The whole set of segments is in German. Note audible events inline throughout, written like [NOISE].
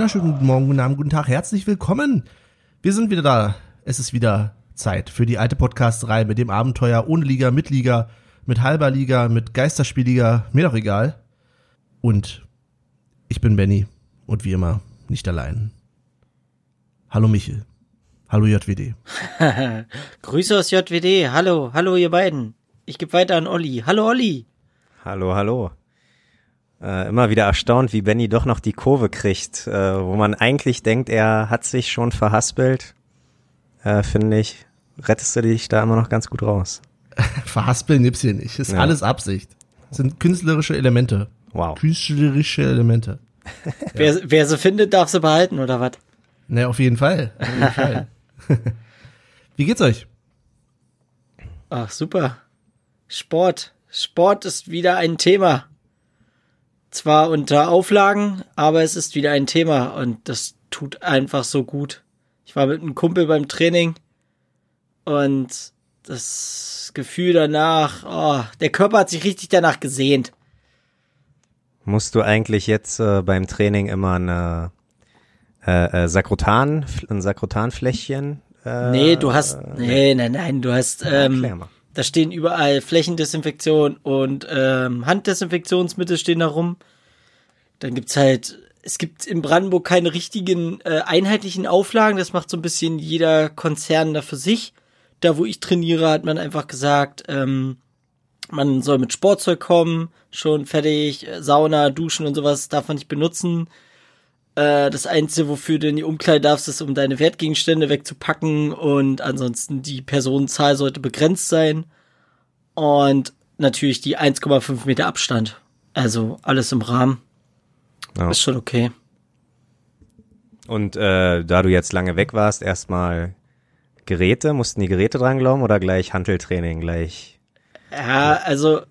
Wunderschönen guten Morgen, guten Abend, guten Tag, herzlich willkommen. Wir sind wieder da. Es ist wieder Zeit für die alte Podcast-Reihe mit dem Abenteuer ohne Liga, mit Liga, mit halber Liga, mit Geisterspielliga, mir doch egal. Und ich bin Benny und wie immer nicht allein. Hallo Michel. Hallo JWD. [LAUGHS] Grüße aus JWD. Hallo, hallo ihr beiden. Ich gebe weiter an Olli. Hallo Olli. Hallo, hallo. Äh, immer wieder erstaunt, wie Benny doch noch die Kurve kriegt, äh, wo man eigentlich denkt, er hat sich schon verhaspelt. Äh, Finde ich, rettest du dich da immer noch ganz gut raus. [LAUGHS] Verhaspeln gibt's hier nicht. Ist Ja. alles Absicht. Das sind künstlerische Elemente. Wow. Künstlerische Elemente. [LAUGHS] Wer, wer sie findet, darf sie behalten, oder was? Ne, auf jeden Fall. [LAUGHS] Auf jeden Fall. Wie geht's euch? Ach, super. Sport. Sport ist wieder ein Thema. Zwar unter Auflagen, aber es ist wieder ein Thema und das tut einfach so gut. Ich war mit einem Kumpel beim Training und das Gefühl danach, oh, der Körper hat sich richtig danach gesehnt. Musst du eigentlich jetzt äh, beim Training immer eine äh, äh, Sakrotan, ein Sakrotanfläschchen? Äh, Nee, du hast, nee, nein, nein, du hast, ähm, erklär mal. Da stehen überall Flächendesinfektion und ähm, Handdesinfektionsmittel stehen da rum. Dann gibt's halt, es gibt in Brandenburg keine richtigen äh, einheitlichen Auflagen, das macht so ein bisschen jeder Konzern da für sich. Da, wo ich trainiere, hat man einfach gesagt, ähm, man soll mit Sportzeug kommen, schon fertig, äh, Sauna, Duschen und sowas darf man nicht benutzen. Äh, das Einzige, wofür du in die Umkleide darfst, ist, um deine Wertgegenstände wegzupacken und ansonsten die Personenzahl sollte begrenzt sein. Und natürlich die 1,5 Meter Abstand. Also alles im Rahmen. Ja. Ist schon okay. Und äh, da du jetzt lange weg warst, erstmal Geräte, mussten die Geräte dran glauben oder gleich Hanteltraining, gleich Ja, also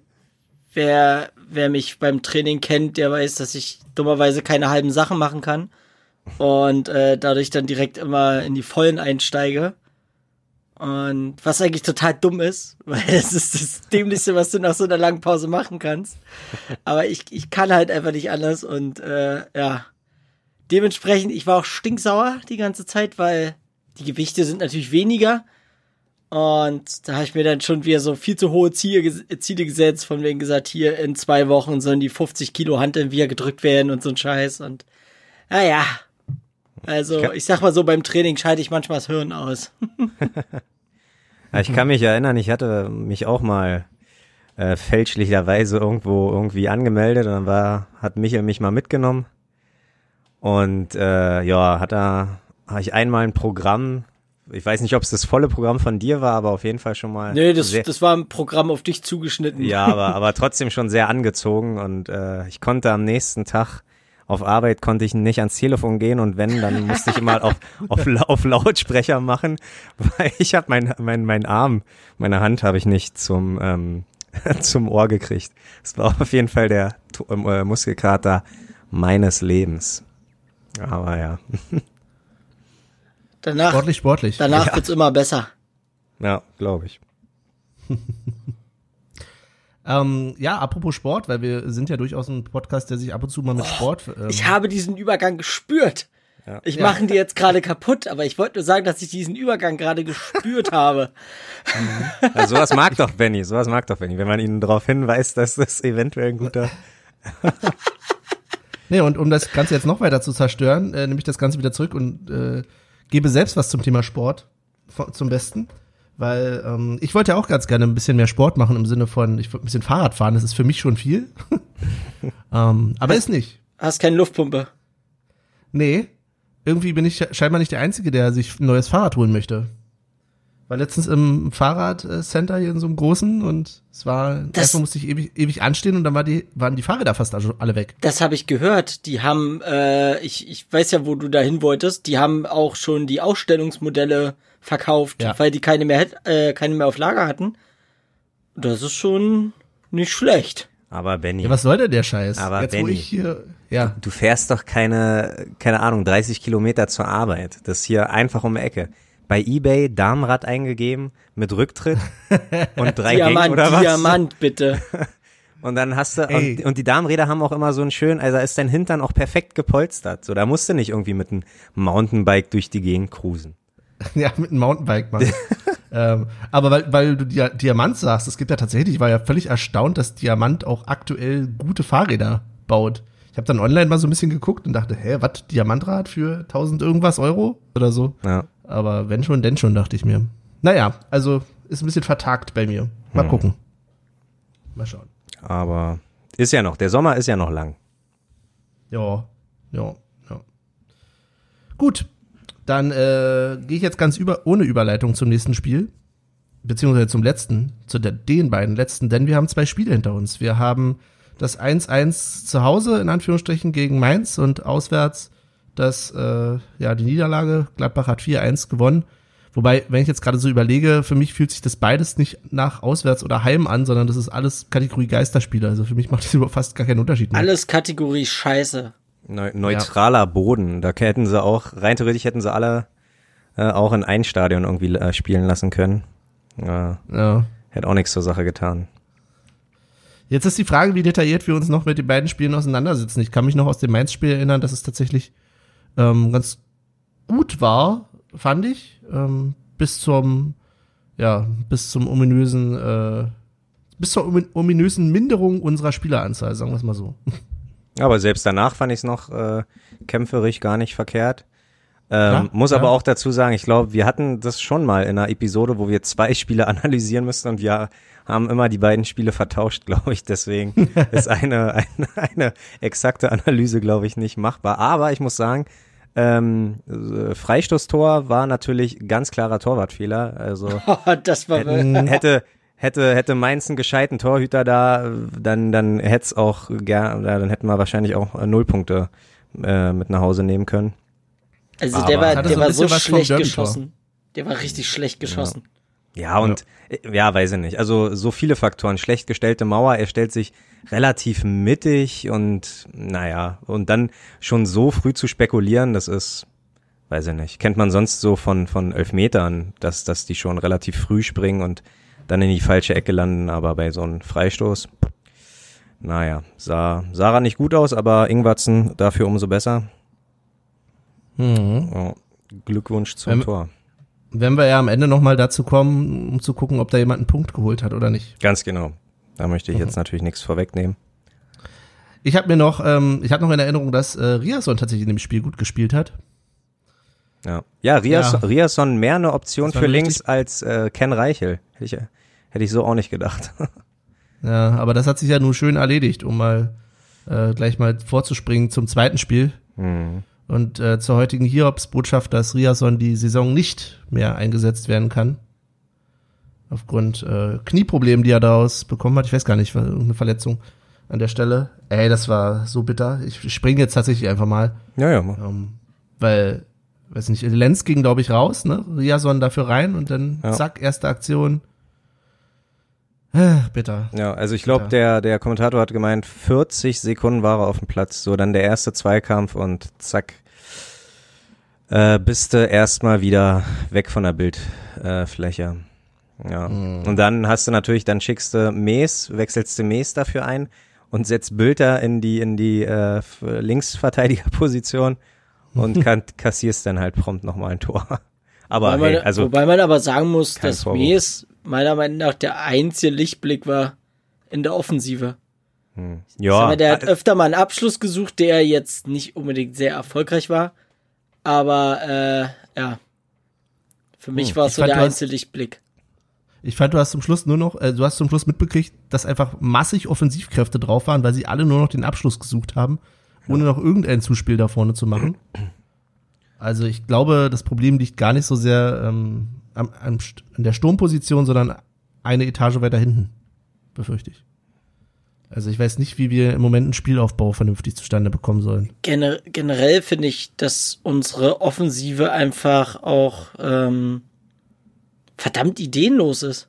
wer, wer mich beim Training kennt, der weiß, dass ich dummerweise keine halben Sachen machen kann. Und äh, dadurch dann direkt immer in die Vollen einsteige. Und was eigentlich total dumm ist, [LAUGHS] weil es ist das Dämlichste, was du nach so einer langen Pause machen kannst. Aber ich, ich kann halt einfach nicht anders und äh, ja. Dementsprechend, ich war auch stinksauer die ganze Zeit, weil die Gewichte sind natürlich weniger. Und da habe ich mir dann schon wieder so viel zu hohe Ziele, Ziele gesetzt, von wegen gesagt, hier in zwei Wochen sollen die 50 Kilo Hanteln wieder gedrückt werden und so ein Scheiß. Und naja, also Ich ich sag mal so, beim Training schalte ich manchmal das Hirn aus. [LAUGHS] [LAUGHS] Ja, ich kann mich erinnern, ich hatte mich auch mal äh, fälschlicherweise irgendwo irgendwie angemeldet und dann war, hat Michael mich mal mitgenommen. Und äh, ja, hat da, habe ich einmal ein Programm, ich weiß nicht, ob es das volle Programm von dir war, aber auf jeden Fall schon mal. Nee, das, das war ein Programm auf dich zugeschnitten. Ja, aber, [LAUGHS] aber trotzdem schon sehr angezogen und äh, ich konnte am nächsten Tag auf Arbeit konnte ich nicht ans Telefon gehen und wenn, dann musste ich immer auf, auf, auf Lautsprecher machen, [LAUGHS] weil ich habe mein, mein, mein Arm, meine Hand habe ich nicht zum, ähm, [LAUGHS] zum Ohr gekriegt. Es war auf jeden Fall der äh, Muskelkater meines Lebens. Aber ja, Danach, Sportlich, sportlich. danach wird's immer besser. ja, glaube ich. [LAUGHS] Ähm, ja, apropos Sport, weil wir sind ja durchaus ein Podcast, der sich ab und zu mal mit Sport. Ähm, Oh, Ich habe diesen Übergang gespürt. Ja. Ich Ja. mache ihn dir jetzt gerade kaputt, aber ich wollte nur sagen, dass ich diesen Übergang gerade gespürt [LAUGHS] habe. Ja, sowas mag doch Benny, sowas mag doch Benny, wenn man ihn darauf hinweist, dass das eventuell ein guter [LAUGHS] Nee, und um das Ganze jetzt noch weiter zu zerstören, äh, nehme ich das Ganze wieder zurück und äh, gebe selbst was zum Thema Sport zum Besten. Weil ähm, ich wollte ja auch ganz gerne ein bisschen mehr Sport machen im Sinne von, ich wollte ein bisschen Fahrrad fahren, das ist für mich schon viel. [LAUGHS] ähm, aber ist nicht. Hast keine Luftpumpe. Nee, irgendwie bin ich scheinbar nicht der Einzige, der sich ein neues Fahrrad holen möchte. War letztens im Fahrradcenter hier in so einem großen und es war, Das- erstmal musste ich ewig, ewig anstehen und dann war die, waren die Fahrräder fast alle weg. Das habe ich gehört. Die haben, äh, ich, ich weiß ja, wo du dahin wolltest. Die haben auch schon die Ausstellungsmodelle verkauft, Ja. weil die keine mehr, äh, keine mehr auf Lager hatten. Das ist schon nicht schlecht. Aber Benny, Ja, was soll denn der Scheiß? Aber Jetzt, wo Benny. ich hier, ja, du fährst doch keine, keine Ahnung, 30 Kilometer zur Arbeit. Das ist hier einfach um die Ecke. Bei Ebay Darmrad eingegeben mit Rücktritt [LAUGHS] und drei Gängen Diamant, oder was? Diamant, bitte. [LAUGHS] Und dann hast du, und, und die Damenräder haben auch immer so einen schönen, also ist dein Hintern auch perfekt gepolstert. So, da musst du nicht irgendwie mit einem Mountainbike durch die Gegend cruisen. [LAUGHS] Ja, mit einem Mountainbike, Mann. ähm, aber weil, weil du Dia Diamant sagst, es gibt ja tatsächlich, ich war ja völlig erstaunt, dass Diamant auch aktuell gute Fahrräder baut. Ich habe dann online mal so ein bisschen geguckt und dachte, hä, was, Diamantrad für 1000 irgendwas Euro oder so? Ja. Aber wenn schon, denn schon, dachte ich mir. Naja, also ist ein bisschen vertagt bei mir. Mal Hm. gucken. Mal schauen. Aber ist ja noch, der Sommer ist ja noch lang. Ja, ja, ja. Gut, dann äh, gehe ich jetzt ganz über, ohne Überleitung zum nächsten Spiel, beziehungsweise zum letzten, zu der, den beiden letzten, denn wir haben zwei Spiele hinter uns. Wir haben das 1-1 zu Hause, in Anführungsstrichen, gegen Mainz und auswärts das, äh, ja, die Niederlage. Gladbach hat 4-1 gewonnen. Wobei, wenn ich jetzt gerade so überlege, für mich fühlt sich das beides nicht nach Auswärts oder Heim an, sondern das ist alles Kategorie Geisterspiele. Also für mich macht das [LAUGHS] überhaupt fast gar keinen Unterschied mehr. Alles Kategorie Scheiße. Neu neutraler Boden. Da hätten sie auch, rein theoretisch hätten sie alle äh, auch in ein Stadion irgendwie äh, spielen lassen können. Ja, Ja. hätte auch nichts zur Sache getan. Jetzt ist die Frage, wie detailliert wir uns noch mit den beiden Spielen auseinandersetzen. Ich kann mich noch aus dem Mainz-Spiel erinnern, dass es tatsächlich ähm, ganz gut war, fand ich, ähm, bis zum, ja, bis zum ominösen, äh, bis zur omin- ominösen Minderung unserer Spieleranzahl, sagen wir es mal so. [LAUGHS] Aber selbst danach fand ich es noch äh, kämpferisch gar nicht verkehrt. Ähm, Klar, muss ja. aber auch dazu sagen, ich glaube, wir hatten das schon mal in einer Episode, wo wir zwei Spiele [LAUGHS] analysieren müssen und wir haben immer die beiden Spiele vertauscht, [LAUGHS] glaube ich. Deswegen ist eine, eine, eine exakte Analyse, glaube ich, nicht machbar. Aber ich muss sagen, ähm, äh, Freistoßtor war natürlich ganz klarer Torwartfehler. Also [LAUGHS] das war hätten, hätte hätte hätte Mainz einen gescheiten Torhüter da, dann dann hätte es auch gern, ja, dann hätten wir wahrscheinlich auch äh, Nullpunkte äh, mit nach Hause nehmen können. Also Aber der war, der so war so schlecht geschossen. Der war richtig schlecht geschossen. Ja und ja. ja, weiß ich nicht. Also so viele Faktoren. Schlecht gestellte Mauer, er stellt sich relativ mittig und naja und dann schon so früh zu spekulieren, das ist weiß ich nicht. Kennt man sonst so von von Elfmetern, dass dass die schon relativ früh springen und dann in die falsche Ecke landen, aber bei so einem Freistoß, naja, sah, sah er nicht gut aus, aber Ingwatzen dafür umso besser. Mhm. Ja, Glückwunsch zum Wenn- Tor. Wenn wir ja am Ende nochmal dazu kommen, um zu gucken, ob da jemand einen Punkt geholt hat oder nicht. Ganz genau. Da möchte ich jetzt natürlich nichts vorwegnehmen. Ich habe mir noch, ähm, ich habe noch in Erinnerung, dass äh, Riasson tatsächlich in dem Spiel gut gespielt hat. Ja, ja, Rias, Ja. Riasson mehr eine Option für links als äh, Ken Reichel. Hätte ich, hätte ich so auch nicht gedacht. [LAUGHS] Ja, aber das hat sich ja nun schön erledigt, um mal äh, gleich mal vorzuspringen zum zweiten Spiel hm. und äh, zur heutigen Hiobs-Botschaft, dass Riasson die Saison nicht mehr eingesetzt werden kann. Aufgrund äh, Knieproblemen, die er daraus bekommen hat. Ich weiß gar nicht, war irgendeine Verletzung an der Stelle. Ey, das war so bitter. Ich springe jetzt tatsächlich einfach mal. Ja, ja. Ähm, weil, weiß nicht, Lenz ging, glaube ich, raus, ne? Riason dafür rein und dann Ja. zack, erste Aktion. Äh, bitter. Ja, also ich glaube, der, der Kommentator hat gemeint, 40 Sekunden war er auf dem Platz. So, dann der erste Zweikampf und zack, äh, bist du erstmal wieder weg von der Bildfläche. Äh, Ja. Und dann hast du natürlich, dann schickst du Mees, wechselst du Mees dafür ein und setzt Bülter in die, in die äh, Linksverteidigerposition [LAUGHS] und kann, kassierst dann halt prompt nochmal ein Tor. [LAUGHS] Aber Wobei, man, hey, also wobei man aber sagen muss, dass Vorwurf. Mees meiner Meinung nach der einzige Lichtblick war in der Offensive. ja, Aber der hat öfter mal einen Abschluss gesucht, der jetzt nicht unbedingt sehr erfolgreich war. Aber äh, ja, für mich Hm, war es so fand, der einzige Lichtblick. Ich fand, du hast zum Schluss nur noch, äh, du hast zum Schluss mitbekriegt, dass einfach massig Offensivkräfte drauf waren, weil sie alle nur noch den Abschluss gesucht haben, ohne noch irgendein Zuspiel da vorne zu machen. Also ich glaube, das Problem liegt gar nicht so sehr ähm, am, am, an der Sturmposition, sondern eine Etage weiter hinten, befürchte ich. Also ich weiß nicht, wie wir im Moment einen Spielaufbau vernünftig zustande bekommen sollen. Gener generell finde ich, dass unsere Offensive einfach auch ähm, verdammt ideenlos ist.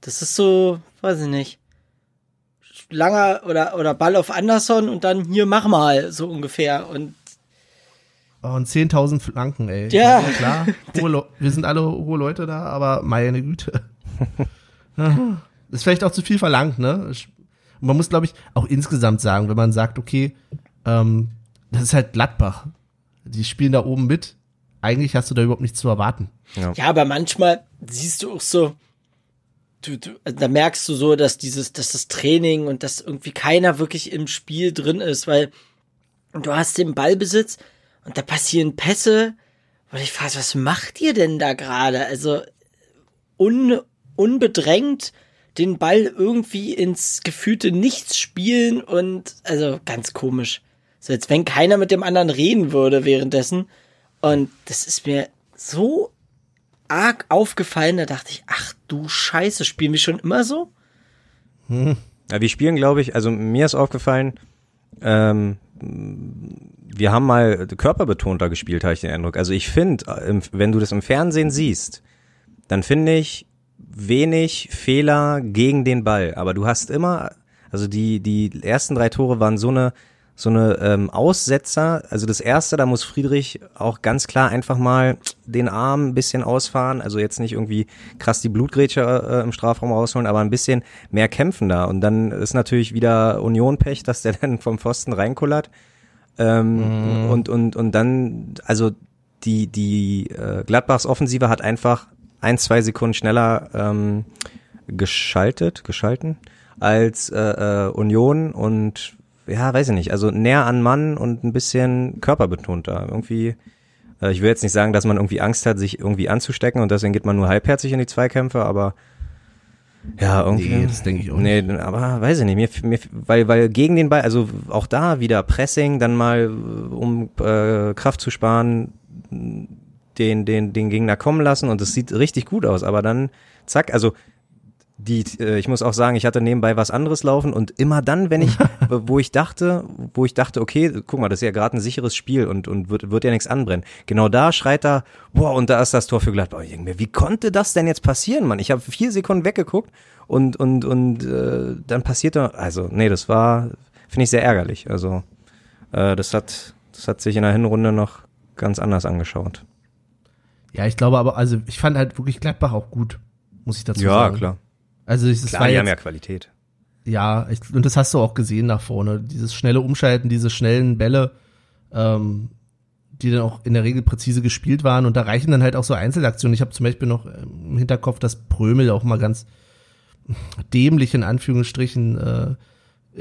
Das ist so, weiß ich nicht. Langer oder, oder Ball auf Anderson und dann hier mach mal, so ungefähr. Und Oh, und 10.000 Flanken, ey. Ja. klar. Hohe Leu- wir sind alle hohe Leute da, aber meine Güte. [LAUGHS] ist vielleicht auch zu viel verlangt, ne? Und man muss, glaube ich, auch insgesamt sagen, wenn man sagt, okay, ähm, das ist halt Gladbach. Die spielen da oben mit. Eigentlich hast du da überhaupt nichts zu erwarten. Ja, ja aber manchmal siehst du auch so, du, du, also da merkst du so, dass dieses, dass das Training und dass irgendwie keiner wirklich im Spiel drin ist, weil du hast den Ballbesitz und da passieren Pässe, und ich frage, was macht ihr denn da gerade? Also un, unbedrängt den Ball irgendwie ins gefühlte Nichts spielen und also ganz komisch. So als wenn keiner mit dem anderen reden würde währenddessen. Und das ist mir so arg aufgefallen, da dachte ich, ach du Scheiße, spielen wir schon immer so? Hm. Ja, wir spielen, glaube ich, also mir ist aufgefallen, ähm, wir haben mal körperbetonter gespielt, habe ich den Eindruck. Also ich finde, wenn du das im Fernsehen siehst, dann finde ich wenig Fehler gegen den Ball. Aber du hast immer, also die, die ersten drei Tore waren so eine so eine ähm, Aussetzer. Also das erste, da muss Friedrich auch ganz klar einfach mal den Arm ein bisschen ausfahren. Also jetzt nicht irgendwie krass die Blutgrätsche äh, im Strafraum rausholen, aber ein bisschen mehr kämpfen da. Und dann ist natürlich wieder Union-Pech, dass der [LAUGHS] dann vom Pfosten reinkullert. Ähm, mm. Und und und dann, also die die äh, Gladbachs Offensive hat einfach ein zwei Sekunden schneller ähm, geschaltet, geschalten als äh, äh, Union und ja, weiß ich nicht, also näher an Mann und ein bisschen körperbetonter. Irgendwie, äh, ich will jetzt nicht sagen, dass man irgendwie Angst hat, sich irgendwie anzustecken und deswegen geht man nur halbherzig in die Zweikämpfe, aber ja, irgendwie. Nee, das denke ich auch nicht. Nee, aber weiß ich nicht, mir, mir, weil, weil gegen den Ball, also auch da wieder Pressing, dann mal, um äh, Kraft zu sparen, den, den, den Gegner kommen lassen und es sieht richtig gut aus, aber dann, zack, also die, äh, ich muss auch sagen, ich hatte nebenbei was anderes laufen und immer dann, wenn ich, [LAUGHS] wo ich dachte, wo ich dachte, okay, guck mal, das ist ja gerade ein sicheres Spiel und, und wird, wird ja nichts anbrennen. Genau da schreit er, boah, und da ist das Tor für Gladbach. Irgendwie, wie konnte das denn jetzt passieren, Mann? Ich habe vier Sekunden weggeguckt und, und, und äh, dann passiert da, also, nee, das war, finde ich sehr ärgerlich. Also, äh, das hat, das hat sich in der Hinrunde noch ganz anders angeschaut. Ja, ich glaube aber, also ich fand halt wirklich Gladbach auch gut, muss ich dazu ja, sagen. Ja, klar. Also es Klar, war die jetzt, haben ja Qualität. Ja, ich, und das hast du auch gesehen nach vorne. Dieses schnelle Umschalten, diese schnellen Bälle, ähm, die dann auch in der Regel präzise gespielt waren. Und da reichen dann halt auch so Einzelaktionen. Ich habe zum Beispiel noch im Hinterkopf, dass Prömel auch mal ganz dämlich in Anführungsstrichen äh,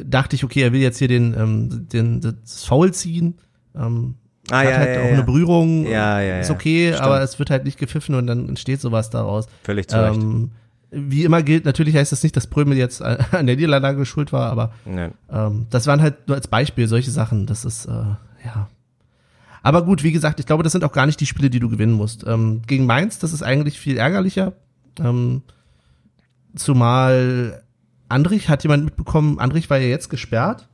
dachte ich, okay, er will jetzt hier den, ähm, den das Foul ziehen. Ähm, Ah, hat ja, halt ja, auch ja. eine Berührung, Ja, ja, ist ja. okay, Stimmt. aber es wird halt nicht gepfiffen und dann entsteht sowas daraus. Völlig zu Recht. Ähm, wie immer gilt, natürlich heißt das nicht, dass Prömel jetzt äh, [LAUGHS] an der Niederlage schuld war, aber Nein. ähm, das waren halt nur als Beispiel solche Sachen. Das ist, äh, ja. Aber gut, wie gesagt, ich glaube, das sind auch gar nicht die Spiele, die du gewinnen musst. Ähm, gegen Mainz, das ist eigentlich viel ärgerlicher. Ähm, zumal Andrich, hat jemand mitbekommen, Andrich war ja jetzt gesperrt.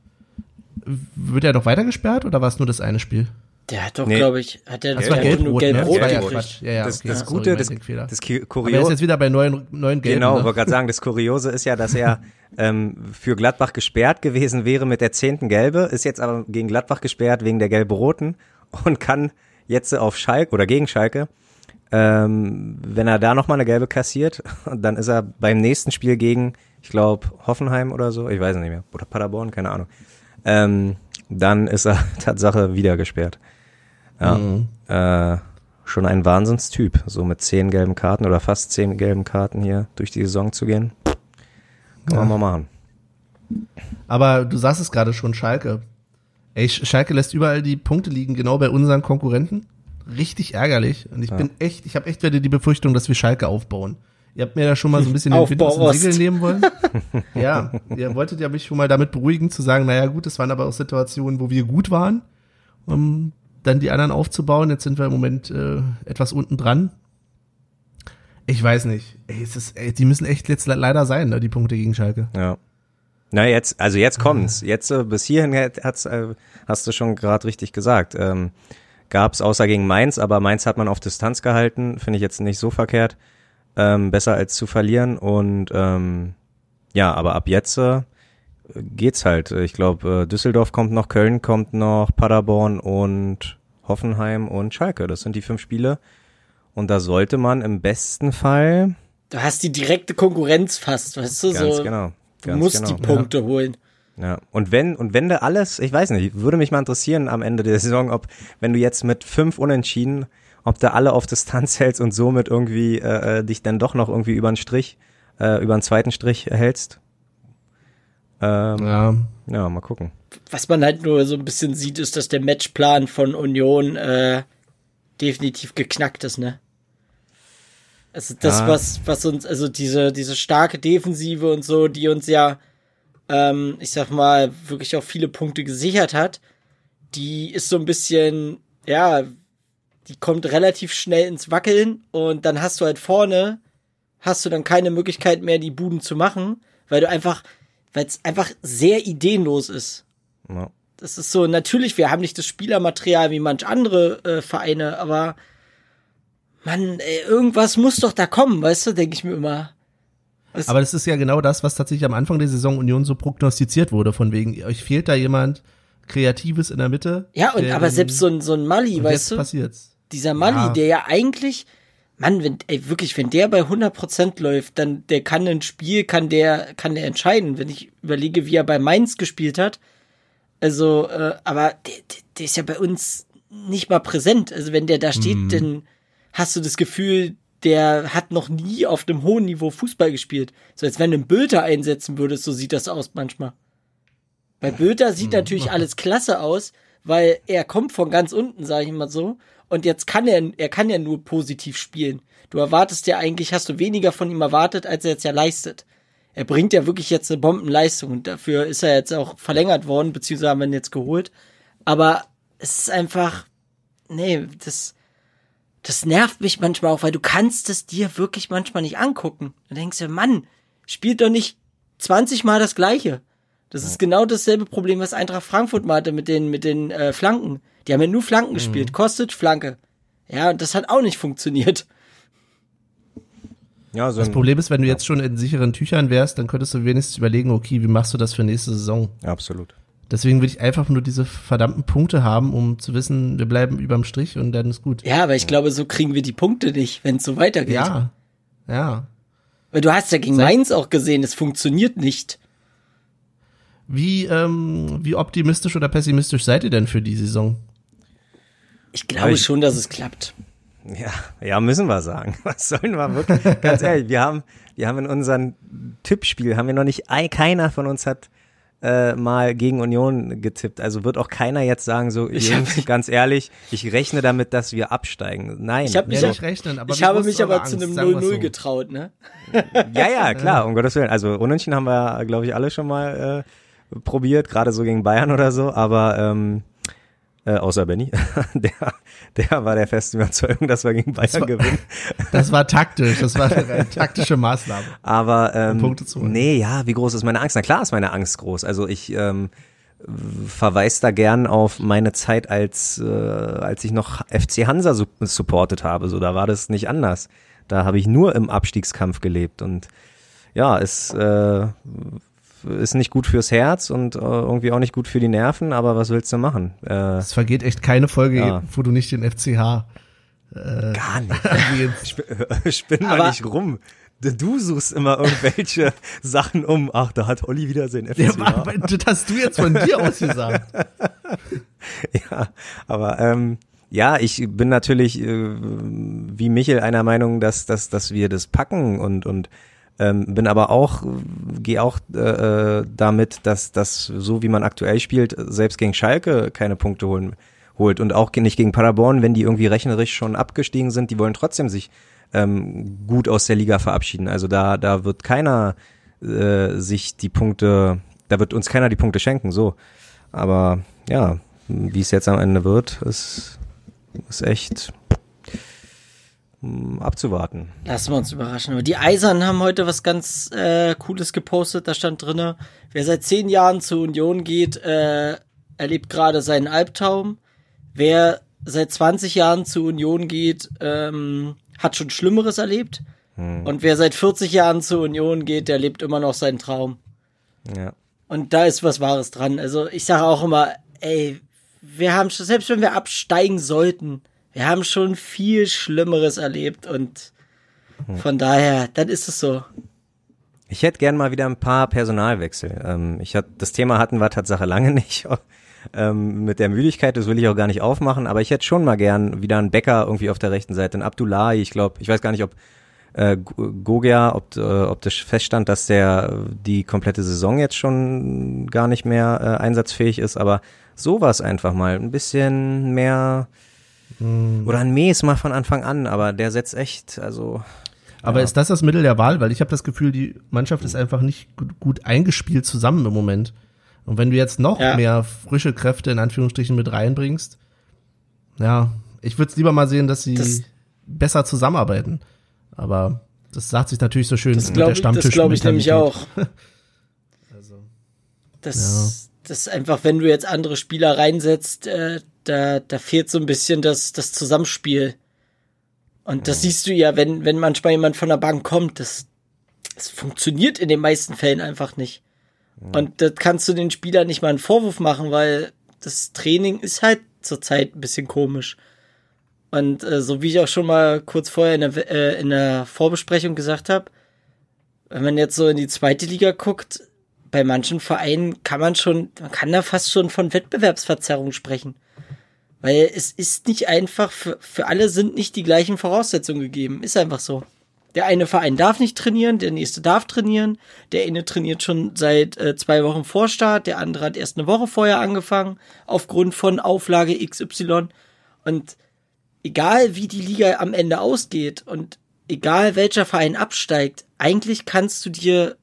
Wird er doch weiter gesperrt oder war es nur das eine Spiel? Der hat doch, Nee. glaube ich, hat der, Das der war hat nur gelb-rot, ne? Das war ja. Ja, ja, das, okay, das sorry, Gute, das, das er ist Kuriose, jetzt wieder bei neuen, neuen Gelben. genau, ne? wollte gerade sagen, das Kuriose ist ja, dass er [LAUGHS] ähm, für Gladbach gesperrt gewesen wäre mit der zehnten Gelbe, ist jetzt aber gegen Gladbach gesperrt wegen der gelb-roten und kann jetzt auf Schalke oder gegen Schalke, ähm, wenn er da nochmal eine gelbe kassiert, [LAUGHS] dann ist er beim nächsten Spiel gegen, ich glaube, Hoffenheim oder so, ich weiß es nicht mehr, oder Paderborn, keine Ahnung, ähm, dann ist er [LAUGHS] Tatsache wieder gesperrt. Ja, Mhm. äh, schon ein Wahnsinnstyp, so mit zehn gelben Karten oder fast zehn gelben Karten hier durch die Saison zu gehen. Kann man Ja. mal machen. Aber du sagst es gerade schon, Schalke. Ey, Sch- Schalke lässt überall die Punkte liegen, genau bei unseren Konkurrenten. Richtig ärgerlich. Und ich Ja. bin echt, ich habe echt wieder die Befürchtung, dass wir Schalke aufbauen. Ihr habt mir da schon mal so ein bisschen den Wind aus Ost. nehmen wollen. [LAUGHS] ja, ihr wolltet ja mich schon mal damit beruhigen, zu sagen, naja gut, das waren aber auch Situationen, wo wir gut waren, um dann die anderen aufzubauen. Jetzt sind wir im Moment äh, etwas unten dran. Ich weiß nicht. Ey, es ist, ey, die müssen echt jetzt le- leider sein, ne, die Punkte gegen Schalke. Ja. Na jetzt, also jetzt kommt's. Jetzt äh, bis hierhin hat- hat's, äh, hast du schon gerade richtig gesagt. Ähm, gab's außer gegen Mainz, aber Mainz hat man auf Distanz gehalten, finde ich jetzt nicht so verkehrt. Ähm, besser als zu verlieren und ähm, ja, aber ab jetzt äh, geht's halt. Ich glaube, äh, Düsseldorf kommt noch, Köln kommt noch, Paderborn und Hoffenheim und Schalke. Das sind die fünf Spiele. Und da sollte man im besten Fall Du hast die direkte Konkurrenz fast, weißt du, Ganz so. genau. Du Ganz musst genau. die Punkte holen. Ja, und wenn, und wenn du alles, ich weiß nicht, würde mich mal interessieren am Ende der Saison, ob, wenn du jetzt mit fünf Unentschieden, ob du alle auf Distanz [LAUGHS] hältst und somit irgendwie äh, äh, dich dann doch noch irgendwie über den Strich, äh, über den zweiten Strich hältst. Ähm, ja. Ja. mal gucken. Was man halt nur so ein bisschen sieht, ist, dass der Matchplan von Union äh, definitiv geknackt ist, ne? Also das, Ja. was, was uns, also diese, diese starke Defensive und so, die uns ja, ähm, ich sag mal, wirklich auch viele Punkte gesichert hat, die ist so ein bisschen, ja, die kommt relativ schnell ins Wackeln und dann hast du halt vorne, hast du dann keine Möglichkeit mehr, die Buden zu machen, weil du einfach, weil es einfach sehr ideenlos ist. Ja. Das ist so, natürlich, wir haben nicht das Spielermaterial wie manch andere äh, Vereine, aber man, ey, irgendwas muss doch da kommen, weißt du, denke ich mir immer. Was- Aber das ist ja genau das, was tatsächlich am Anfang der Saison Union so prognostiziert wurde, von wegen, euch fehlt da jemand Kreatives in der Mitte. ja, und aber selbst so ein, so ein Mali, weißt jetzt du, passiert's. dieser Mali, Ja. der ja eigentlich, Mann, wenn, ey, wirklich, wenn der bei 100% läuft, dann, der kann ein Spiel, kann der, kann der entscheiden. Wenn ich überlege, wie er bei Mainz gespielt hat, also, äh, aber der, der, der ist ja bei uns nicht mal präsent. Also wenn der da steht, Mhm. dann hast du das Gefühl, der hat noch nie auf einem hohen Niveau Fußball gespielt. So als wenn du einen Bülter einsetzen würdest, so sieht das aus manchmal. Bei Bülter Mhm. sieht natürlich alles klasse aus, weil er kommt von ganz unten, sage ich mal so. Und jetzt kann er, er kann ja nur positiv spielen. Du erwartest ja eigentlich, hast du weniger von ihm erwartet, als er jetzt ja leistet. Er bringt ja wirklich jetzt eine Bombenleistung und dafür ist er jetzt auch verlängert worden, beziehungsweise haben wir ihn jetzt geholt. Aber es ist einfach, nee, das, das nervt mich manchmal auch, weil du kannst es dir wirklich manchmal nicht angucken. Du denkst dir, Mann, spielt doch nicht 20 Mal das Gleiche. Das ist genau dasselbe Problem, was Eintracht Frankfurt mal hatte mit den, mit den äh, Flanken. Die haben ja nur Flanken gespielt. Kostet Flanke. Ja, und das hat auch nicht funktioniert. Ja, so Das Problem ist, wenn du jetzt schon in sicheren Tüchern wärst, dann könntest du wenigstens überlegen, okay, wie machst du das für nächste Saison? absolut. Deswegen will ich einfach nur diese verdammten Punkte haben, um zu wissen, wir bleiben überm Strich und dann ist gut. Ja, aber ich glaube, so kriegen wir die Punkte nicht, wenn es so weitergeht. Ja. Ja. Weil du hast ja gegen Seit- Mainz auch gesehen, es funktioniert nicht. Wie, ähm, wie optimistisch oder pessimistisch seid ihr denn für die Saison? Ich glaube ich- schon, dass es klappt. Ja, ja, müssen wir sagen. [LAUGHS] Was sollen wir wirklich? Ganz ehrlich, wir haben, wir haben in unserem Tippspiel, haben wir noch nicht, ein, keiner von uns hat äh, mal gegen Union getippt. Also wird auch keiner jetzt sagen, so, Ich Jungs, ganz ehrlich, ich rechne damit, dass wir absteigen. Nein. Ich hab mich Ja, nicht rechnen, aber ich habe mich aber zu Angst? einem Sagen wir's 0-0 so. getraut, ne? Ja, ja, [LAUGHS] klar, um Gottes Willen. Also Unentschieden haben wir, glaube ich, alle schon mal äh, probiert, gerade so gegen Bayern oder so, aber ähm, äh, außer Benny, [LAUGHS] der, der war der festen Überzeugung, dass wir gegen Bayern war- gewinnen. [LAUGHS] Das war taktisch, das war [LAUGHS] eine taktische Maßnahme. Aber ähm, Punkte zu holen. nee, ja, wie groß ist meine Angst? Na klar ist meine Angst groß. Also ich ähm, verweise da gern auf meine Zeit, als, äh, als ich noch FC Hansa su supportet habe. So, da war das nicht anders. Da habe ich nur im Abstiegskampf gelebt und ja, es äh, ist nicht gut fürs Herz und äh, irgendwie auch nicht gut für die Nerven, aber was willst du machen? Äh, Es vergeht echt keine Folge, Ja. wo du nicht den FCH gar nicht. Spinn mal Aber- nicht rum. Du suchst immer irgendwelche [LAUGHS] Sachen um. Ach, da hat Olli wieder sein FCH. Ja, aber das hast du jetzt von dir aus gesagt. [LAUGHS] Ja, aber ähm, ja, ich bin natürlich äh, wie Michel einer Meinung, dass, dass, dass wir das packen und, und ähm, bin aber auch, gehe auch äh, äh, damit, dass das so wie man aktuell spielt, selbst gegen Schalke keine Punkte holen, holt und auch nicht gegen Paderborn, wenn die irgendwie rechnerisch schon abgestiegen sind, die wollen trotzdem sich ähm, gut aus der Liga verabschieden. Also da, da wird keiner äh, sich die Punkte, da wird uns keiner die Punkte schenken, so. Aber ja, wie es jetzt am Ende wird, ist, ist echt abzuwarten. Lassen wir uns überraschen. Aber die Eisern haben heute was ganz äh, Cooles gepostet. Da stand drinne, wer seit zehn Jahren zur Union geht, äh, erlebt gerade seinen Albtraum. Wer seit 20 Jahren zur Union geht, ähm, hat schon Schlimmeres erlebt. Und wer seit 40 Jahren zur Union geht, der lebt immer noch seinen Traum. Ja. Und da ist was Wahres dran. Also ich sage auch immer, ey, wir haben schon, selbst wenn wir absteigen sollten, wir haben schon viel Schlimmeres erlebt und von daher, dann ist es so. Ich hätte gern mal wieder ein paar Personalwechsel. Ähm, ich hatte das Thema hatten wir Tatsache lange [LAUGHS] nicht ähm, mit der Müdigkeit. Das will ich auch gar nicht aufmachen. Aber ich hätte schon mal gern wieder einen Bäcker irgendwie auf der rechten Seite, einen Abdullahi. Ich glaube, ich weiß gar nicht, ob äh, Gogia, ob, äh, ob das feststand, dass der die komplette Saison jetzt schon gar nicht mehr äh, einsatzfähig ist. Aber sowas einfach mal ein bisschen mehr hm. oder ein Mes mal von Anfang an. Aber der setzt echt, also aber ja. ist das das Mittel der Wahl? Weil ich habe das Gefühl, die Mannschaft ist einfach nicht gut, gut, eingespielt zusammen im Moment. Und wenn du jetzt noch ja. mehr frische Kräfte in Anführungsstrichen mit reinbringst, ja, ich würde es lieber mal sehen, dass sie das, besser zusammenarbeiten. Aber das sagt sich natürlich so schön das mit der Stammtisch. Das glaube ich nämlich auch. [LAUGHS] also, das, ja. das ist einfach, wenn du jetzt andere Spieler reinsetzt, äh, da, da fehlt so ein bisschen das, das Zusammenspiel. Und das siehst du ja, wenn, wenn manchmal jemand von der Bank kommt, das, das funktioniert in den meisten Fällen einfach nicht. Und das kannst du den Spielern nicht mal einen Vorwurf machen, weil das Training ist halt zurzeit ein bisschen komisch. Und äh, so wie ich auch schon mal kurz vorher in der, äh, in der Vorbesprechung gesagt habe, wenn man jetzt so in die zweite Liga guckt, bei manchen Vereinen kann man schon, man kann da fast schon von Wettbewerbsverzerrung sprechen. Weil es ist nicht einfach, für, für alle sind nicht die gleichen Voraussetzungen gegeben. Ist einfach so. Der eine Verein darf nicht trainieren, der nächste darf trainieren. Der eine trainiert schon seit äh, zwei Wochen vor Start, der andere hat erst eine Woche vorher angefangen, aufgrund von Auflage XY. Und egal wie die Liga am Ende ausgeht und egal welcher Verein absteigt, eigentlich kannst du dir,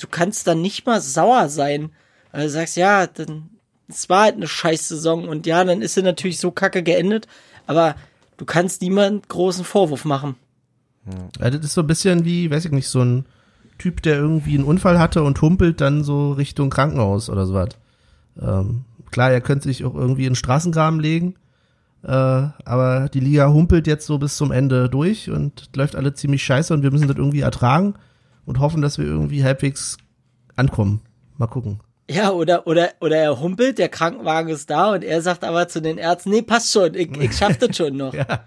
du kannst dann nicht mal sauer sein, weil du sagst, ja, dann es war halt eine scheiß Saison und ja, dann ist sie natürlich so kacke geendet, aber du kannst niemand großen Vorwurf machen. Ja, das ist so ein bisschen wie, weiß ich nicht, so ein Typ, der irgendwie einen Unfall hatte und humpelt dann so Richtung Krankenhaus oder sowas. Ähm, klar, er könnte sich auch irgendwie in den Straßengraben legen, äh, aber die Liga humpelt jetzt so bis zum Ende durch und läuft alle ziemlich scheiße und wir müssen das irgendwie ertragen und hoffen, dass wir irgendwie halbwegs ankommen. Mal gucken. Ja, oder, oder, oder er humpelt, der Krankenwagen ist da und er sagt aber zu den Ärzten, nee, passt schon, ich, ich schaff das schon noch. [LAUGHS] ja.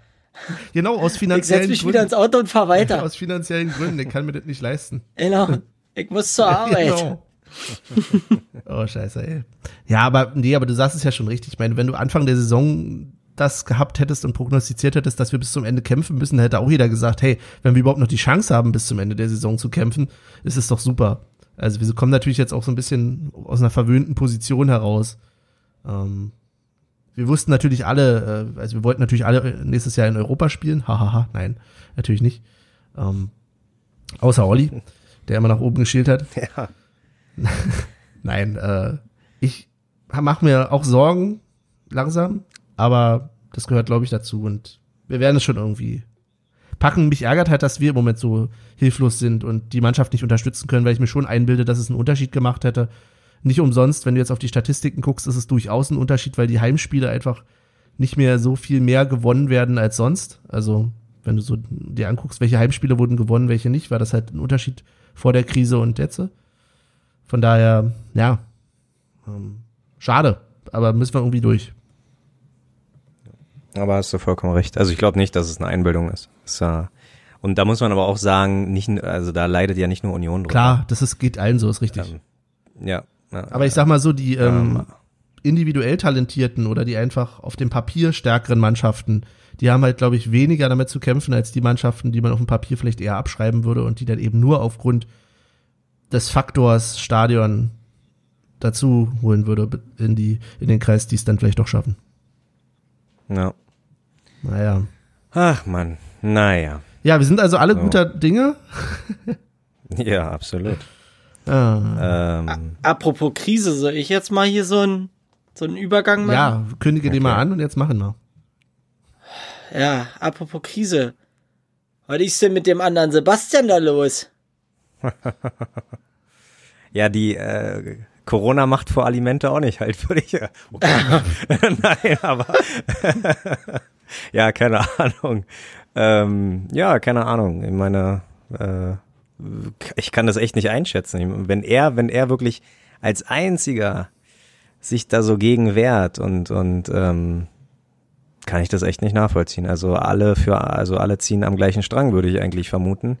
Genau, aus finanziellen Gründen. Ich setz mich Gründen. wieder ins Auto und fahr weiter. [LAUGHS] aus finanziellen Gründen, ich kann mir das nicht leisten. Genau. Ich muss zur [LAUGHS] Arbeit. genau. oh, scheiße, ey. Ja, aber, nee, aber du sagst es ja schon richtig. Ich meine, wenn du Anfang der Saison das gehabt hättest und prognostiziert hättest, dass wir bis zum Ende kämpfen müssen, hätte auch jeder gesagt, hey, wenn wir überhaupt noch die Chance haben, bis zum Ende der Saison zu kämpfen, ist es doch super. Also wir kommen natürlich jetzt auch so ein bisschen aus einer verwöhnten Position heraus. Ähm, wir wussten natürlich alle, äh, also wir wollten natürlich alle nächstes Jahr in Europa spielen. Hahaha, ha, ha. nein, natürlich nicht. Ähm, außer Olli, [LAUGHS] der immer nach oben geschielt hat. Ja. [LAUGHS] nein, äh, ich mache mir auch Sorgen langsam, aber das gehört, glaube ich, dazu und wir werden es schon irgendwie packen. Mich ärgert halt, dass wir im Moment so hilflos sind und die Mannschaft nicht unterstützen können, weil ich mir schon einbilde, dass es einen Unterschied gemacht hätte. Nicht umsonst, wenn du jetzt auf die Statistiken guckst, ist es durchaus ein Unterschied, weil die Heimspiele einfach nicht mehr so viel mehr gewonnen werden als sonst. Also, wenn du so dir anguckst, welche Heimspiele wurden gewonnen, welche nicht, war das halt ein Unterschied vor der Krise und jetzt. Von daher, ja, ähm, schade, aber müssen wir irgendwie durch. Aber hast du vollkommen recht. Also ich glaube nicht, dass es eine Einbildung ist. Uh, und da muss man aber auch sagen, nicht, also da leidet ja nicht nur Union drunter. Klar, das ist, geht allen so, ist richtig. Ähm, ja, ja. Aber ich sag mal so, die ähm, ähm, individuell talentierten oder die einfach auf dem Papier stärkeren Mannschaften, die haben halt, glaube ich, weniger damit zu kämpfen als die Mannschaften, die man auf dem Papier vielleicht eher abschreiben würde und die dann eben nur aufgrund des Faktors Stadion dazu holen würde in die in den Kreis, die es dann vielleicht doch schaffen. Ja. Naja. Ach man, naja. Ja, wir sind also alle so. guter Dinge. [LAUGHS] ja, absolut. Ah. Ähm. Apropos Krise, soll ich jetzt mal hier so einen so einen Übergang machen? Ja, kündige okay. den mal an und jetzt machen wir. Ja, apropos Krise. Was ist denn mit dem anderen Sebastian da los? [LAUGHS] ja, die äh, Corona macht vor Alimente auch nicht halt, würde ich. Okay. [LAUGHS] Nein, aber ja, keine Ahnung. Ähm, ja, keine Ahnung. Ich meine, äh, ich kann das echt nicht einschätzen. Wenn er, wenn er wirklich als einziger sich da so gegen wehrt und und ähm, kann ich das echt nicht nachvollziehen. Also alle für, also alle ziehen am gleichen Strang, würde ich eigentlich vermuten.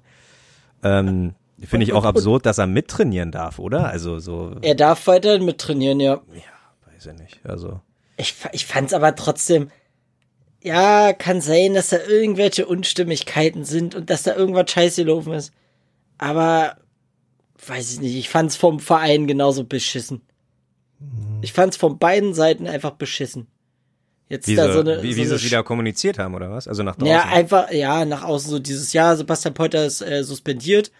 Ähm, Finde ich auch absurd, dass er mittrainieren darf, oder? Also so, Er darf weiterhin mittrainieren, ja. weiß ich nicht. Also Ich, ich fand's aber trotzdem, ja, kann sein, dass da irgendwelche Unstimmigkeiten sind und dass da irgendwas scheiße gelaufen ist. Aber, weiß ich nicht, ich fand's vom Verein genauso beschissen. Ich fand's von beiden Seiten einfach beschissen. Jetzt wie, da sie, so eine, wie, so wie sie es wieder kommuniziert haben, oder was? Also nach draußen. Ja, einfach, ja, nach außen so dieses Jahr, Sebastian Polter ist äh, suspendiert.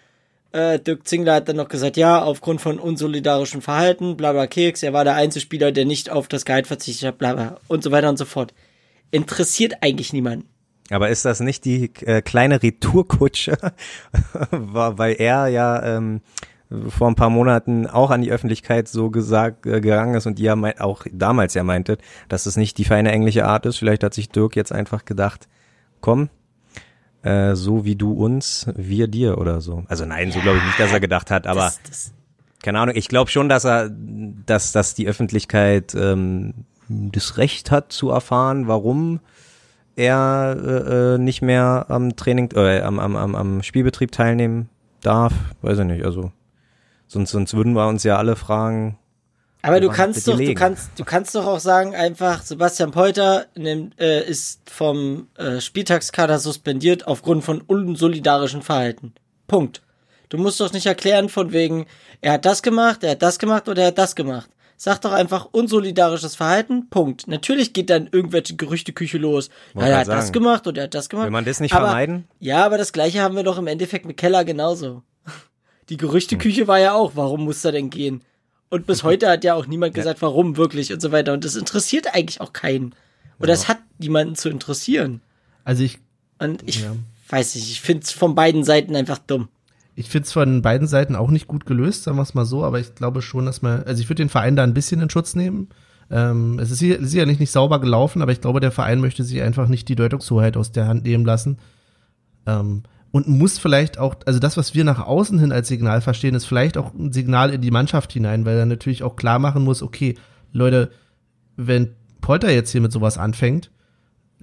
Äh, Dirk Zingler hat dann noch gesagt, ja, aufgrund von unsolidarischem Verhalten, bla bla Keks, er war der Einzelspieler, der nicht auf das Gehalt verzichtet hat, bla bla und so weiter und so fort. Interessiert eigentlich niemanden. Aber ist das nicht die äh, kleine Retourkutsche? [LAUGHS] Weil er ja ähm, vor ein paar Monaten auch an die Öffentlichkeit so gesagt äh, gegangen ist und ihr meint, auch damals ja meintet, dass es nicht die feine englische Art ist. Vielleicht hat sich Dirk jetzt einfach gedacht, komm, äh, so wie du uns, wir dir oder so. Also nein, so glaube ich nicht, dass er gedacht hat, aber das, das, keine Ahnung, ich glaube schon, dass er, dass, dass die Öffentlichkeit ähm, das Recht hat zu erfahren, warum er äh, äh, nicht mehr am Training, äh, am, am, am, am Spielbetrieb teilnehmen darf. Weiß ich nicht, also sonst, sonst würden wir uns ja alle fragen. aber du kannst doch, du kannst, du kannst doch auch sagen, einfach, Sebastian Polter nimmt, äh, ist vom äh, Spieltagskader suspendiert aufgrund von unsolidarischen Verhalten. Punkt. Du musst doch nicht erklären von wegen, er hat das gemacht, er hat das gemacht oder er hat das gemacht. Sag doch einfach unsolidarisches Verhalten, Punkt. Natürlich geht dann irgendwelche Gerüchteküche los. Ja, er hat grad das sagen. gemacht oder er hat das gemacht. Will man das nicht aber, vermeiden? Ja, aber das gleiche haben wir doch im Endeffekt mit Keller genauso. [LAUGHS] Die Gerüchteküche war ja auch, warum muss er denn gehen? Und bis [LAUGHS] heute hat ja auch niemand gesagt, warum wirklich und so weiter. Und das interessiert eigentlich auch keinen. Oder es hat niemanden zu interessieren. Also ich, Und ich Ja. weiß nicht, ich finde es von beiden Seiten einfach dumm. Ich finde es von beiden Seiten auch nicht gut gelöst, sagen wir es mal so, aber ich glaube schon, dass man, also ich würde den Verein da ein bisschen in Schutz nehmen. Ähm, es ist sicher- sicherlich nicht sauber gelaufen, aber ich glaube, der Verein möchte sich einfach nicht die Deutungshoheit aus der Hand nehmen lassen. Ähm, und muss vielleicht auch, also das, was wir nach außen hin als Signal verstehen, ist vielleicht auch ein Signal in die Mannschaft hinein, weil er natürlich auch klar machen muss, okay, Leute, wenn Polter jetzt hier mit sowas anfängt,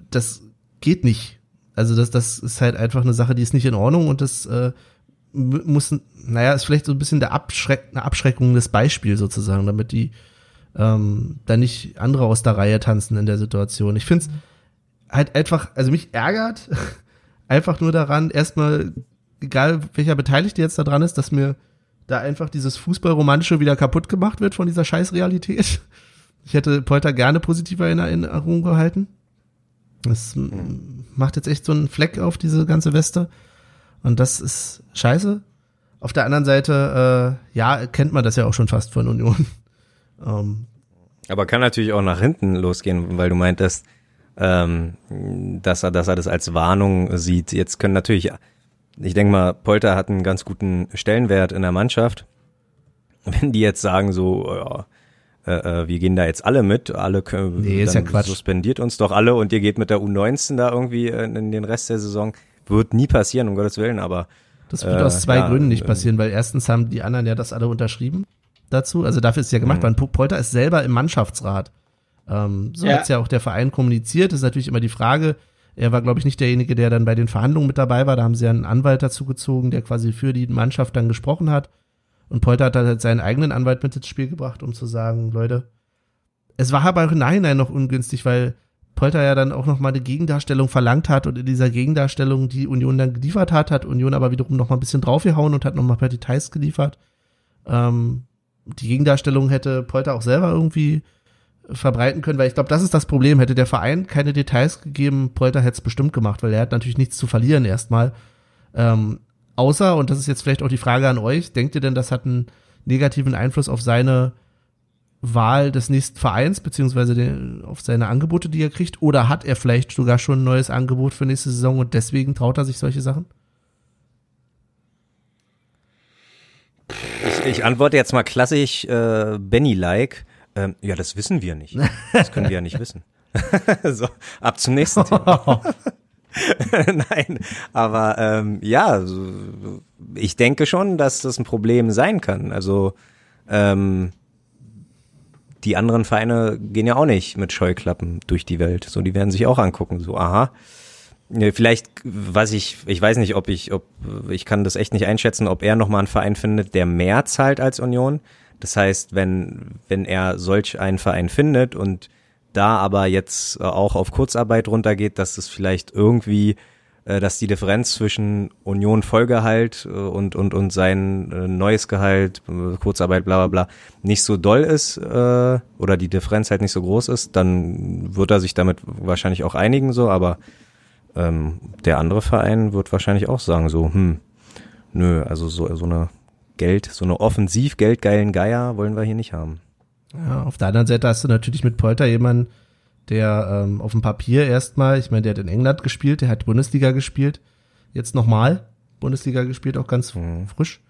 das geht nicht. Also das, das ist halt einfach eine Sache, die ist nicht in Ordnung und das äh, muss, naja, ist vielleicht so ein bisschen der Abschreck, eine Abschreckung des Beispiels sozusagen, damit die ähm, da nicht andere aus der Reihe tanzen in der Situation. Ich finde es halt einfach, also mich ärgert [LAUGHS] einfach nur daran, erstmal, egal welcher Beteiligte jetzt da dran ist, dass mir da einfach dieses Fußballromantische wieder kaputt gemacht wird von dieser Scheißrealität. [LAUGHS] Ich hätte Polter gerne positiver in Erinnerung gehalten. Das mm, macht jetzt echt so einen Fleck auf diese ganze Weste. Und das ist scheiße. Auf der anderen Seite, äh, ja, kennt man das ja auch schon fast von Union. [LAUGHS] ähm, Aber kann natürlich auch nach hinten losgehen, weil du meintest, ähm, dass er, dass er das als Warnung sieht. Jetzt können natürlich, ich denke mal, Polter hat einen ganz guten Stellenwert in der Mannschaft. [LAUGHS] Wenn die jetzt sagen so, ja, äh, äh, wir gehen da jetzt alle mit, alle können, Nee, ist ja Quatsch. suspendiert uns doch alle und ihr geht mit der U19 da irgendwie in, in den Rest der Saison. Wird nie passieren, um Gottes Willen, aber Das wird Äh, aus zwei ja, Gründen nicht äh, passieren, weil erstens haben die anderen ja das alle unterschrieben dazu. Also dafür ist es ja gemacht, Mhm. weil Polter ist selber im Mannschaftsrat. Ähm, so Ja. hat's ja auch der Verein kommuniziert. Das ist natürlich immer die Frage. Er war, glaube ich, nicht derjenige, der dann bei den Verhandlungen mit dabei war. Da haben sie ja einen Anwalt dazu gezogen, der quasi für die Mannschaft dann gesprochen hat. Und Polter hat halt seinen eigenen Anwalt mit ins Spiel gebracht, um zu sagen, Leute, es war aber auch im Nachhinein noch ungünstig, weil Polter ja dann auch noch mal eine Gegendarstellung verlangt hat und in dieser Gegendarstellung, die Union dann geliefert hat, hat Union aber wiederum noch mal ein bisschen draufgehauen und hat noch mal ein paar Details geliefert. Ähm, die Gegendarstellung hätte Polter auch selber irgendwie verbreiten können, weil ich glaube, das ist das Problem. Hätte der Verein keine Details gegeben, Polter hätte es bestimmt gemacht, weil er hat natürlich nichts zu verlieren erstmal. Ähm, außer, und das ist jetzt vielleicht auch die Frage an euch, denkt ihr denn, das hat einen negativen Einfluss auf seine Wahl des nächsten Vereins, beziehungsweise den, auf seine Angebote, die er kriegt? Oder hat er vielleicht sogar schon ein neues Angebot für nächste Saison und deswegen traut er sich solche Sachen? Ich, ich antworte jetzt mal klassisch äh, Benny-like. Ähm, ja, das wissen wir nicht. Das können wir ja nicht wissen. [LAUGHS] so, ab zum nächsten Thema. [LAUGHS] Nein, aber ähm, ja, ich denke schon, dass das ein Problem sein kann. Also ähm, die anderen Vereine gehen ja auch nicht mit Scheuklappen durch die Welt. So, die werden sich auch angucken. So, aha, Vielleicht, was ich, ich weiß nicht, ob ich, ob, ich kann das echt nicht einschätzen, ob er nochmal einen Verein findet, der mehr zahlt als Union. Das heißt, wenn, wenn er solch einen Verein findet und da aber jetzt auch auf Kurzarbeit runtergeht, dass es vielleicht irgendwie, dass die Differenz zwischen Union Vollgehalt äh, und, und, und sein äh, neues Gehalt, äh, Kurzarbeit, bla, bla, bla, nicht so doll ist, äh, oder die Differenz halt nicht so groß ist, dann wird er sich damit wahrscheinlich auch einigen, so, aber ähm, der andere Verein wird wahrscheinlich auch sagen, so, hm, nö, also so, so eine Geld, so eine offensiv geldgeilen Geier wollen wir hier nicht haben. Ja, auf der anderen Seite hast du natürlich mit Polter jemanden, der ähm, auf dem Papier erstmal, ich meine, der hat in England gespielt, der hat Bundesliga gespielt, jetzt nochmal Bundesliga gespielt, auch ganz Mhm. frisch.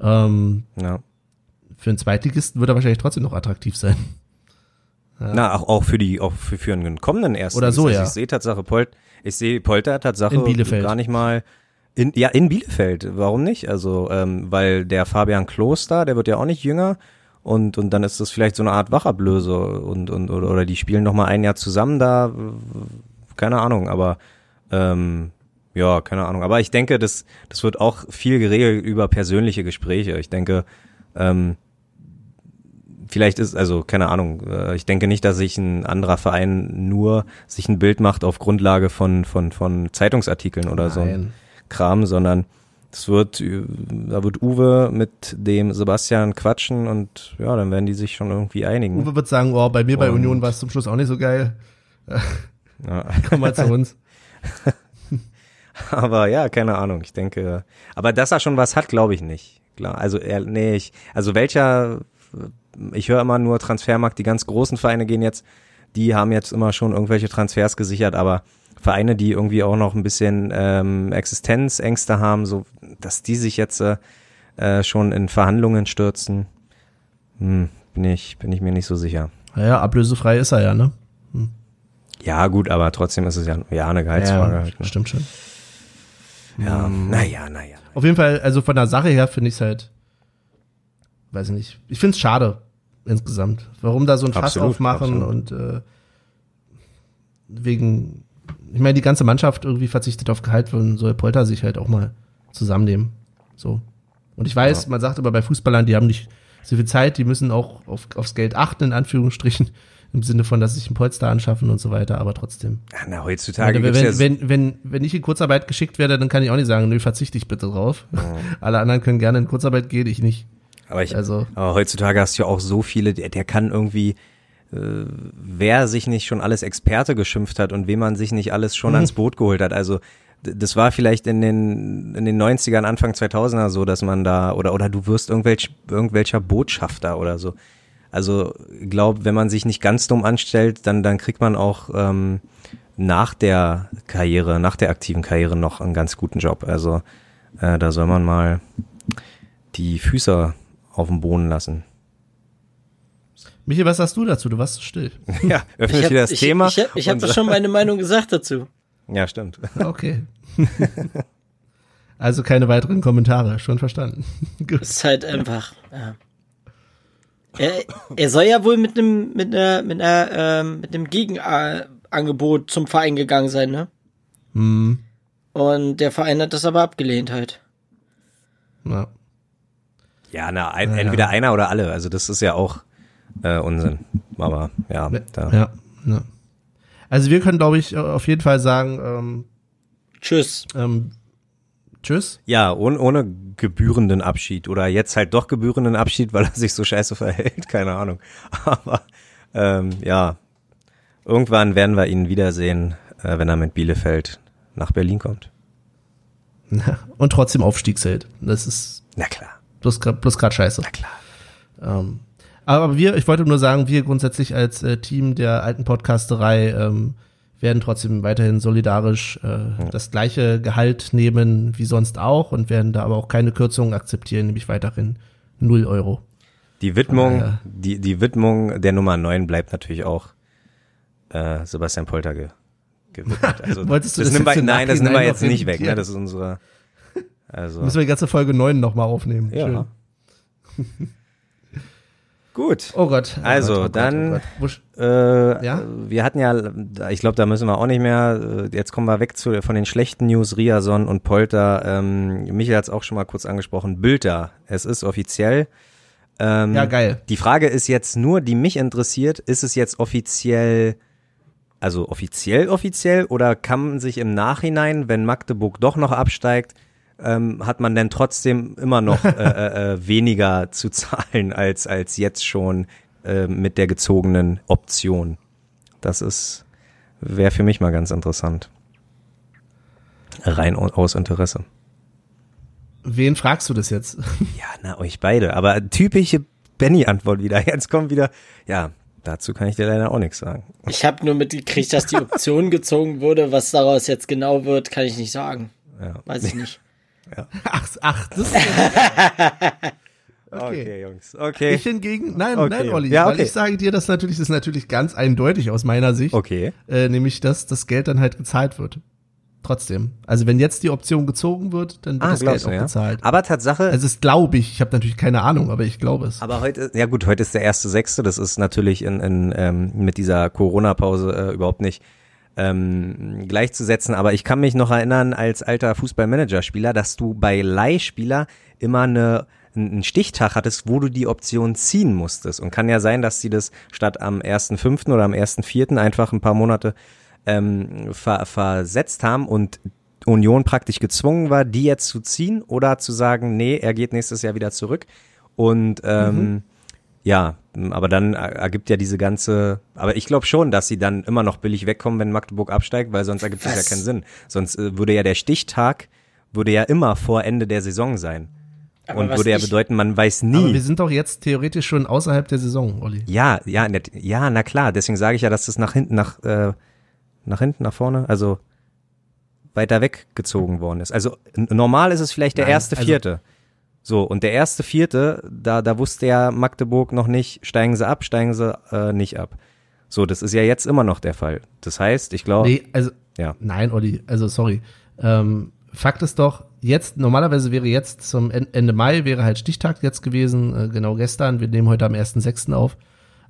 Ähm, Ja. für einen Zweitligisten wird er wahrscheinlich trotzdem noch attraktiv sein. Na, auch, auch für die, auch für, für einen kommenden ersten. Oder so, Also ja. Ich sehe Tatsache Polt, ich sehe Polter Tatsache In Bielefeld. gar nicht mal in, ja, in Bielefeld. Warum nicht? Also, ähm, weil der Fabian Kloster, der wird ja auch nicht jünger. Und, und dann ist das vielleicht so eine Art Wachablöse und, und, oder, oder die spielen noch mal ein Jahr zusammen da. Keine Ahnung, aber, ähm, ja, keine Ahnung. Aber ich denke, das, das wird auch viel geregelt über persönliche Gespräche. Ich denke, ähm, vielleicht ist, also keine Ahnung, äh, ich denke nicht, dass sich ein anderer Verein nur sich ein Bild macht auf Grundlage von, von, von Zeitungsartikeln oder so ein Nein. Kram, sondern es wird, äh, da wird Uwe mit dem Sebastian quatschen und ja, dann werden die sich schon irgendwie einigen. Uwe wird sagen, oh, bei mir bei Und- Union war es zum Schluss auch nicht so geil. Ja. [LAUGHS] Komm mal zu uns. [LAUGHS] Aber ja, keine Ahnung. Ich denke, aber dass er schon was hat, glaube ich nicht. Klar, also er, nee, ich, also welcher, ich höre immer nur Transfermarkt, die ganz großen Vereine gehen jetzt, die haben jetzt immer schon irgendwelche Transfers gesichert, aber Vereine, die irgendwie auch noch ein bisschen ähm, Existenzängste haben, so, dass die sich jetzt äh, äh, schon in Verhandlungen stürzen, hm, bin ich, bin ich mir nicht so sicher. Naja, ablösefrei ist er ja, ne? Ja, gut, aber trotzdem ist es ja, ja eine Gehaltsfrage ja, halt. Ne? stimmt schon. Ja, naja, naja. Auf jeden Fall, also von der Sache her finde ich es halt, weiß ich nicht, ich finde es schade insgesamt. Warum da so ein Fass Absolut, aufmachen absolut. und äh, wegen, ich meine, die ganze Mannschaft irgendwie verzichtet auf Gehalt, und soll Polter sich halt auch mal zusammennehmen. So. Und ich weiß, man sagt immer bei Fußballern, die haben nicht so viel Zeit, die müssen auch auf, aufs Geld achten, in Anführungsstrichen, [LAUGHS] im Sinne von, dass sie sich ein Polster anschaffen und so weiter, aber trotzdem. Ja, na, heutzutage wenn, ja so- wenn, wenn, wenn ich in Kurzarbeit geschickt werde, dann kann ich auch nicht sagen, nö, verzichte ich bitte drauf. [LAUGHS] Alle anderen können gerne in Kurzarbeit gehen, ich nicht. Aber, ich, Also- aber heutzutage hast du ja auch so viele, der, der kann irgendwie, wer sich nicht schon alles Experte geschimpft hat und wem man sich nicht alles Mhm. schon ans Boot geholt hat. Also das war vielleicht in den, in den 90ern, Anfang 2000er so, dass man da, oder, oder du wirst irgendwelch, irgendwelcher Botschafter oder so. Also glaub, wenn man sich nicht ganz dumm anstellt, dann, dann kriegt man auch ähm, nach der Karriere, nach der aktiven Karriere noch einen ganz guten Job. Also äh, da soll man mal die Füße auf dem Boden lassen. Michi, was sagst du dazu? Du warst so still. [LAUGHS] Ja, öffnet hab- wieder das ich, Thema. Ich, hab- ich habe doch schon [LAUGHS] meine Meinung gesagt dazu. Ja, stimmt. [LAUGHS] Okay. also keine weiteren Kommentare, schon verstanden. Gut. Es ist halt einfach. Ja. Er, er soll ja wohl mit einem mit einer mit einer ähm, mit einem Gegenangebot zum Verein gegangen sein, ne? Hm, Und der Verein hat das aber abgelehnt halt. ja. Ja, na, ein, Ja, ja. entweder einer oder alle. Also das ist ja auch äh, Unsinn. Aber ja, da. ja, ja. Also wir können, glaube ich, auf jeden Fall sagen, ähm, Tschüss. ähm, tschüss. Ja, ohne, ohne gebührenden Abschied oder jetzt halt doch gebührenden Abschied, weil er sich so scheiße [LAUGHS] verhält, keine Ahnung. Aber ähm, ja, irgendwann werden wir ihn wiedersehen, äh, wenn er mit Bielefeld nach Berlin kommt. [LAUGHS] Und trotzdem Aufstiegsheld. Das ist Na klar, bloß grad- bloß gerade scheiße. na klar. Ähm, aber wir, ich wollte nur sagen, wir grundsätzlich als äh, Team der alten Podcasterei ähm, werden trotzdem weiterhin solidarisch äh, das gleiche Gehalt nehmen wie sonst auch und werden da aber auch keine Kürzungen akzeptieren, nämlich weiterhin 0 Euro. Die Widmung, Ah, ja. die, die Widmung der Nummer 9 bleibt natürlich auch äh, Sebastian Polter ge, gewidmet. Also, [LAUGHS] Wolltest du das das wir, jetzt im nein, das nehmen wir jetzt nicht weg. Ne? Das ist unsere. Also, Müssen wir die ganze Folge 9 nochmal aufnehmen. ja. Schön. Gut. Oh Gott. Oh Also, Gott, oh Gott, dann- oh Gott. Wusch- Äh, Ja? Wir hatten ja, ich glaube, da müssen wir auch nicht mehr. äh, Jetzt kommen wir weg zu, von den schlechten News. Riason und Polter. Ähm, Michael hat es auch schon mal kurz angesprochen. Bülter. Es ist offiziell. Ähm, Ja, geil. Die Frage ist jetzt nur, die mich interessiert, ist es jetzt offiziell, also offiziell offiziell oder kann man sich im Nachhinein, wenn Magdeburg doch noch absteigt, ähm, hat man denn trotzdem immer noch [LAUGHS] äh, äh, äh, weniger zu zahlen als, als jetzt schon äh, mit der gezogenen Option? Das ist, wäre für mich mal ganz interessant. Rein au- aus Interesse. Wen fragst du das jetzt? Ja, na, euch beide. Aber typische Benny-Antwort wieder. Jetzt kommt wieder, ja, dazu kann ich dir leider auch nichts sagen. Ich habe nur mitgekriegt, dass die [LAUGHS] Option gezogen wurde. Was daraus jetzt genau wird, kann ich nicht sagen. Ja. Weiß ich nicht. [LAUGHS] Ach, ach, das ist [LAUGHS] Okay. Jungs. Okay. Ich hingegen, nein, Okay. nein, Olli, Ja, weil okay. ich sage dir, das natürlich, das ist natürlich ganz eindeutig aus meiner Sicht, okay. äh, nämlich, dass das Geld dann halt gezahlt wird. Trotzdem. Also wenn jetzt die Option gezogen wird, dann wird Ah, das Geld du, auch ja? gezahlt. Aber Tatsache, Also es glaube ich, ich habe natürlich keine Ahnung, aber ich glaube es. aber heute, ja gut, heute ist der erste Sechste. Das ist natürlich in, in, ähm, mit dieser Corona-Pause äh, überhaupt nicht ähm, gleichzusetzen. Aber ich kann mich noch erinnern als alter Fußballmanager-Spieler, dass du bei Leihspieler immer eine einen Stichtag hattest, wo du die Option ziehen musstest. Und kann ja sein, dass sie das statt am 1.5. oder am 1.4. einfach ein paar Monate ähm, ver versetzt haben und Union praktisch gezwungen war, die jetzt zu ziehen oder zu sagen, nee, er geht nächstes Jahr wieder zurück. Und ähm, ja, aber dann er- ergibt ja diese ganze, aber ich glaube schon, dass sie dann immer noch billig wegkommen, wenn Magdeburg absteigt, weil sonst ergibt es ja keinen Sinn. Sonst äh, würde ja der Stichtag, würde ja immer vor Ende der Saison sein. Aber und würde ja bedeuten, man weiß Aber wir nie. sind doch jetzt theoretisch schon außerhalb der Saison, Olli. Ja, ja, net- ja, na klar. Deswegen sage ich ja, dass das nach hinten, nach, äh, nach hinten, nach vorne, also weiter weggezogen worden ist. Also normal ist es vielleicht der Nein, erste also- Vierte. So, und der erste Vierte, da, da wusste ja Magdeburg noch nicht, steigen sie ab, steigen sie äh, nicht ab. So, das ist ja jetzt immer noch der Fall. Das heißt, ich glaube, Nee, also ja. Nein, Olli, also sorry. Ähm, Fakt ist doch, jetzt, normalerweise wäre jetzt zum En- Ende Mai, wäre halt Stichtag jetzt gewesen, äh, genau gestern, wir nehmen heute am 1.6. auf,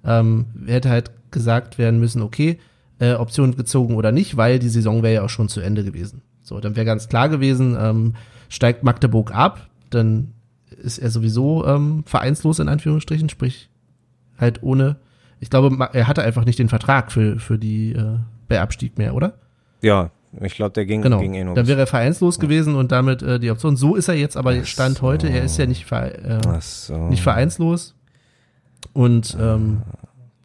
ähm, hätte halt gesagt werden müssen, okay, äh, Option gezogen oder nicht, weil die Saison wäre ja auch schon zu Ende gewesen. So, dann wäre ganz klar gewesen, ähm, steigt Magdeburg ab, dann ist er sowieso ähm, vereinslos in Anführungsstrichen, sprich halt ohne, ich glaube, er hatte einfach nicht den Vertrag für, für die äh, bei Abstieg mehr, oder? Ja, ich glaube, der ging, Genau. ging eh nur Dann wäre er vereinslos gewesen und damit äh, die Option. So ist er jetzt aber Stand heute. Er ist ja nicht, ver, äh, so. nicht vereinslos. Und ähm,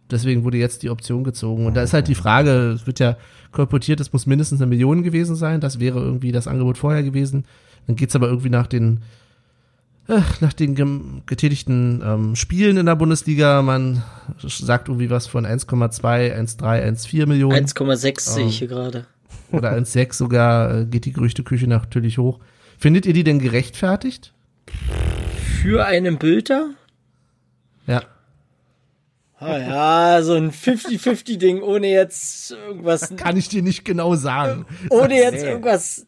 deswegen wurde jetzt die Option gezogen. Und da ist halt die Frage, es wird ja kolportiert, es muss mindestens eine Million gewesen sein. Das wäre irgendwie das Angebot vorher gewesen. Dann geht's aber irgendwie nach den nach den getätigten ähm, Spielen in der Bundesliga. Man sagt irgendwie was von 1,2, 1,3, 1,4 Millionen 1,6 sehe Ähm. ich hier gerade. oder [LAUGHS] 1,6 sogar, äh, geht die Gerüchteküche natürlich hoch. Findet ihr die denn gerechtfertigt? Für einen Bilder? Ja. Ah ja, so ein 50-50-Ding, ohne jetzt irgendwas, [LAUGHS] Kann ich dir nicht genau sagen. ohne jetzt irgendwas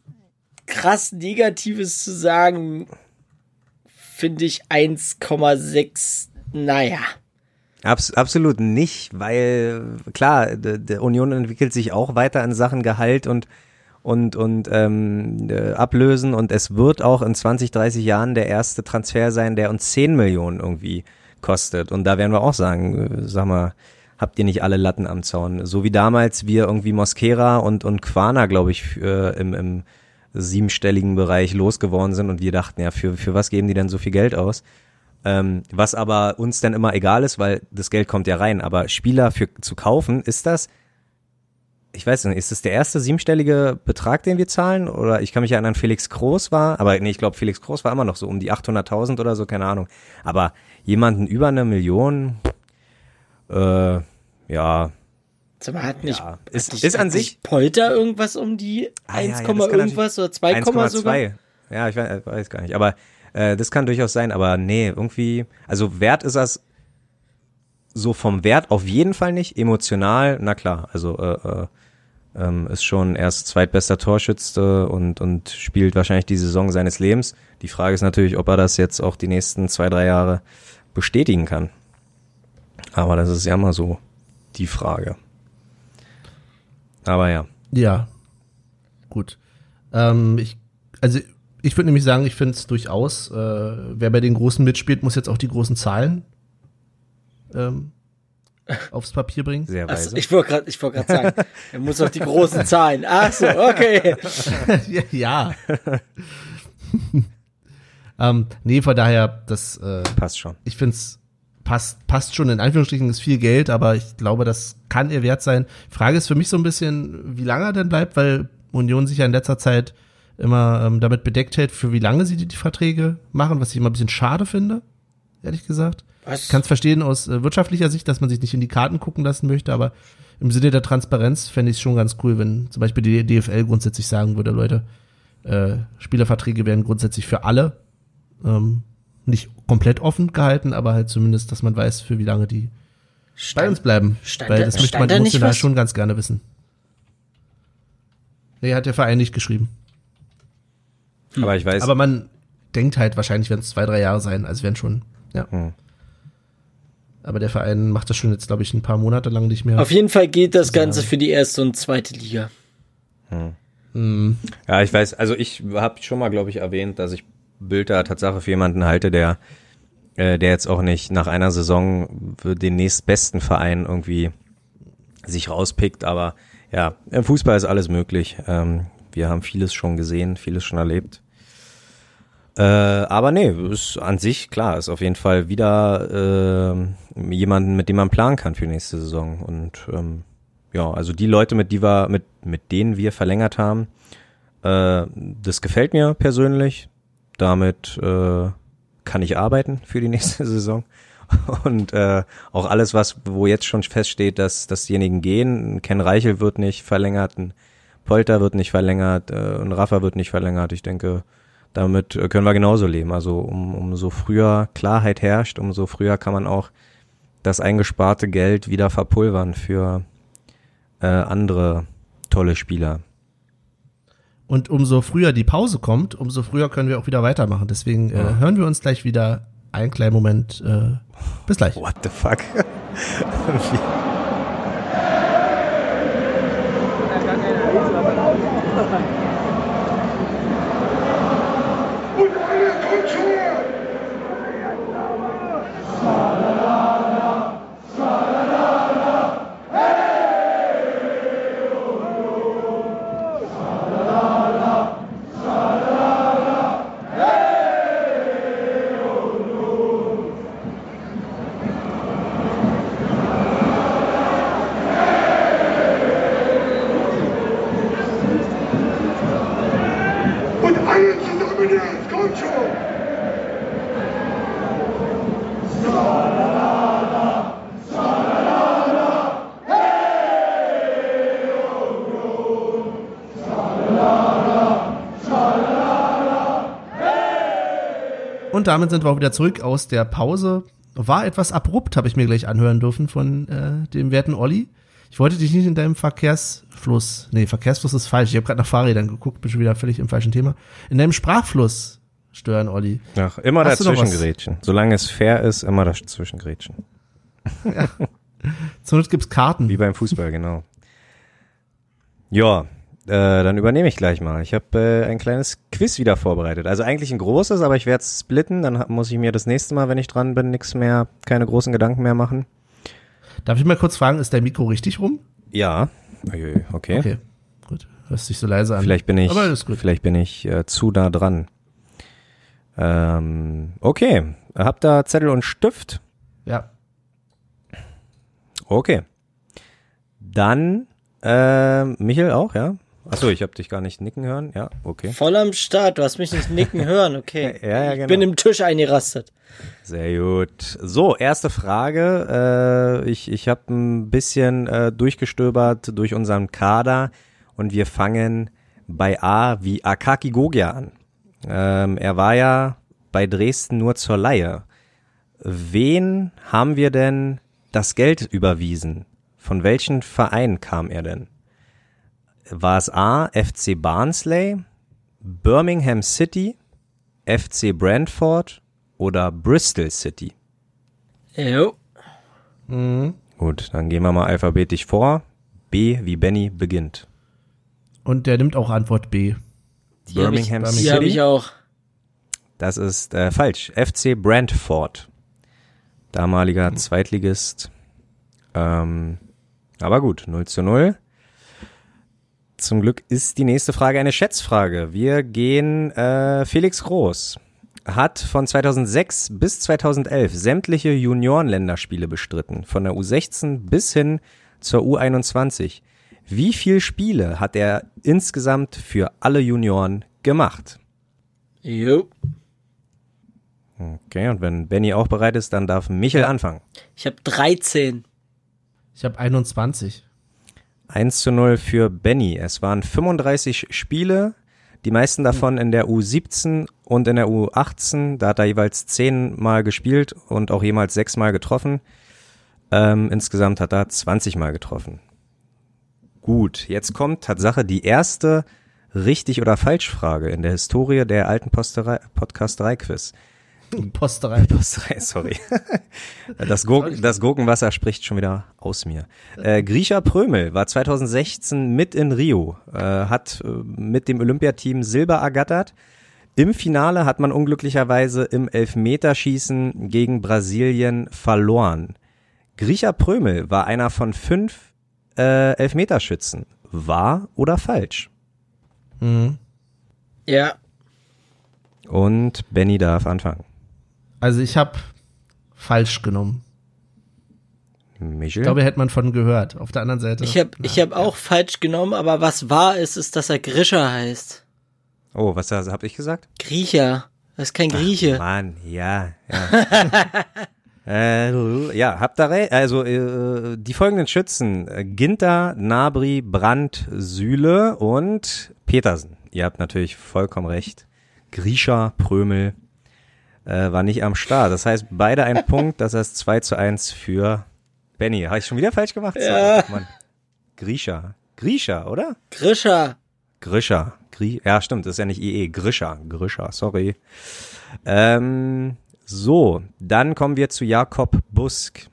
krass Negatives zu sagen, finde ich 1,6, naja. Abs absolut nicht, weil klar, der, Union entwickelt sich auch weiter in Sachen Gehalt und und und ähm, äh, ablösen und es wird auch in 20, 30 Jahren der erste Transfer sein, der uns 10 Millionen irgendwie kostet. Und da werden wir auch sagen, äh, sag mal, habt ihr nicht alle Latten am Zaun? So wie damals wir irgendwie Mosquera und und Quana, glaube ich, äh, im, im siebenstelligen Bereich losgeworden sind und wir dachten, ja, für, für was geben die denn so viel Geld aus? Ähm, was aber uns dann immer egal ist, weil das Geld kommt ja rein. Aber Spieler für zu kaufen, ist das, ich weiß nicht, ist das der erste siebenstellige Betrag, den wir zahlen? Oder ich kann mich erinnern, Felix Groß war, aber nee, ich glaube, Felix Groß war immer noch so um die 800.000 oder so, keine Ahnung. Aber jemanden über eine Million, äh, ja, Sag mal, hat nicht, Ja, ist- hat nicht, ist an sich- Polter irgendwas um die Ah, ja, 1, ja, kann irgendwas oder 2, sogar? 1,2. Ja, ich weiß, weiß gar nicht. Aber äh, das kann durchaus sein. Aber nee, irgendwie, also wert ist das so vom Wert auf jeden Fall nicht. Emotional, na klar. Also äh, äh, ähm, ist schon erst zweitbester Torschütze und, und spielt wahrscheinlich die Saison seines Lebens. Die Frage ist natürlich, ob er das jetzt auch die nächsten zwei, drei Jahre bestätigen kann. Aber das ist ja immer so die Frage. Aber ja. Ja, gut. Ähm, ich, also ich würde nämlich sagen, ich finde es durchaus, äh, wer bei den Großen mitspielt, muss jetzt auch die großen Zahlen ähm, aufs Papier bringen. Sehr weise. Also, ich wollte gerade ich wollt grad sagen, er muss doch die großen Zahlen. Ach so, okay. [LAUGHS] ja. ja. [LAUGHS] ähm, nee, von daher, das, äh, Passt schon. ich finde es passt, passt schon, in Anführungsstrichen ist viel Geld, aber ich glaube, das kann ihr wert sein. Frage ist für mich so ein bisschen, wie lange er denn bleibt, weil Union sich ja in letzter Zeit immer ähm, damit bedeckt hält, für wie lange sie die, die Verträge machen, was ich immer ein bisschen schade finde, ehrlich gesagt. Was? Ich kann es verstehen aus äh, wirtschaftlicher Sicht, dass man sich nicht in die Karten gucken lassen möchte, aber im Sinne der Transparenz fände ich es schon ganz cool, wenn zum Beispiel die DFL grundsätzlich sagen würde, Leute, äh, Spielerverträge werden grundsätzlich für alle ähm, nicht komplett offen gehalten, aber halt zumindest, dass man weiß, für wie lange die bei uns bleiben. stand weil da- das möchte stand man emotional schon ganz gerne wissen. Nee, hat der Verein nicht geschrieben. Aber ich weiß, Aber man denkt halt, wahrscheinlich werden es zwei, drei Jahre sein, also werden schon, ja. Hm. Aber der Verein macht das schon jetzt, glaube ich, ein paar Monate lang nicht mehr. Auf jeden Fall geht das Ganze für die erste und zweite Liga. Hm. Ja, ich weiß, also ich habe schon mal, glaube ich, erwähnt, dass ich Bilder Tatsache für jemanden halte, der, äh, der jetzt auch nicht nach einer Saison den nächstbesten Verein irgendwie sich rauspickt, aber ja, im Fußball ist alles möglich. Ähm, wir haben vieles schon gesehen, vieles schon erlebt. Äh, aber nee, ist an sich klar, ist auf jeden Fall wieder äh, jemanden, mit dem man planen kann für nächste Saison. Und ähm, ja, also die Leute, mit die wir, mit, mit denen wir verlängert haben, äh, das gefällt mir persönlich. Damit äh, kann ich arbeiten für die nächste [LAUGHS] Saison. Und äh, auch alles, was, wo jetzt schon feststeht, dass, dass diejenigen gehen, Ken Reichel wird nicht verlängert, ein Polter wird nicht verlängert, äh, ein Rafa wird nicht verlängert. Ich denke, damit äh, können wir genauso leben. Also um, umso früher Klarheit herrscht, umso früher kann man auch das eingesparte Geld wieder verpulvern für äh, andere tolle Spieler. Und umso früher die Pause kommt, umso früher können wir auch wieder weitermachen. Deswegen äh, hören wir uns gleich wieder einen kleinen Moment. Äh, bis gleich. What the fuck? [LAUGHS] und alle Kultur. Und alle zusammen jetzt, kommt schon! Und damit sind wir auch wieder zurück aus der Pause. War etwas abrupt, habe ich mir gleich anhören dürfen von äh, dem werten Olli. Ich wollte dich nicht in deinem Verkehrsfluss, nee, Verkehrsfluss ist falsch. Ich habe gerade nach Fahrrädern geguckt, bin schon wieder völlig im falschen Thema. In deinem Sprachfluss stören, Olli. Ach, immer Hast was? dazwischengrätschen. Solange es fair ist, immer dazwischengrätschen. Zur Not gibt's Karten. Wie beim Fußball, genau. Ja, äh, dann übernehme ich gleich mal. Ich habe äh, ein kleines Quiz wieder vorbereitet. Also eigentlich ein großes, aber ich werde es splitten. Dann muss ich mir das nächste Mal, wenn ich dran bin, nichts mehr, keine großen Gedanken mehr machen. Darf ich mal kurz fragen, ist dein Mikro richtig rum? Ja. Okay. Okay, gut. Hörst dich so leise an. Vielleicht bin ich, vielleicht bin ich äh, zu nah dran. Ähm, okay. Habt da Zettel und Stift? Ja. Okay. Dann, äh, Michel auch, ja? Achso, ich habe dich gar nicht nicken hören. Ja, okay. Voll am Start, du hast mich nicht nicken [LAUGHS] hören, okay. Ja, ja, Ich genau. bin im Tisch eingerastet. Sehr gut. So, erste Frage. Äh, ich ich habe ein bisschen äh, durchgestöbert durch unseren Kader und wir fangen bei A wie Akaki Gogia an. Ähm, er war ja bei Dresden nur zur Laie. Wen haben wir denn das Geld überwiesen? Von welchem Verein kam er denn? War es A, FC Barnsley, Birmingham City, FC Brentford oder Bristol City? Jo. Mhm. Gut, dann gehen wir mal alphabetisch vor. B wie Benny beginnt. Und der nimmt auch Antwort B. Die hab ich- Birmingham die Die City. habe ich auch. Das ist äh, falsch. FC Brentford. Damaliger Zweitligist. Ähm, aber gut, 0 zu 0. Zum Glück ist die nächste Frage eine Schätzfrage. Wir gehen äh, Felix Groß. Hat von 2006 bis 2011 sämtliche Juniorenländerspiele bestritten. Von der U16 bis hin zur U21. Wie viele Spiele hat er insgesamt für alle Junioren gemacht? Jo. Okay, und wenn Benny auch bereit ist, dann darf Michel anfangen. Ich habe 13. Ich habe 21. 1 zu 0 für Benny. Es waren 35 Spiele, die meisten davon in der U17 und in der U18. Da hat er jeweils 10 Mal gespielt und auch jemals 6 Mal getroffen. Ähm, insgesamt hat er 20 Mal getroffen. Gut, jetzt kommt Tatsache die erste richtig oder falsch Frage in der Historie der alten Podcasterei-Quiz. [LAUGHS] Posterei. Posterei, sorry. [LAUGHS] Das, Gurken, das Gurkenwasser spricht schon wieder aus mir. Äh, Grisha Prömel war 2016 mit in Rio, äh, hat äh, mit dem Olympiateam Silber ergattert. Im Finale hat man unglücklicherweise im Elfmeterschießen gegen Brasilien verloren. Grisha Prömel war einer von fünf äh, Elfmeterschützen. Wahr oder falsch? Mhm. Ja. Und Benny darf anfangen. Also ich habe falsch genommen. Michel? Ich glaube, hätte man von gehört. Auf der anderen Seite. Ich habe ich hab auch falsch genommen, aber was wahr ist, ist, dass er Grischer heißt. oh, was habe ich gesagt? Griecher. Das ist kein Grieche. Mann, ja, ja. [LAUGHS] äh, ja, habt ihr recht. Also äh, die folgenden Schützen: Ginter, Nabri, Brandt, Süle und Petersen. Ihr habt natürlich vollkommen recht. Grisha, Prömel äh, war nicht am Start. Das heißt, beide ein [LAUGHS] Punkt. Das heißt 2 zu 1 für Benny. Habe ich schon wieder falsch gemacht? Ja. Mann. Grisha. Grisha, oder? Grischer. Grisha. Gri ja, stimmt, das ist ja nicht IE. Grisha. Grisha, sorry. Ähm, so, dann kommen wir zu Jakob Busk.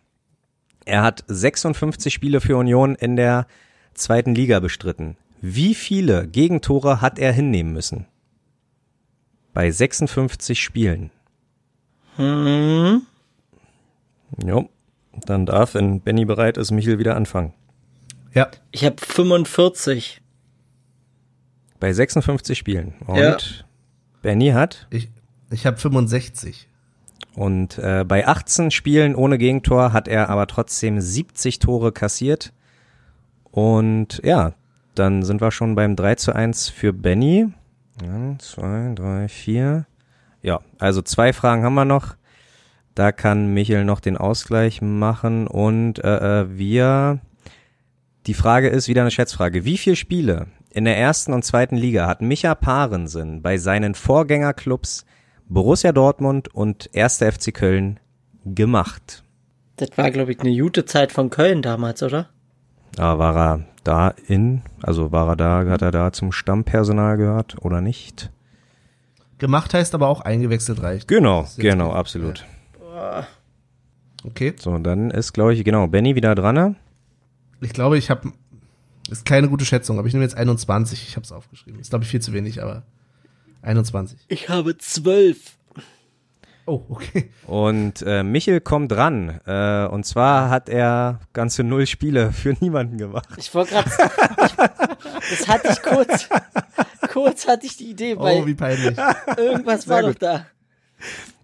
Er hat 56 Spiele für Union in der zweiten Liga bestritten. Wie viele Gegentore hat er hinnehmen müssen? Bei 56 Spielen. Hm. Jo, dann darf, wenn Benny bereit ist, Michel wieder anfangen. ja. Ich habe 45. Bei 56 Spielen. Und Ja. Benny hat Ich, ich habe 65. Und äh, bei 18 Spielen ohne Gegentor hat er aber trotzdem 70 Tore kassiert. Und ja, dann sind wir schon beim 3 zu 1 für Benny. 1, 2, 3, 4. Ja, also zwei Fragen haben wir noch. Da kann Michel noch den Ausgleich machen. Und äh, äh, wir. Die Frage ist wieder eine Schätzfrage. Wie viele Spiele in der ersten und zweiten Liga hat Micha Parensen bei seinen Vorgängerclubs Borussia Dortmund und 1. FC Köln gemacht. Das war, glaube ich, eine gute Zeit von Köln damals, oder? Aber war er da in, also war er da, hat er da zum Stammpersonal gehört oder nicht? Gemacht heißt aber auch eingewechselt reicht. Genau, genau, gut. absolut. Okay. So, dann ist, glaube ich, genau, Benny wieder dran. ne? Ich glaube, ich habe. Ist keine gute Schätzung, aber ich nehme jetzt 21. Ich habe es aufgeschrieben. Ist, glaube ich, viel zu wenig, aber 21. Ich habe 12. Oh, okay. Und äh, Michel kommt dran. Äh, und zwar hat er ganze null Spiele für niemanden gemacht. Ich wollte gerade. [LAUGHS] Das hatte ich kurz. [LAUGHS] Kurz hatte ich die Idee, weil Oh, wie peinlich. [LAUGHS] irgendwas war doch da.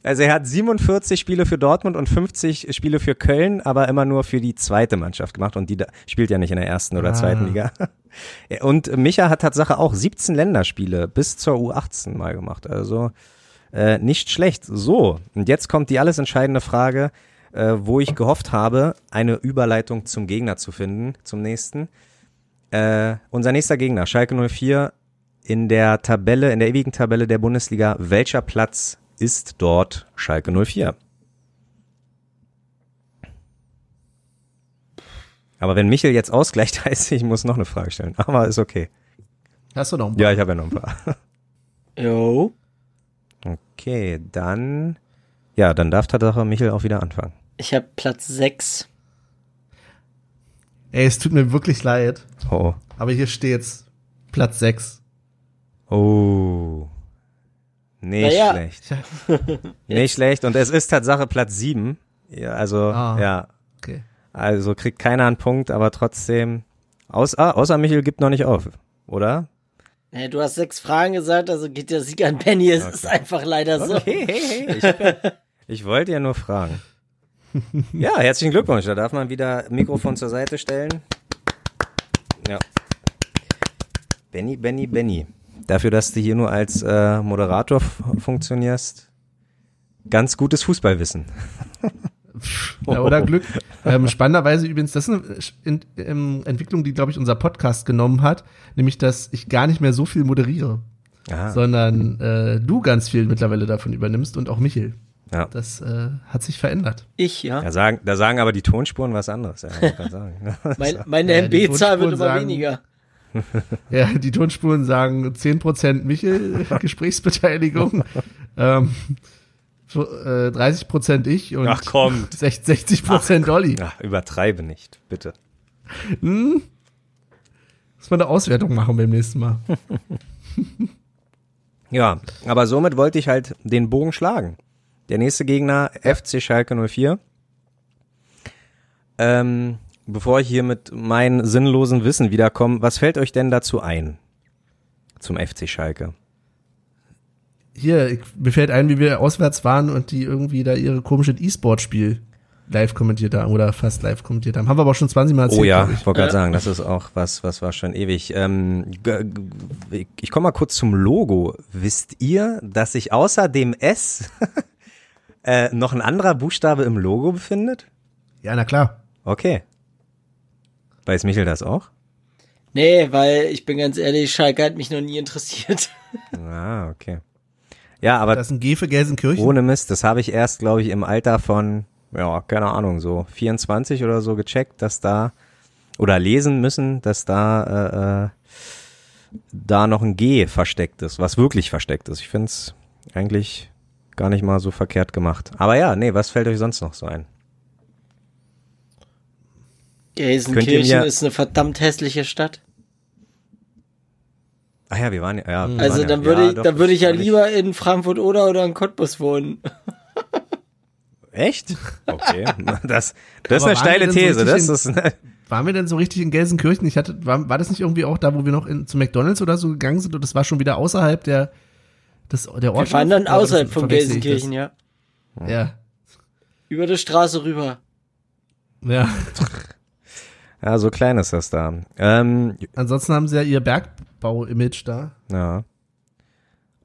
Also er hat 47 Spiele für Dortmund und 50 Spiele für Köln, aber immer nur für die zweite Mannschaft gemacht und die da, spielt ja nicht in der ersten oder Ah. zweiten Liga. [LAUGHS] Und Micha hat Tatsache auch 17 Länderspiele bis zur U18 mal gemacht. Also äh, nicht schlecht. So, und jetzt kommt die alles entscheidende Frage, äh, wo ich gehofft habe, eine Überleitung zum Gegner zu finden, zum nächsten. Äh, unser nächster Gegner, Schalke 04, in der Tabelle, in der ewigen Tabelle der Bundesliga, welcher Platz ist dort Schalke 04? Aber wenn Michel jetzt ausgleicht, [LAUGHS] heißt ich muss noch eine Frage stellen. Aber ist okay. Hast du noch ein Ja, ich habe ja noch ein paar. [LAUGHS] Jo. Okay, dann. Ja, dann darf Tatsache Michel auch wieder anfangen. Ich habe Platz 6. Ey, es tut mir wirklich leid, Oh. aber hier steht's. Platz 6. Oh. Nicht Naja. schlecht. [LAUGHS] Nicht schlecht. Und es ist Tatsache Platz sieben. Ja, also, Ah. ja. Okay. Also kriegt keiner einen Punkt, aber trotzdem. Außer, außer Michel gibt noch nicht auf, oder? Ja, du hast sechs Fragen gesagt, also geht der Sieg an Penny. Es ist einfach leider so. Hey, hey, hey. Ich, [LAUGHS] ich wollte ja nur fragen. Ja, herzlichen Glückwunsch. Da darf man wieder Mikrofon zur Seite stellen. Ja. Benny, Benny, Benny. Dafür, dass du hier nur als äh, Moderator funktionierst. Ganz gutes Fußballwissen. Ja, oder Glück. Ähm, spannenderweise übrigens, das ist eine in, ähm, Entwicklung, die, glaube ich, unser Podcast genommen hat, nämlich, dass ich gar nicht mehr so viel moderiere, Ah, sondern äh, du ganz viel mittlerweile davon übernimmst und auch Michel. ja. Das äh, hat sich verändert. Ich, ja. Da sagen, da sagen aber die Tonspuren was anderes. Ja, sagen. Mein, [LAUGHS] meine Ja, MB-Zahl wird immer sagen- weniger. [LAUGHS] Ja, die Tonspuren sagen 10% Michel, [LAUGHS] Gesprächsbeteiligung, ähm, so, äh, 30% ich und Ach, kommt. 60, 60% Olli. Ach, übertreibe nicht, bitte. Muss man eine Auswertung machen beim nächsten Mal. [LAUGHS] Ja, aber somit wollte ich halt den Bogen schlagen. Der nächste Gegner, FC Schalke 04. Ähm, bevor ich hier mit meinem sinnlosen Wissen wiederkomme, was fällt euch denn dazu ein? Zum FC Schalke. Hier, ich, mir fällt ein, wie wir auswärts waren und die irgendwie da ihre komische E-Sport-Spiel live kommentiert haben oder fast live kommentiert haben. Haben wir aber auch schon 20 Mal erzählt. Oh ja, ich wollte gerade sagen, das ist auch was, was war schon ewig. Ähm, ich komme mal kurz zum Logo. Wisst ihr, dass sich außer dem S [LAUGHS] äh, noch ein anderer Buchstabe im Logo befindet? Ja, na klar. Okay. Weiß Michel das auch? Nee, weil ich bin ganz ehrlich, Schalke hat mich noch nie interessiert. [LAUGHS] Ah, okay. Ja, aber Das ist ein G für Gelsenkirchen. ohne Mist, das habe ich erst, glaube ich, im Alter von, ja, keine Ahnung, so 24 oder so gecheckt, dass da, oder lesen müssen, dass da, äh, äh, da noch ein G versteckt ist, was wirklich versteckt ist. Ich finde es eigentlich gar nicht mal so verkehrt gemacht. Aber ja, nee, was fällt euch sonst noch so ein? Gelsenkirchen ist eine verdammt hässliche Stadt. Ah ja, wir waren ja, ja wir Also waren ja, dann würde ja, ich, doch, dann würde ich ja das war nicht- lieber in Frankfurt oder oder in Cottbus wohnen. [LAUGHS] Echt? Okay. [LAUGHS] Das, das ist eine waren wir steile so These. richtig Das in- ist, Waren wir denn so richtig in Gelsenkirchen? Ich hatte, war, war das nicht irgendwie auch da, wo wir noch in, zu McDonalds oder so gegangen sind und das war schon wieder außerhalb der, des, der Wir Ortschaft? fahren dann außerhalb das- von Gelsenkirchen, ja. das? Ja. Über die Straße rüber. Ja. [LAUGHS] ja, so klein ist das da. Ähm, Ansonsten haben sie ja ihr Bergbau-Image da. Ja.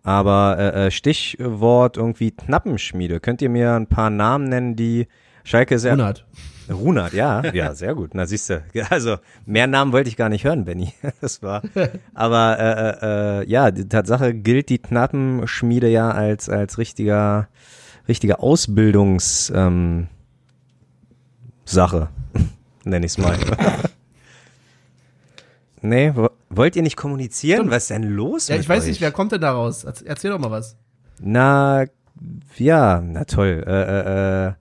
Aber äh, äh, Stichwort irgendwie Knappenschmiede. Könnt ihr mir ein paar Namen nennen, die Schalke sehr. 100. Runert, ja. Ja, sehr gut. Na siehst du. [LAUGHS] Also mehr Namen wollte ich gar nicht hören, Benny. [LAUGHS] Das war. [LAUGHS] Aber äh, äh, äh, ja, die Tatsache gilt die Knappenschmiede ja als als richtiger richtige Ausbildungs ähm, Sache, nenne ich es mal. [LAUGHS] nee, wo, wollt ihr nicht kommunizieren? Was ist denn los? Ja, mit ich weiß euch? nicht, wer kommt denn da raus? Erz- Erzähl doch mal was. Na, ja, na toll. Äh, äh, äh,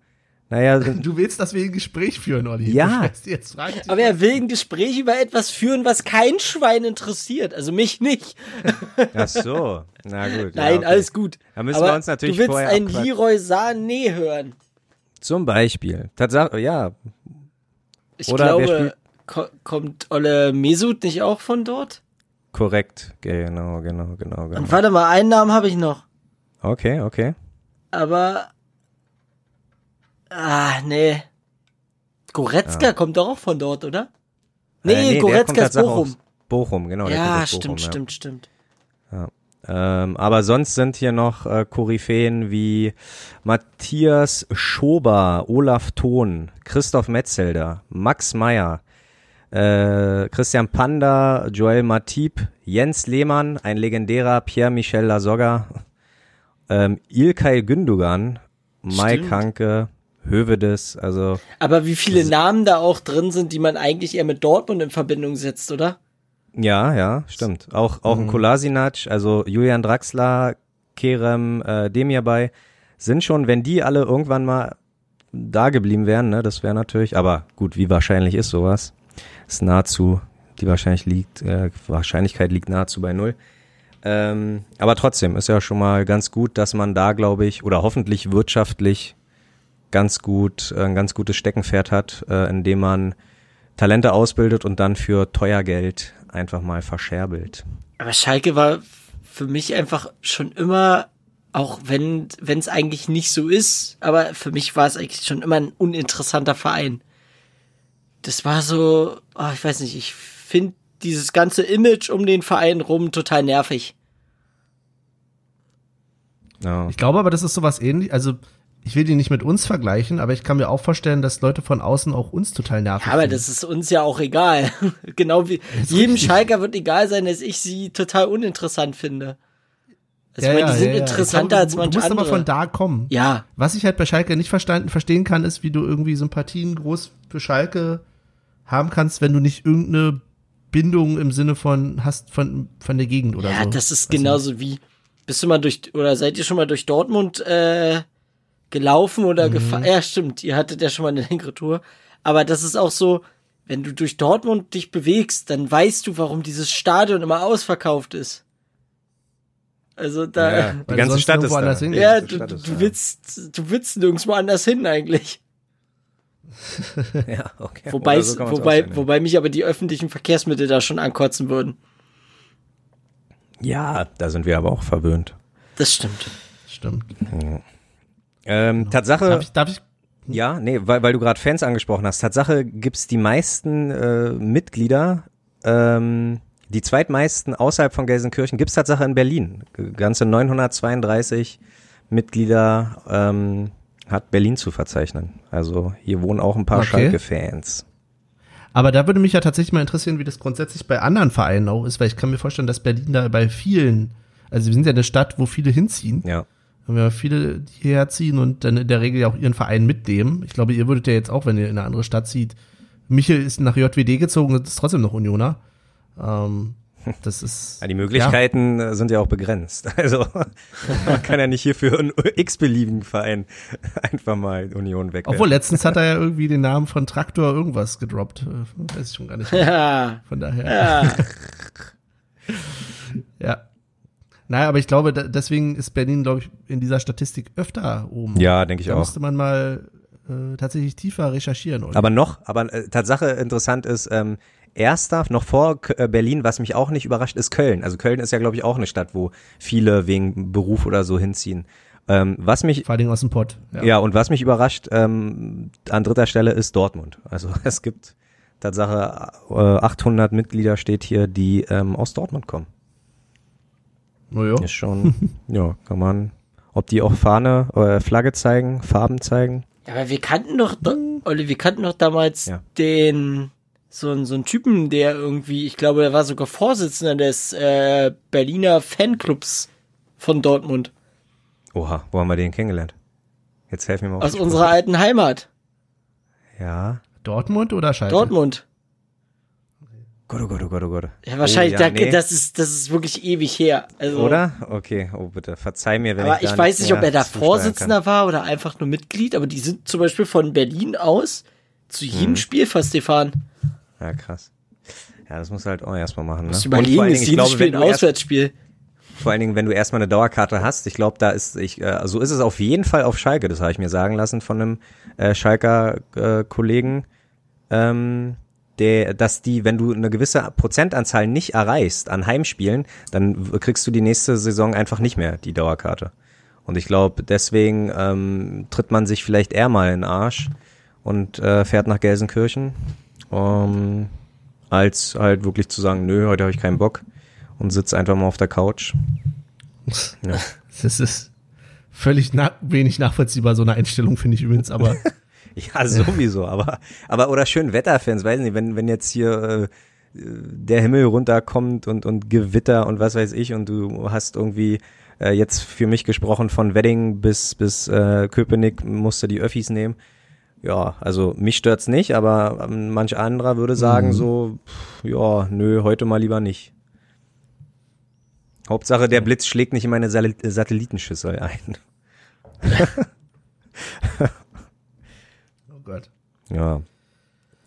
naja, [LAUGHS] Du willst, dass wir ein Gespräch führen, Olli. Ja. Jetzt Aber er will ein Gespräch über etwas führen, was kein Schwein interessiert. Also mich nicht. [LAUGHS] ach so. Na gut. ja, Nein, okay. alles gut. Da müssen Aber wir uns natürlich du willst vorher einen. Leroy Sané hören. Zum Beispiel. Tatsache, ja. Ich Oder glaube, ko kommt Olle Mesut nicht auch von dort? Korrekt. Genau, genau, genau, genau. Und warte mal, einen Namen habe ich noch. Okay, okay. Aber. Ah, nee. Goretzka kommt doch auch von dort, oder? Nee, Äh, kommt Goretzka ist Bochum. Bochum, genau. der Ja, stimmt, Bochum, ja. stimmt, stimmt. Ähm, aber sonst sind hier noch äh, Koryphäen wie Matthias Schober, Olaf Thon, Christoph Metzelder, Max Meyer, äh, Christian Panda, Joel Matip, Jens Lehmann, ein legendärer Pierre-Michel Lasogga, ähm, Ilkay Gündogan, Mike. Hanke, Hövedes, also Aber wie viele Namen da auch drin sind, die man eigentlich eher mit Dortmund in Verbindung setzt, oder? Ja, ja, stimmt. Auch, auch ein Kolasinac, also Julian Draxler, Kerem, äh, Demirbay, sind schon, wenn die alle irgendwann mal da geblieben wären, ne, das wäre natürlich, aber gut, wie wahrscheinlich ist sowas? ist nahezu, die wahrscheinlich liegt, äh, Wahrscheinlichkeit liegt nahezu bei null. Ähm, aber trotzdem ist ja schon mal ganz gut, dass man da, glaube ich, oder hoffentlich wirtschaftlich ganz gut, äh, ein ganz gutes Steckenpferd hat, äh, indem man Talente ausbildet und dann für teuer Geld einfach mal verscherbelt. Aber Schalke war für mich einfach schon immer, auch wenn wenn es eigentlich nicht so ist, aber für mich war es eigentlich schon immer ein uninteressanter Verein. Das war so, oh, ich weiß nicht, ich finde dieses ganze Image um den Verein rum total nervig. Ja. Ich glaube aber, das ist sowas ähnlich, also ich will die nicht mit uns vergleichen, aber ich kann mir auch vorstellen, dass Leute von außen auch uns total nervig Ja, aber das ist uns ja auch egal. [LAUGHS] genau wie jedem richtig. Schalker wird egal sein, dass ich sie total uninteressant finde. Also ich meine, die sind ja, ja. interessanter glaube, als manche Du musst andere. aber von da kommen. ja, Was ich halt bei Schalke nicht verstanden, verstehen kann, ist, wie du irgendwie Sympathien groß für Schalke haben kannst, wenn du nicht irgendeine Bindung im Sinne von hast von, von der Gegend oder ja, so. das ist genauso wie bist du mal durch oder seid ihr schon mal durch Dortmund äh, gelaufen oder Mhm. gefahren? Ja, stimmt, ihr hattet ja schon mal eine längere Tour, aber das ist auch so, wenn du durch Dortmund dich bewegst, dann weißt du, warum dieses Stadion immer ausverkauft ist. Also da Ja, [LAUGHS] die ganze Stadt ist da. hingehst. Ja, ganze du, Stadt ist du willst, du willst nirgendwo anders hin eigentlich. [LAUGHS] Ja, okay. Wobei, so wobei, auch sehen, wobei mich aber die öffentlichen Verkehrsmittel da schon ankotzen würden. Ja, da sind wir aber auch verwöhnt. Das stimmt. Stimmt. Ähm, Tatsache, Darf ich, darf ich ja, nee, weil, weil du gerade Fans angesprochen hast. Tatsache gibt's die meisten äh, Mitglieder, ähm, die zweitmeisten außerhalb von Gelsenkirchen gibt's Tatsache in Berlin. Ganze 932 Mitglieder ähm, hat Berlin zu verzeichnen. Also hier wohnen auch ein paar Okay. Schalke-Fans. Aber da würde mich ja tatsächlich mal interessieren, wie das grundsätzlich bei anderen Vereinen auch ist, weil ich kann mir vorstellen, dass Berlin da bei vielen, also wir sind ja eine Stadt, wo viele hinziehen. Ja. Haben ja viele, die hierher ziehen und dann in der Regel ja auch ihren Verein mitnehmen. Ich glaube, ihr würdet ja jetzt auch, wenn ihr in eine andere Stadt zieht. Michel ist nach JWD gezogen und ist trotzdem noch Unioner. Ähm, [LAUGHS] das ist. Ja, die Möglichkeiten äh, sind ja auch begrenzt. [LAUGHS] Also man kann ja nicht hier für einen x-beliebigen Verein [LAUGHS] einfach mal Union weg. Obwohl, letztens hat er ja irgendwie den Namen von Traktor irgendwas gedroppt. Äh, Weiß ich schon gar nicht. mehr. Ja, Von daher. ja. Ja. Naja, aber ich glaube, da, deswegen ist Berlin, glaube ich, in dieser Statistik öfter oben. Ja, denke ich Da auch. müsste man mal äh, tatsächlich tiefer recherchieren. Oder? Aber noch, aber äh, Tatsache interessant ist, ähm, erster, noch vor äh, Berlin, was mich auch nicht überrascht, ist Köln. Also Köln ist ja, glaube ich, auch eine Stadt, wo viele wegen Beruf oder so hinziehen. Ähm, was mich, Vor allen Dingen aus dem Pott. ja. und was mich überrascht, ähm, an dritter Stelle ist Dortmund. Also [LAUGHS] es gibt Tatsache äh, 800 Mitglieder steht hier, die ähm, aus Dortmund kommen. Oh, ja. Ist schon, [LAUGHS] ja, kann man, ob die auch Fahne, äh, Flagge zeigen, Farben zeigen. Ja, aber wir kannten doch, do- Olli, wir kannten doch damals Ja. den, so, einen- so einen Typen, der irgendwie, ich glaube, der war sogar Vorsitzender des äh, Berliner Fanclubs von Dortmund. Oha, wo haben wir den kennengelernt? Jetzt helfen wir mal auf Aus unserer alten Heimat. Ja. Dortmund oder Schalke? Dortmund. Gott, oh Gott, oh Gott, oh Gott. Ja, wahrscheinlich, oh, ja, da, nee. das ist, das ist wirklich ewig her. Also, Oder? Okay, oh bitte, verzeih mir, wenn aber ich ich da weiß nicht, ob er da Vorsitzender war oder einfach nur Mitglied, aber die sind zum Beispiel von Berlin aus zu jedem Mhm. Spiel fast gefahren. Ja, krass. Ja, das musst du halt auch erstmal machen. Ne? Musst überlegen, vor allen ist Dingen, ich jedes glaube, Spiel wenn ein du erst, Auswärtsspiel. vor allen Dingen, wenn du erstmal eine Dauerkarte hast, ich glaube, da ist, ich, äh, so ist es auf jeden Fall auf Schalke, das habe ich mir sagen lassen von einem äh, Schalker äh, Kollegen, ähm, der, dass die, wenn du eine gewisse Prozentanzahl nicht erreichst an Heimspielen, dann kriegst du die nächste Saison einfach nicht mehr die Dauerkarte. Und ich glaube, deswegen ähm, tritt man sich vielleicht eher mal in den Arsch und äh, fährt nach Gelsenkirchen, ähm, als halt wirklich zu sagen, nö, heute habe ich keinen Bock und sitze einfach mal auf der Couch. [LAUGHS] Ja. Das ist völlig na wenig nachvollziehbar, so eine Einstellung, finde ich übrigens, aber [LAUGHS] [LAUGHS] Ja, sowieso, aber, aber oder schön Wetterfans, weiß nicht, wenn, wenn jetzt hier äh, der Himmel runterkommt und, und Gewitter und was weiß ich und du hast irgendwie äh, jetzt für mich gesprochen von Wedding bis, bis äh, Köpenick musst du die Öffis nehmen. Ja, also mich stört's nicht, aber ähm, manch anderer würde sagen Mhm. so, pff, ja, nö, heute mal lieber nicht. Hauptsache, der Blitz schlägt nicht in meine Satellitenschüssel ein. [LAUGHS] [LAUGHS] Gott. Ja.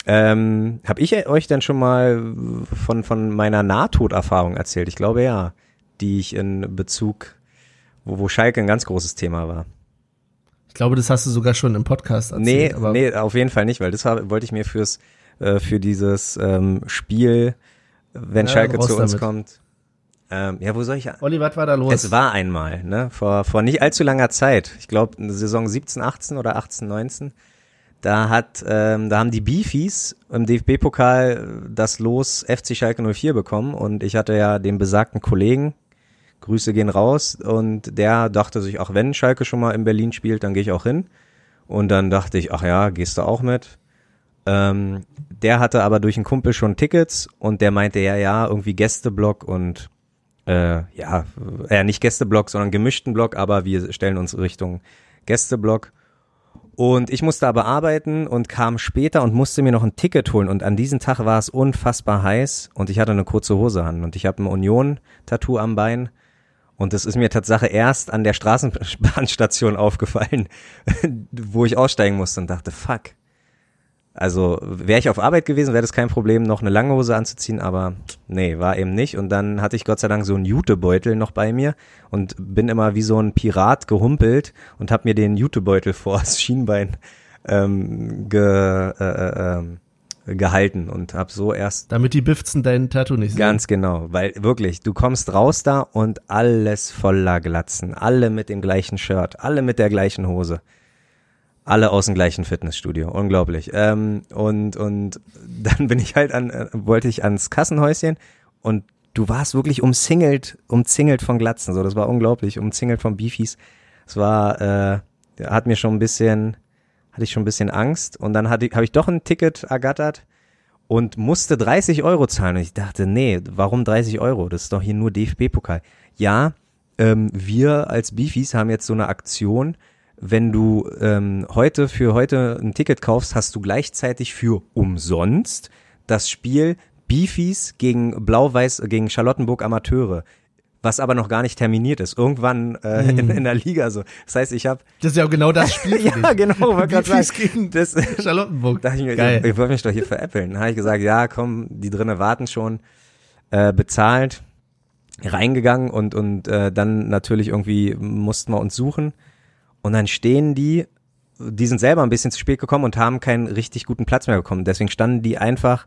Ähm, hab ich euch denn schon mal von, von meiner Nahtoderfahrung erzählt? Ich glaube ja, die ich in Bezug, wo, wo Schalke ein ganz großes Thema war. Ich glaube, das hast du sogar schon im Podcast Nee, erzählt. aber nee, auf jeden Fall nicht, weil das war, wollte ich mir fürs, äh, für dieses ähm, Spiel, wenn Ja, Schalke zu uns damit. kommt. Ähm, ja, wo soll ich? Olli, was war da los? Es war einmal, ne, vor, vor nicht allzu langer Zeit. Ich glaube, Saison 17, 18 oder 18, 19. Da hat, ähm, da haben die Beefies im DFB-Pokal das Los FC Schalke 04 bekommen und ich hatte ja den besagten Kollegen, Grüße gehen raus und der dachte sich, ach wenn Schalke schon mal in Berlin spielt, dann gehe ich auch hin. Und dann dachte ich, ach ja, gehst du auch mit? Ähm, der hatte aber durch einen Kumpel schon Tickets und der meinte, ja, ja, irgendwie Gästeblock und äh, ja, äh, nicht Gästeblock, sondern gemischten Block, aber wir stellen uns Richtung Gästeblock. Und ich musste aber arbeiten und kam später und musste mir noch ein Ticket holen. Und an diesem Tag war es unfassbar heiß und ich hatte eine kurze Hose an und ich habe ein Union-Tattoo am Bein. Und das ist mir Tatsache erst an der Straßenbahnstation [LAUGHS] aufgefallen, wo ich aussteigen musste und dachte, fuck. Also wäre ich auf Arbeit gewesen, wäre das kein Problem, noch eine lange Hose anzuziehen, aber nee, war eben nicht. Und dann hatte ich Gott sei Dank so einen Jutebeutel noch bei mir und bin immer wie so ein Pirat gehumpelt und habe mir den Jutebeutel [LAUGHS] vor das Schienbein ähm, ge, äh, äh, ähm, gehalten und habe so erst Damit die Bifzen dein Tattoo nicht sehen. Ganz genau, weil wirklich, du kommst raus da und alles voller Glatzen, alle mit dem gleichen Shirt, alle mit der gleichen Hose, alle aus dem gleichen Fitnessstudio, unglaublich. Ähm, und und [LAUGHS] dann bin ich halt an, äh, wollte ich ans Kassenhäuschen und du warst wirklich umzingelt, umzingelt von Glatzen, so das war unglaublich, umzingelt von Beefies. Es war, äh, hat mir schon ein bisschen, hatte ich schon ein bisschen Angst und dann hatte habe ich doch ein Ticket ergattert und musste 30 Euro zahlen. Und ich dachte, nee, warum 30 Euro? Das ist doch hier nur DFB-Pokal. Ja, ähm, wir als Beefies haben jetzt so eine Aktion, wenn du ähm, heute für heute ein Ticket kaufst, hast du gleichzeitig für umsonst das Spiel Beefies gegen Blau-Weiß, äh, gegen Charlottenburg Amateure. Was aber noch gar nicht terminiert ist. Irgendwann äh, in, in der Liga so. Das heißt, ich habe Das ist ja auch genau das Spiel [LAUGHS] ja genau, wollte gerade sagen. gegen Das, [LAUGHS] Charlottenburg. da dachte ich mir, Geil. ich, ich wollte mich doch hier veräppeln. Dann habe ich gesagt, ja, komm, die drinnen warten schon, äh, bezahlt, reingegangen und und äh, dann natürlich irgendwie mussten wir uns suchen und dann stehen die, die sind selber ein bisschen zu spät gekommen und haben keinen richtig guten Platz mehr bekommen. Deswegen standen die einfach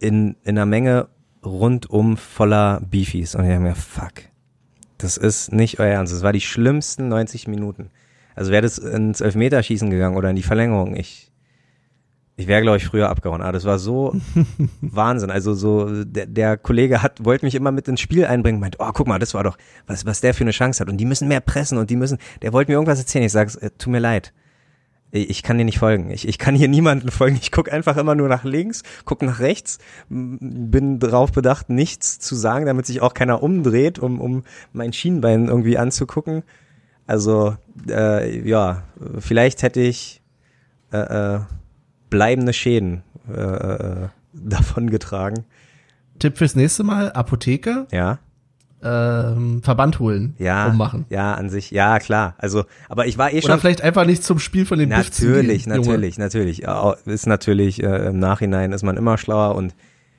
in in einer Menge rundum voller Beefies und ich habe mir fuck, das ist nicht euer Ernst. Das war die schlimmsten 90 Minuten. Also wäre das ins Elfmeterschießen gegangen oder in die Verlängerung, ich ich wäre, glaube ich, früher abgehauen. Aber das war so [LAUGHS] Wahnsinn. Also so, der, der Kollege hat, wollte mich immer mit ins Spiel einbringen, meint, oh, guck mal, das war doch, was, was der für eine Chance hat. Und die müssen mehr pressen und die müssen, der wollte mir irgendwas erzählen. Ich sage, äh, tut mir leid. Ich ich kann dir nicht folgen. Ich, ich kann hier niemanden folgen. Ich gucke einfach immer nur nach links, gucke nach rechts, bin darauf bedacht, nichts zu sagen, damit sich auch keiner umdreht, um, um mein Schienbein irgendwie anzugucken. Also, äh, ja, vielleicht hätte ich äh, äh, bleibende Schäden äh, äh, davon getragen. Tipp fürs nächste Mal, Apotheke, Ja, ähm, Verband holen, ja, ummachen. ja, an sich, ja, klar. Also, aber ich war eh Oder schon. vielleicht einfach nicht zum Spiel von den Natürlich, gehen, Junge. natürlich, natürlich. Ja, Ist natürlich, äh, im Nachhinein ist man immer schlauer und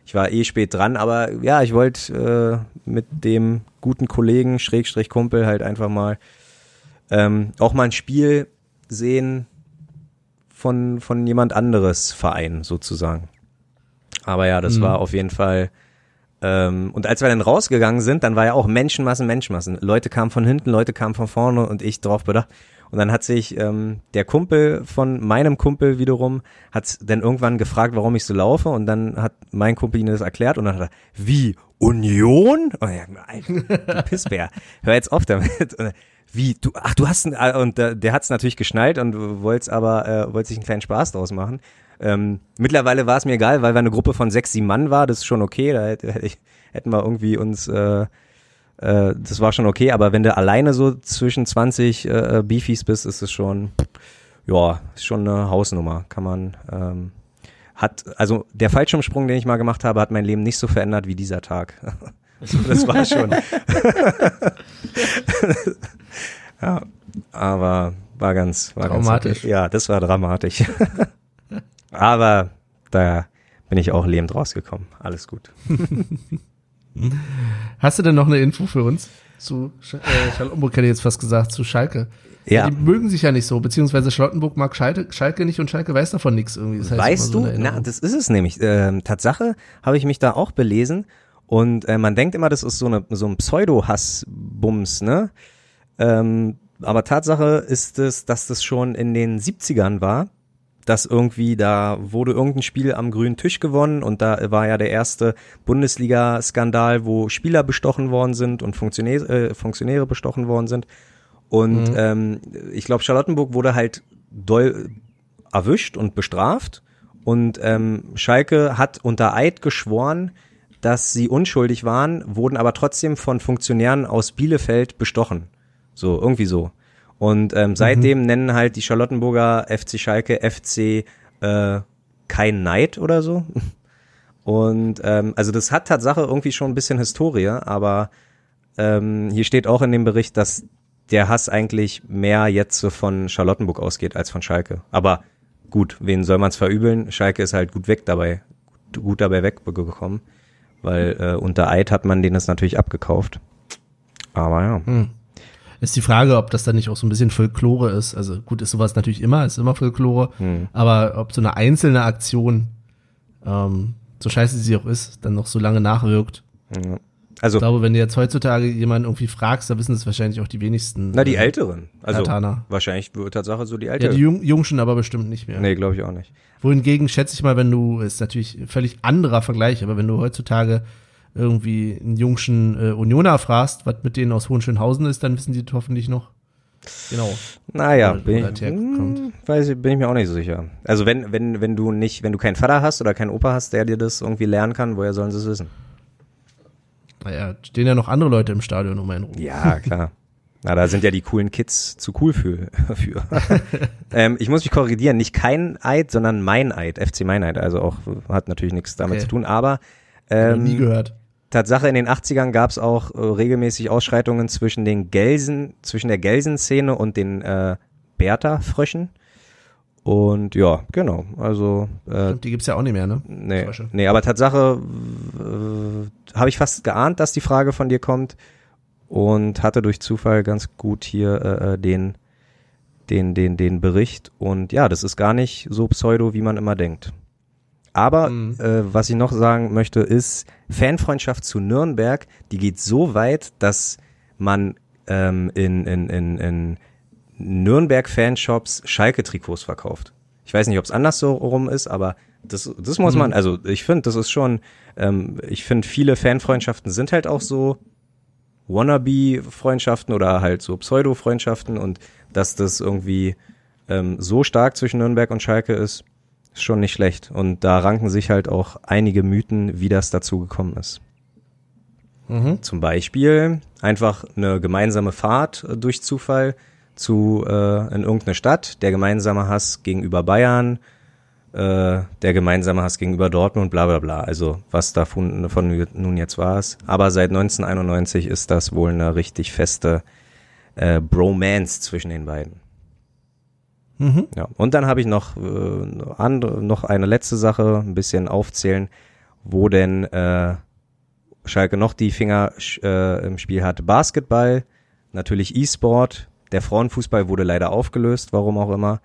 ich war eh spät dran, aber ja, ich wollte äh, mit dem guten Kollegen, Schrägstrich Kumpel, halt einfach mal ähm, auch mal ein Spiel sehen von, von jemand anderes Verein sozusagen. Aber ja, das Mhm. war auf jeden Fall. Ähm, und als wir dann rausgegangen sind, dann war ja auch Menschenmassen, Menschenmassen. Leute kamen von hinten, Leute kamen von vorne und ich drauf bedacht. Und dann hat sich ähm, der Kumpel von meinem Kumpel wiederum, hat dann irgendwann gefragt, warum ich so laufe. Und dann hat mein Kumpel ihnen das erklärt und dann hat er, wie, Union? Und ich mir, Alter, Pissbär, hör jetzt auf damit. Und, wie, du, ach, du hast, ein, und äh, der hat es natürlich geschnallt und wollte aber, äh, wollte sich einen kleinen Spaß draus machen. Ähm, mittlerweile war es mir egal, weil wir eine Gruppe von sechs, sieben Mann war, das ist schon okay, da hätte, hätte ich, hätten wir irgendwie uns, äh, äh, das war schon okay, aber wenn du alleine so zwischen 20 äh, Beefies bist, ist es schon, ja, ist schon eine Hausnummer, kann man, ähm, hat, also der Fallschirmsprung, den ich mal gemacht habe, hat mein Leben nicht so verändert wie dieser Tag. [LAUGHS] Also, [LAUGHS] das war schon. [LAUGHS] ja, aber war ganz, war Dramatisch. Ganz okay. Ja, das war dramatisch. [LAUGHS] aber da bin ich auch lebend rausgekommen. Alles gut. Hast du denn noch eine Info für uns? Zu äh, Charlottenburg hätte ich jetzt fast gesagt, zu Schalke. Ja. Die mögen sich ja nicht so, beziehungsweise Charlottenburg mag Schalke, Schalke nicht und Schalke weiß davon nichts irgendwie. Das heißt Weißt so du, na, das ist es nämlich. Ähm, Tatsache habe ich mich da auch belesen und äh, man denkt immer, das ist so, eine, so ein Pseudo-Hass-Bums, ne? Ähm, aber Tatsache ist es, dass das schon in den 70ern war, dass irgendwie da wurde irgendein Spiel am grünen Tisch gewonnen und da war ja der erste Bundesliga-Skandal, wo Spieler bestochen worden sind und Funktionäre, äh, Funktionäre bestochen worden sind. Und ähm, ich glaube, Charlottenburg wurde halt doll erwischt und bestraft. Und ähm, Schalke hat unter Eid geschworen, dass sie unschuldig waren, wurden aber trotzdem von Funktionären aus Bielefeld bestochen. So, irgendwie so. Und ähm, seitdem nennen halt die Charlottenburger FC Schalke FC äh, kein Neid oder so. [LAUGHS] Und ähm, also das hat Tatsache irgendwie schon ein bisschen Historie, aber ähm, hier steht auch in dem Bericht, dass der Hass eigentlich mehr jetzt so von Charlottenburg ausgeht als von Schalke. Aber gut, wen soll man es verübeln? Schalke ist halt gut weg dabei, gut, gut dabei weggekommen, weil äh, unter Eid hat man denen das natürlich abgekauft. Aber ja. Ist die Frage, ob das dann nicht auch so ein bisschen Folklore ist. Also gut, ist sowas natürlich immer, ist immer Folklore, Hm. aber ob so eine einzelne Aktion, ähm, so scheiße sie auch ist, dann noch so lange nachwirkt. Also Ich glaube, wenn du jetzt heutzutage jemanden irgendwie fragst, da wissen es wahrscheinlich auch die wenigsten. Na, die äh, Älteren. Also Katana. wahrscheinlich wird Tatsache so die Ja, Älteren. die Jung, Jungschen aber bestimmt nicht mehr. nee, glaube ich auch nicht. Wohingegen schätze ich mal, wenn du, ist natürlich ein völlig anderer Vergleich, aber wenn du heutzutage irgendwie einen Jungschen äh, Unioner fragst, was mit denen aus Hohenschönhausen ist, dann wissen die hoffentlich noch. Genau. Naja, bin, ich, herkommt. hm, weiß ich, bin ich mir auch nicht so sicher. Also wenn, wenn, wenn du nicht, wenn du keinen Vater hast oder keinen Opa hast, der dir das irgendwie lernen kann, woher sollen sie es wissen? Naja, stehen ja noch andere Leute im Stadion um einen rum. Ja, klar. Na, da sind ja die coolen Kids zu cool für. [LAUGHS] für. [LAUGHS] ähm, ich muss mich korrigieren, nicht kein Eid, sondern mein Eid, FC Meineid. Also auch hat natürlich nichts damit Okay. zu tun, aber ähm, nie gehört. Tatsache, in den 80ern gab es auch äh, regelmäßig Ausschreitungen zwischen den Gelsen, zwischen der Gelsen-Szene und den äh, Bertha-Fröschen. Und ja, genau. Also äh, Stimmt, die gibt's ja auch nicht mehr, ne? nee, nee, aber Tatsache äh, habe ich fast geahnt, dass die Frage von dir kommt und hatte durch Zufall ganz gut hier äh, äh, den den den den Bericht und ja, das ist gar nicht so pseudo, wie man immer denkt. Aber Mhm. äh, was ich noch sagen möchte, ist Fanfreundschaft zu Nürnberg, die geht so weit, dass man ähm, in, in, in, in Nürnberg-Fanshops Schalke-Trikots verkauft. Ich weiß nicht, ob es anders so rum ist, aber das, das muss man, also ich finde, das ist schon, ähm, ich finde, viele Fanfreundschaften sind halt auch so Wannabe-Freundschaften oder halt so Pseudo-Freundschaften und dass das irgendwie ähm, so stark zwischen Nürnberg und Schalke ist, ist schon nicht schlecht. Und da ranken sich halt auch einige Mythen, wie das dazu gekommen ist. Mhm. Zum Beispiel einfach eine gemeinsame Fahrt äh, durch Zufall zu äh, in irgendeine Stadt, der gemeinsame Hass gegenüber Bayern, äh, der gemeinsame Hass gegenüber Dortmund, bla bla bla. Also was davon von nun jetzt war es. Aber seit 1991 ist das wohl eine richtig feste äh, Bromance zwischen den beiden. Mhm. Ja, und dann habe ich noch äh, andere, noch eine letzte Sache, ein bisschen aufzählen, wo denn äh, Schalke noch die Finger äh, im Spiel hat. Basketball, natürlich E-Sport, der Frauenfußball wurde leider aufgelöst, warum auch immer.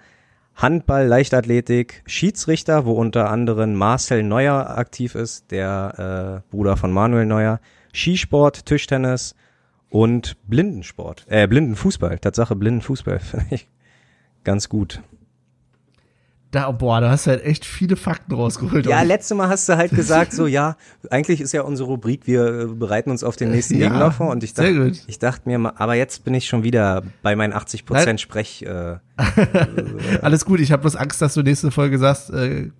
Handball, Leichtathletik, Schiedsrichter, wo unter anderem Marcel Neuer aktiv ist, der äh, Bruder von Manuel Neuer. Skisport, Tischtennis und Blindensport, äh, Blindenfußball, Tatsache Blindenfußball, [LAUGHS] finde ich ganz gut. Da, boah, da hast du halt echt viele Fakten rausgeholt. Ja, letztes Mal hast du halt gesagt, so ja, eigentlich ist ja unsere Rubrik, wir äh, bereiten uns auf den nächsten Ja, Gegner vor und ich sehr dachte, gut. ich dachte mir mal, aber jetzt bin ich schon wieder bei meinen 80 Nein. Prozent Sprech. Äh, [LAUGHS] Alles gut, ich habe bloß Angst, dass du nächste Folge sagst, äh, äh,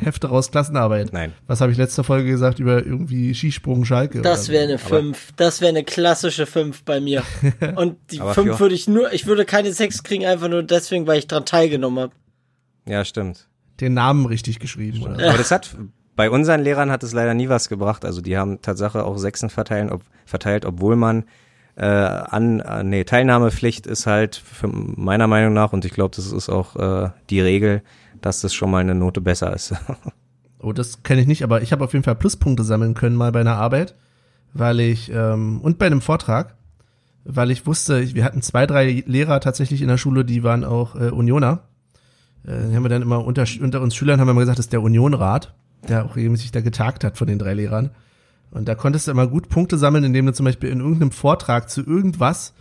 Hefte raus, Klassenarbeit. Nein. Was habe ich letzte Folge gesagt über irgendwie Skisprung Schalke? Das wäre eine 5. Das wäre eine klassische 5 bei mir. [LAUGHS] Und die Aber 5 für- würde ich nur, ich würde keine 6 kriegen, einfach nur deswegen, weil ich dran teilgenommen habe. Ja, stimmt. den Namen richtig geschrieben. Oder? Aber das hat bei unseren Lehrern hat es leider nie was gebracht. Also die haben Tatsache auch Sechsen verteilen, ob, verteilt, obwohl man äh, an, äh, nee, Teilnahmepflicht ist halt für meiner Meinung nach und ich glaube, das ist auch äh, die Regel, dass das schon mal eine Note besser ist. [LAUGHS] Oh, das kenne ich nicht, aber ich habe auf jeden Fall Pluspunkte sammeln können mal bei einer Arbeit, weil ich ähm, und bei einem Vortrag, weil ich wusste, wir hatten zwei, drei Lehrer tatsächlich in der Schule, die waren auch äh, Unioner. Äh, haben wir dann immer unter, unter uns Schülern haben wir immer gesagt, das ist der Unionrat, der auch regelmäßig da getagt hat von den drei Lehrern. Und da konntest du immer gut Punkte sammeln, indem du zum Beispiel in irgendeinem Vortrag zu irgendwas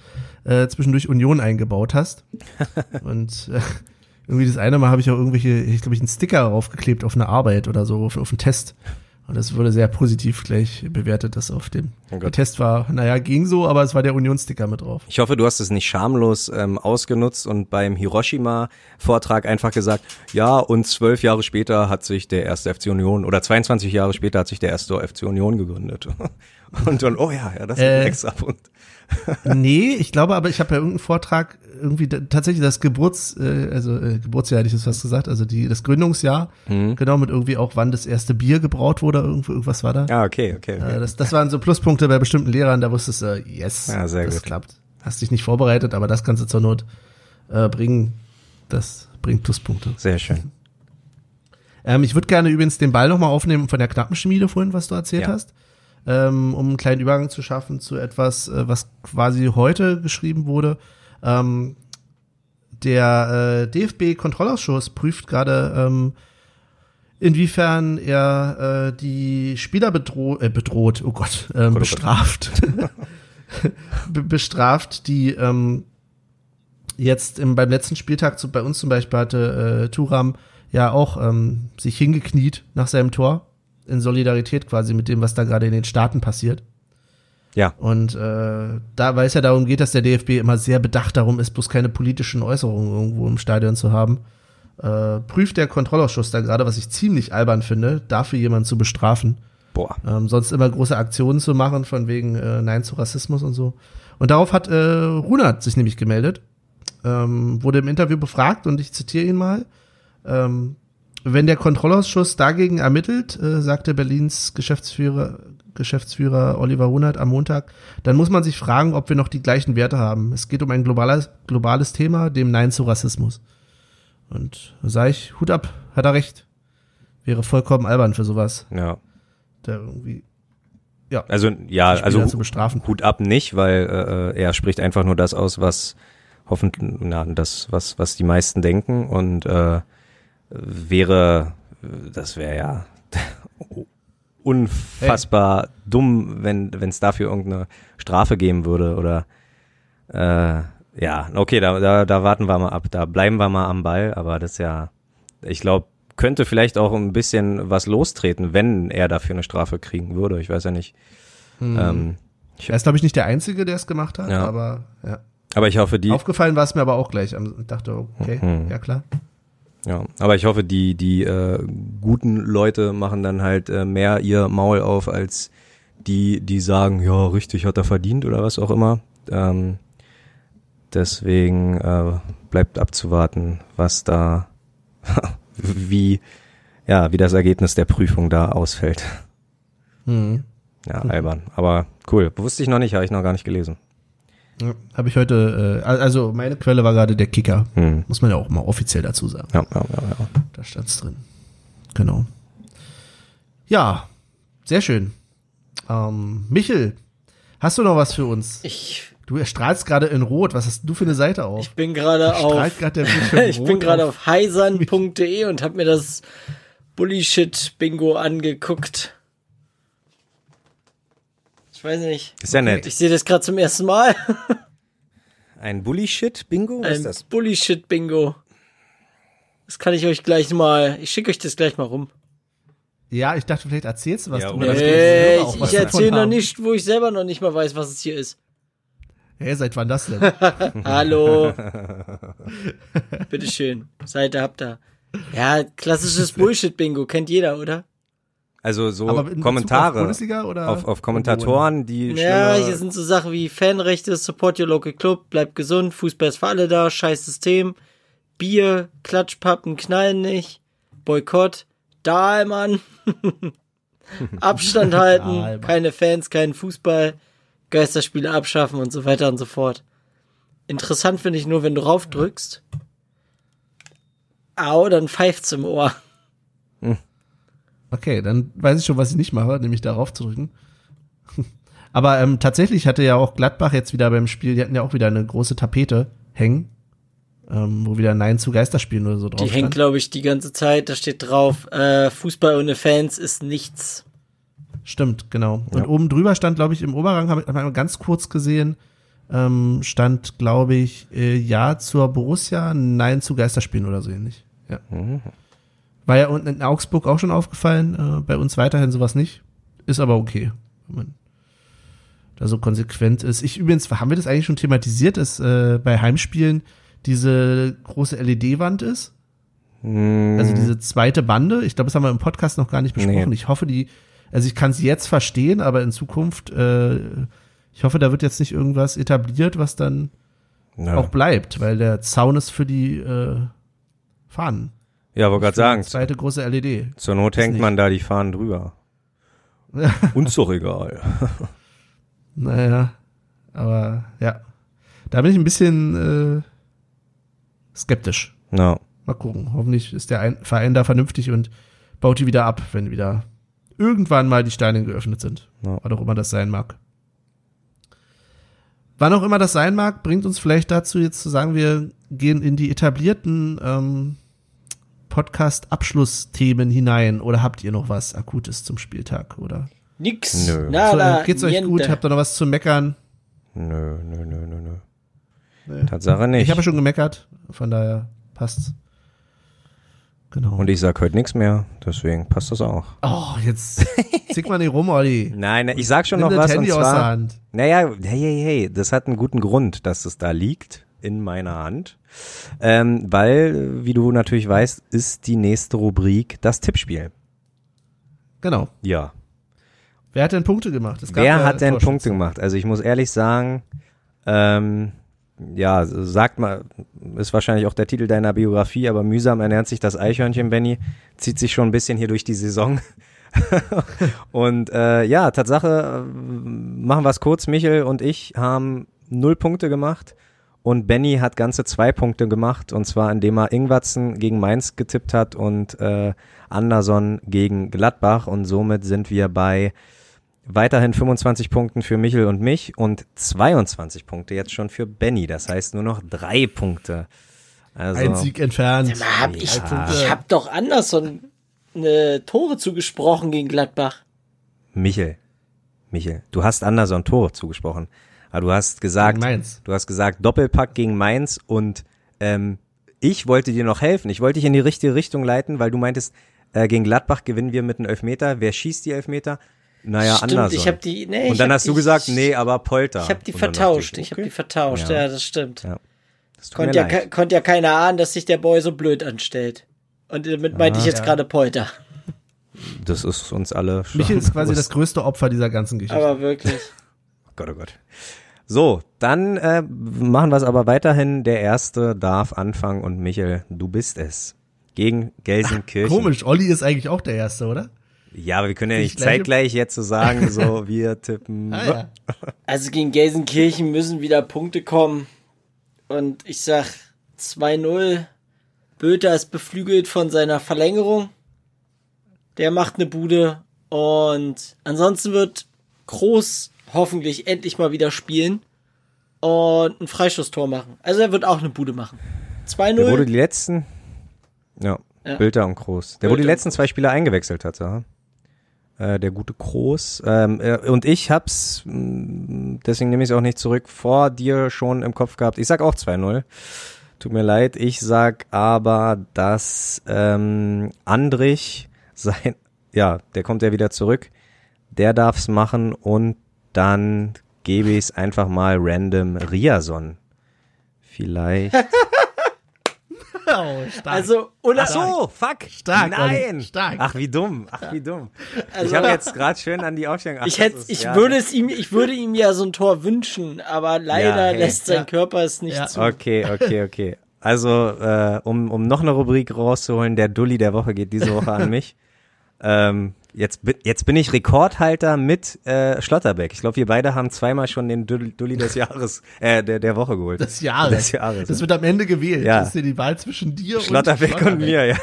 äh, zwischendurch Union eingebaut hast. [LAUGHS] Und äh, irgendwie das eine Mal habe ich auch irgendwelche, ich glaube, ich einen Sticker draufgeklebt auf eine Arbeit oder so, auf, auf einen Test. Und das wurde sehr positiv gleich bewertet, dass auf dem Oh der Test war, naja, ging so, aber es war der Union-Sticker mit drauf. Ich hoffe, du hast es nicht schamlos ähm, ausgenutzt und beim Hiroshima-Vortrag einfach gesagt, ja, und zwölf Jahre später hat sich der erste FC Union oder 22 Jahre später hat sich der erste FC Union gegründet. [LAUGHS] Und dann, oh ja, ja, das ist Äh, ein extra Punkt. [LAUGHS] nee, ich glaube aber, ich habe ja irgendeinen Vortrag irgendwie tatsächlich das Geburts, äh, also äh, Geburtsjahr hätte ich das fast gesagt, also die das Gründungsjahr, Mhm. genau mit irgendwie auch wann das erste Bier gebraut wurde, irgendwo irgendwas war da. Ja, okay, okay. okay. Äh, das, das waren so Pluspunkte bei bestimmten Lehrern, da wusstest du, äh, yes, Ja, sehr das gut. klappt. Hast dich nicht vorbereitet, aber das kannst du zur Not äh, bringen. Das bringt Pluspunkte. Sehr schön. Ähm, ich würde gerne übrigens den Ball nochmal aufnehmen von der Knappenschmiede vorhin, was du erzählt Ja. hast, ähm, um einen kleinen Übergang zu schaffen zu etwas, äh, was quasi heute geschrieben wurde. Ähm, der äh, DFB-Kontrollausschuss prüft gerade, ähm, inwiefern er äh, die Spieler bedroht, äh, bedroht, oh Gott, ähm, Gott. bestraft, [LAUGHS] Be bestraft, die ähm, jetzt im, beim letzten Spieltag zu, bei uns zum Beispiel hatte äh, Turam ja auch ähm, sich hingekniet nach seinem Tor in Solidarität quasi mit dem, was da gerade in den Staaten passiert. Ja. Und äh, da, weil es ja darum geht, dass der DFB immer sehr bedacht darum ist, bloß keine politischen Äußerungen irgendwo im Stadion zu haben, äh, prüft der Kontrollausschuss da gerade, was ich ziemlich albern finde, dafür jemanden zu bestrafen. Boah. Ähm, sonst immer große Aktionen zu machen, von wegen äh, Nein zu Rassismus und so. Und darauf hat äh, Runert sich nämlich gemeldet, ähm, wurde im Interview befragt und ich zitiere ihn mal. Ähm, wenn der Kontrollausschuss dagegen ermittelt, äh, sagte Berlins Geschäftsführer, Geschäftsführer Oliver Runert am Montag, dann muss man sich fragen, ob wir noch die gleichen Werte haben. Es geht um ein globales, globales Thema, dem Nein zu Rassismus. Und da sage ich, Hut ab, hat er recht. Wäre vollkommen albern für sowas. Ja. Da irgendwie Also, ja, die Spieler also zu bestrafen. Hut ab nicht, weil äh, er spricht einfach nur das aus, was hoffentlich, na, das, was, was die meisten denken und äh, wäre, das wäre ja [LAUGHS] unfassbar dumm, wenn es dafür irgendeine Strafe geben würde oder äh, ja, okay, da, da, da warten wir mal ab, da bleiben wir mal am Ball, aber das ist ja, ich glaube, könnte vielleicht auch ein bisschen was lostreten, wenn er dafür eine Strafe kriegen würde. Ich weiß ja nicht. Ähm, Er ist, glaube ich, nicht der Einzige, der es gemacht hat, Ja. aber ja. aber ich hoffe, die, Aufgefallen war es mir aber auch gleich. Ich dachte, okay, Mhm. ja klar. Ja, aber ich hoffe, die, die äh, guten Leute machen dann halt äh, mehr ihr Maul auf, als die, die sagen, ja, richtig, hat er verdient oder was auch immer. Ähm, deswegen äh, bleibt abzuwarten, was da, [LAUGHS] wie, ja, wie das Ergebnis der Prüfung da ausfällt. Mhm. Ja, albern. Aber cool. Wusste ich noch nicht, habe ich noch gar nicht gelesen. Ja, Habe ich heute, äh, also meine Quelle war gerade der Kicker. Hm. Muss man ja auch mal offiziell dazu sagen. Ja, ja, ja, ja. Da stand's drin. Genau. Ja, sehr schön. Ähm, Michel, hast du noch was für uns? Ich, Du strahlst gerade in Rot. Was hast du für eine Seite auf? ich bin gerade auf, Strahlt gerade der Bildschirm [LAUGHS] ich rot bin gerade auf heisern.de [LAUGHS] und habe mir das Bullshit-Bingo angeguckt. Ich weiß nicht. Ist ja nett. Ich sehe das gerade zum ersten Mal. [LAUGHS] Ein Bully-Shit-Bingo? Was ist Ein das? Bullshit-Bingo. Das kann ich euch gleich mal, ich schicke euch das gleich mal rum. Ja, ich dachte, vielleicht erzählst du was Ja, drüber. die Nee, ich, ich erzähle noch haben. nicht, wo ich selber noch nicht mal weiß, was es hier ist. Hä, seit wann das denn? [LAUGHS] Hallo. Bitteschön. Seite habt ihr. Ja, klassisches [LAUGHS] Bullshit-Bingo, kennt jeder, oder? Also so auf Kommentare Bundesliga oder auf, auf Kommentatoren, die Ja, hier sind so Sachen wie Fanrechte, Support your local club, bleibt gesund, Fußball ist für alle da, scheiß System, Bier, Klatschpappen knallen nicht, Boykott, Dahlmann, [LAUGHS] Abstand halten, Dahlmann. keine Fans, keinen Fußball, Geisterspiele abschaffen und so weiter und so fort. Interessant finde ich nur, wenn du raufdrückst, au, dann pfeift's im Ohr. Okay, dann weiß ich schon, was ich nicht mache, nämlich darauf zu drücken. [LAUGHS] Aber ähm, tatsächlich hatte ja auch Gladbach jetzt wieder beim Spiel, die hatten ja auch wieder eine große Tapete hängen, ähm, wo wieder Nein zu Geisterspielen oder so drauf Die hängt, stand. glaube ich, die ganze Zeit. Da steht drauf, äh, Fußball ohne Fans ist nichts. Stimmt, genau. Und Ja. oben drüber stand, glaube ich, im Oberrang, habe ich hab ich mal ganz kurz gesehen, ähm, stand, glaube ich, äh, Ja zur Borussia, Nein zu Geisterspielen oder so ähnlich. Ja. Mhm. War ja unten in Augsburg auch schon aufgefallen, äh, bei uns weiterhin sowas nicht. Ist aber okay, wenn man da so konsequent ist. Ich übrigens, haben wir das eigentlich schon thematisiert, dass äh, bei Heimspielen diese große LED-Wand ist? Mm, Also diese zweite Bande, ich glaube, das haben wir im Podcast noch gar nicht besprochen. Nee. Ich hoffe, die, also ich kann es jetzt verstehen, aber in Zukunft, äh, ich hoffe, da wird jetzt nicht irgendwas etabliert, was dann ja. auch bleibt, weil der Zaun ist für die äh, Fahnen. Ja, wollte gerade sagen, Zweite große LED. zur Not hängt man da die Fahnen drüber. [LAUGHS] Uns doch egal. [LAUGHS] Naja, aber ja. Da bin ich ein bisschen äh, skeptisch. Ja. Mal gucken. Hoffentlich ist der ein Verein da vernünftig und baut die wieder ab, wenn wieder irgendwann mal die Steine geöffnet sind. Ja. Was auch immer das sein mag. Wann auch immer das sein mag, bringt uns vielleicht dazu, jetzt zu sagen, wir gehen in die etablierten ähm, Podcast-Abschlussthemen hinein. Oder habt ihr noch was Akutes zum Spieltag? Oder Nix. Nö. Nada. so, geht's euch niente. gut? Habt ihr noch was zu meckern? Nö, nö, nö, nö, nö. Nee. Tatsache nicht. Ich habe ja schon gemeckert, von daher passt's. Genau. Und ich sag heute nichts mehr, deswegen passt das auch. oh, jetzt zick mal nicht rum, Olli. [LAUGHS] Nein, ich sag schon Nimm noch was Handy und aus der zwar. Hand. Naja, hey, hey, hey, das hat einen guten Grund, dass es da liegt in meiner Hand. Ähm, weil, wie du natürlich weißt, ist die nächste Rubrik das Tippspiel. Genau. Ja. Wer hat denn Punkte gemacht? Es gab Wer hat denn. Punkte gemacht? Also ich muss ehrlich sagen, ähm, ja, sagt mal, ist wahrscheinlich auch der Titel deiner Biografie, aber mühsam ernährt sich das Eichhörnchen, Benny, zieht sich schon ein bisschen hier durch die Saison. [LAUGHS] und äh, ja, Tatsache, äh, machen wir es kurz, Michel und ich haben null Punkte gemacht und Benny hat ganze zwei Punkte gemacht und zwar indem er Ingwatzen gegen Mainz getippt hat und äh, Anderson gegen Gladbach und somit sind wir bei weiterhin 25 Punkten für Michel und mich und 22 Punkte jetzt schon für Benny. Das heißt nur noch drei Punkte. Also, Ein Sieg entfernt. Mal, hab ich, Ja. ich hab doch Anderson eine Tore zugesprochen gegen Gladbach. Michel, Michel, du hast Anderson Tore zugesprochen. Aber du hast gesagt, du hast gesagt Doppelpack gegen Mainz und ähm, ich wollte dir noch helfen. Ich wollte dich in die richtige Richtung leiten, weil du meintest, äh, gegen Gladbach gewinnen wir mit einem Elfmeter. Wer schießt die Elfmeter? Naja, Stimmt, Anderson. ich hab die, nee, und dann hast du die- gesagt, nee, aber Polter. Ich hab die vertauscht. Ich hab okay, die vertauscht, Ja. ja, das stimmt. Ja. das Konnte ja, konnte ja keiner ahnen, dass sich der Boy so blöd anstellt. Und damit meinte ich jetzt ja. gerade Polter. Das ist uns alle schon Michel ist quasi das größte Opfer dieser ganzen Geschichte. Aber wirklich. Oh [LAUGHS] Gott, oh Gott. So, dann äh, machen wir es aber weiterhin. Der Erste darf anfangen und Michel, du bist es. Gegen Gelsenkirchen. [LAUGHS] Komisch, Olli ist eigentlich auch der Erste, oder? Ja, aber wir können ja nicht zeitgleich jetzt so sagen, so [LAUGHS] wir tippen. Ah, ja. [LAUGHS] Also gegen Gelsenkirchen müssen wieder Punkte kommen. Und ich sag 2-0. Böter ist beflügelt von seiner Verlängerung. Der macht eine Bude. Und ansonsten wird Groß hoffentlich endlich mal wieder spielen. Und ein Freistoßtor machen. Also er wird auch eine Bude machen. Der wurde 2-0. die letzten, ja, Ja. Bilder und Groß. Der wurde die letzten zwei Spieler eingewechselt hat, ja. Äh, der gute Groß. Ähm, äh, und ich hab's, mh, deswegen nehme ich es auch nicht zurück, vor dir schon im Kopf gehabt. Ich sag auch 2-0. Tut mir leid. Ich sag aber, dass ähm, Andrich sein, ja, der kommt ja wieder zurück. Der darf's machen und dann gebe ich es einfach mal random Riason. Vielleicht. [LAUGHS] Oh, stark. Also, oder Ach so, fuck. Stark, Nein. Stark. Ach, wie dumm. Ach, wie dumm. Also- ich habe jetzt gerade schön an die Aufstellung. Ach, Ich hätte, ist- ich ja. würde es ihm, ich würde ihm ja so ein Tor wünschen, aber leider Ja, hey. lässt sein Ja. Körper es nicht Ja. zu. Okay, okay, okay. Also, äh, um, um noch eine Rubrik rauszuholen, der Dulli der Woche geht diese Woche an mich. [LAUGHS] Ähm, Jetzt, jetzt bin ich Rekordhalter mit äh, Schlotterbeck. Ich glaube, wir beide haben zweimal schon den Dulli des Jahres, äh, der, der Woche geholt. Des Jahres. Des Jahres. Das wird am Ende gewählt. Ja. Das ist ja die Wahl zwischen dir Schlotterbeck und und mir, ja.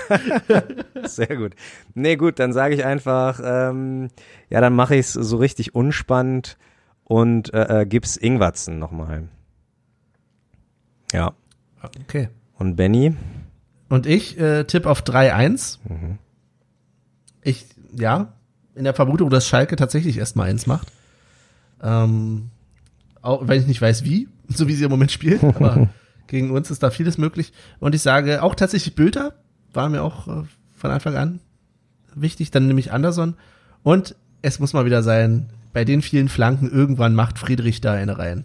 [LAUGHS] Sehr gut. Nee, gut, dann sage ich einfach, ähm, ja, dann mache ich es so richtig unspannend und äh, äh, gib's Ingwatzen nochmal. Ja. Okay. Und Benny? Und ich äh, tipp auf 3-1. Mhm. Ich, ja, in der Vermutung, dass Schalke tatsächlich erstmal eins macht. Ähm, auch wenn ich nicht weiß wie, [LAUGHS] so wie sie im Moment spielt, aber [LAUGHS] gegen uns ist da vieles möglich. Und ich sage auch tatsächlich Bülter, war mir auch äh, von Anfang an wichtig, dann nehme ich Anderson. Und es muss mal wieder sein, bei den vielen Flanken irgendwann macht Friedrich da eine rein.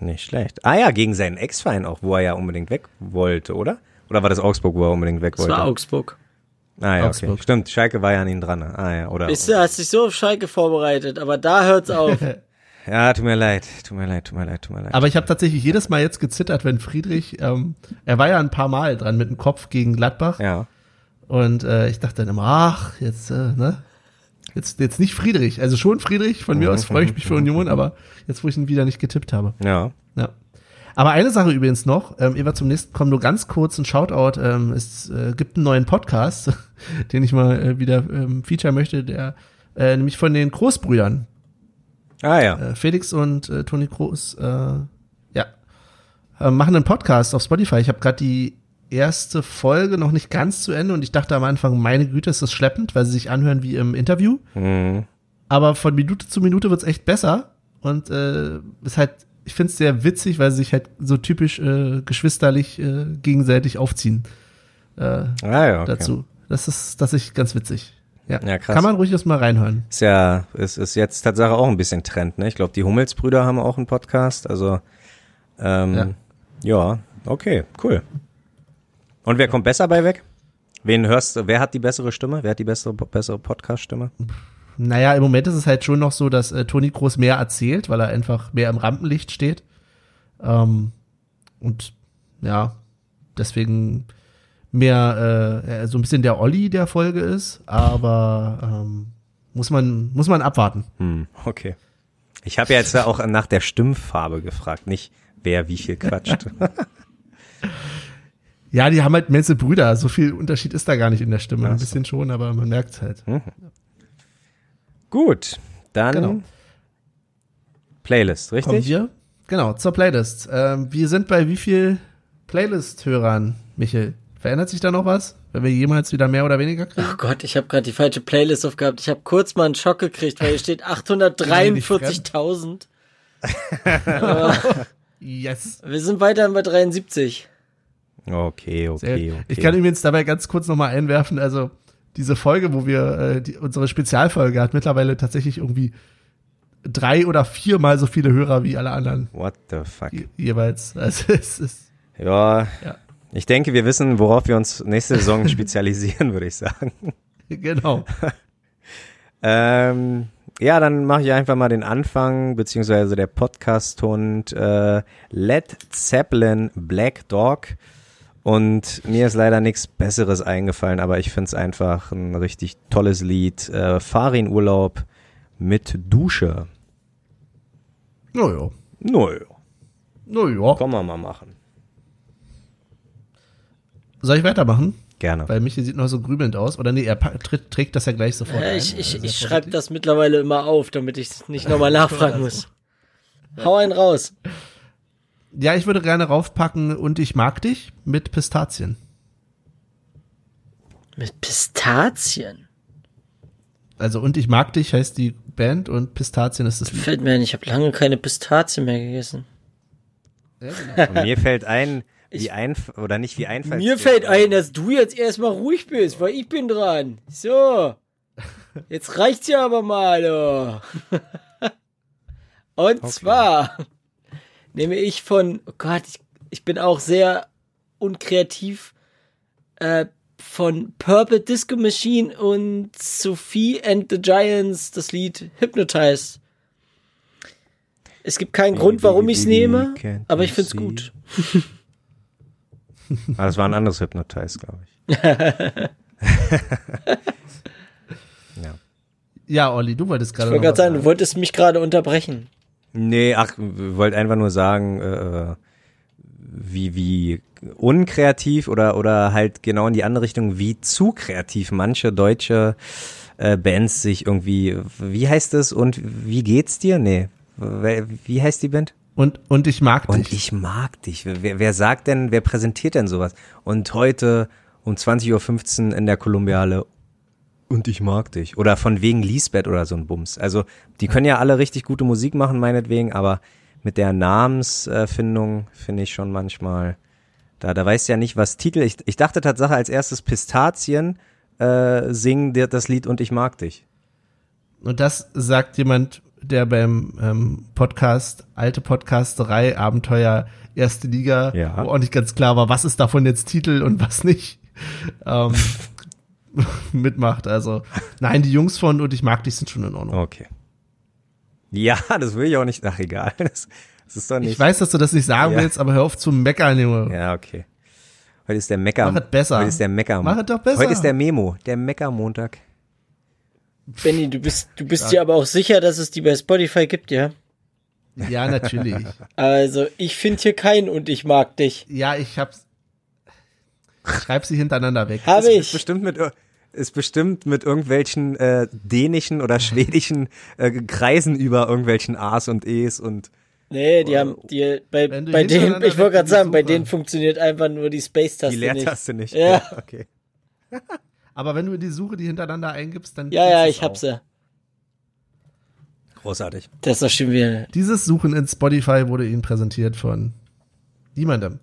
Nicht schlecht. Ah ja, gegen seinen Ex-Verein auch, wo er ja unbedingt weg wollte, oder? Oder war das Augsburg, wo er unbedingt weg Das wollte? war Augsburg. Ah ja, okay. Augsburg. Stimmt, Schalke war ja an ihn dran. Ah ja, oder? Bist du, hast dich so auf Schalke vorbereitet, aber da hört's auf. [LAUGHS] Ja, tut mir leid, tut mir leid, tut mir leid, tut mir leid. Aber ich habe tatsächlich jedes Mal jetzt gezittert, wenn Friedrich, ähm, er war ja ein paar Mal dran mit dem Kopf gegen Gladbach. ja. Und äh, ich dachte dann immer, ach, jetzt, äh, ne? Jetzt, jetzt nicht Friedrich. Also schon Friedrich, von mir aus freue ich mich für Union, aber jetzt, wo ich ihn wieder nicht getippt habe. Ja. Ja. Aber eine Sache übrigens noch, ähm, wir zum nächsten kommen, nur ganz kurz ein Shoutout. Ähm, es äh, gibt einen neuen Podcast, [LAUGHS] den ich mal äh, wieder ähm, feature möchte, der äh, nämlich von den Großbrüdern, Ah ja. äh, Felix und äh, Toni Groß, äh, ja, äh, machen einen Podcast auf Spotify. Ich habe gerade die erste Folge noch nicht ganz zu Ende und ich dachte am Anfang, meine Güte, ist das schleppend, weil sie sich anhören wie im Interview. Mhm. Aber von Minute zu Minute wird's echt besser und äh, ist halt, ich find's sehr witzig, weil sie sich halt so typisch äh, geschwisterlich äh, gegenseitig aufziehen äh, Ah ja, okay. dazu. Das ist, das ist ganz witzig. Ja, Ja, krass. kann man ruhig erst mal reinhören. Ist ja, ist, ist jetzt Tatsache auch ein bisschen Trend, ne? Ich glaube, die Hummelsbrüder haben auch einen Podcast, also ähm, ja. okay, cool. Und wer kommt besser bei weg? Wen hörst du? Wer hat die bessere Stimme? Wer hat die bessere, bessere Podcast-Stimme? Naja, im Moment ist es halt schon noch so, dass äh, Toni Groß mehr erzählt, weil er einfach mehr im Rampenlicht steht. Ähm, und ja, deswegen mehr äh, äh, so ein bisschen der Olli der Folge ist, aber ähm, muss man muss man abwarten. Hm, okay. Ich habe ja jetzt auch nach der Stimmfarbe gefragt, nicht wer wie viel quatscht. [LAUGHS] Ja, die haben halt Menzel Brüder, so viel Unterschied ist da gar nicht in der Stimme, Ach ein so. bisschen schon, aber man merkt es halt. Gut, dann Genau. Playlist, Kommen richtig? wir genau zur Playlist. Ähm, wir sind bei wie viel Playlist-Hörern, Michel? Verändert sich da noch was, wenn wir jemals wieder mehr oder weniger kriegen? Oh Gott, ich habe gerade die falsche Playlist aufgehabt. Ich habe kurz mal einen Schock gekriegt, weil hier steht [LAUGHS] 843.000. [LAUGHS] Yes. Wir sind weiterhin bei 73. Okay, okay, okay. Ich kann übrigens dabei ganz kurz nochmal einwerfen, also diese Folge, wo wir, äh, die, unsere Spezialfolge hat mittlerweile tatsächlich irgendwie drei oder viermal so viele Hörer wie alle anderen What the fuck? je, jeweils. [LAUGHS] Also es ist, Ja, Ja. ich denke, wir wissen, worauf wir uns nächste Saison [LAUGHS] spezialisieren, würde ich sagen. genau. [LAUGHS] Ähm, ja, dann mache ich einfach mal den Anfang, beziehungsweise der Podcast-Hund äh, Led Zeppelin Black Dog. Und mir ist leider nichts Besseres eingefallen, aber ich finde es einfach ein richtig tolles Lied. Äh, Fahr in Urlaub mit Dusche. Naja. Nö, Naja. kann man mal machen. Soll ich weitermachen? Gerne. Weil Michel sieht noch so grübelnd aus. Oder nee, er tritt, trägt das ja gleich sofort Ja, ein. ich ich, Also ich schreibe das mittlerweile immer auf, damit ich nicht nochmal [LAUGHS] nachfragen muss. Hau einen raus. Ja, ich würde gerne raufpacken und ich mag dich mit Pistazien. Mit Pistazien. Also und ich mag dich heißt die Band und Pistazien ist das Lied. Fällt mir ein, ich habe lange keine Pistazien mehr gegessen. Und [LAUGHS] mir fällt ein, wie ein oder nicht wie einfach. Mir fällt ein, dass du jetzt erstmal ruhig bist, weil ich bin dran. So. [LAUGHS] Jetzt reicht's ja aber mal. Oh. [LAUGHS] Und zwar nehme ich von, oh Gott, ich, ich bin auch sehr unkreativ, äh, von Purple Disco Machine und Sophie and the Giants das Lied Hypnotized. Es gibt keinen Grund, warum ich es nehme, aber ich find's gut. [LAUGHS] [LAUGHS] Ah, das war ein anderes Hypnotize, glaube ich. [LAUGHS] Ja, Olli, du wolltest gerade Ich wollte gerade sagen, du wolltest mich gerade unterbrechen. Nee, ach, wollte einfach nur sagen, äh, wie, wie unkreativ oder, oder halt genau in die andere Richtung, wie zu kreativ manche deutsche äh, Bands sich irgendwie, wie heißt es und wie geht's dir? Nee. Wie heißt die Band? Und, und ich mag Und dich. ich mag dich. Wer, wer sagt denn, wer präsentiert denn sowas? Und heute um 20.15 Uhr in der Kolumbiale und ich mag dich. Oder von wegen Lisbeth oder so ein Bums. Also die können ja alle richtig gute Musik machen, meinetwegen, aber mit der Namensfindung finde ich schon manchmal, da, da weißt du ja nicht, was Titel. Ich, ich dachte Tatsache als erstes Pistazien äh, singen dir das Lied und ich mag dich. Und das sagt jemand, der beim ähm, Podcast, alte Podcasterei, Abenteuer, erste Liga, Ja. wo auch nicht ganz klar war, was ist davon jetzt Titel und was nicht, ähm, [LAUGHS] [LAUGHS] mitmacht. Also, nein, die Jungs von und ich mag dich sind schon in Ordnung. Okay. Ja, das will ich auch nicht. Ach, egal. [LAUGHS] Das, das ist doch nicht. Ich weiß, dass du das nicht sagen Ja. willst, aber hör auf zu meckern, Junge. Ja, okay. Heute ist der Mecker. Mach es besser. Heute ist der Mecker. Mach es doch besser. Heute ist der Memo, der Mecker-Montag. Benny, du bist, du bist dir aber auch sicher, dass es die bei Spotify gibt, ja? Ja, natürlich. [LAUGHS] Also, ich finde hier keinen und ich mag dich. Ja, ich hab's. Schreib sie hintereinander weg. Habe ich. bestimmt mit, ist bestimmt mit irgendwelchen äh, dänischen oder schwedischen äh, Kreisen über irgendwelchen A's und E's und Nee, die haben, die, bei, bei denen, ich wollte gerade die sagen, bei denen funktioniert einfach nur die Space-Taste die nicht. Leertaste nicht. Ja. okay. [LAUGHS] Aber wenn du in die Suche die hintereinander eingibst, dann. Ja, ja, ich hab's ja. Großartig. Das ist doch schon wieder. Dieses Suchen in Spotify wurde Ihnen präsentiert von niemandem.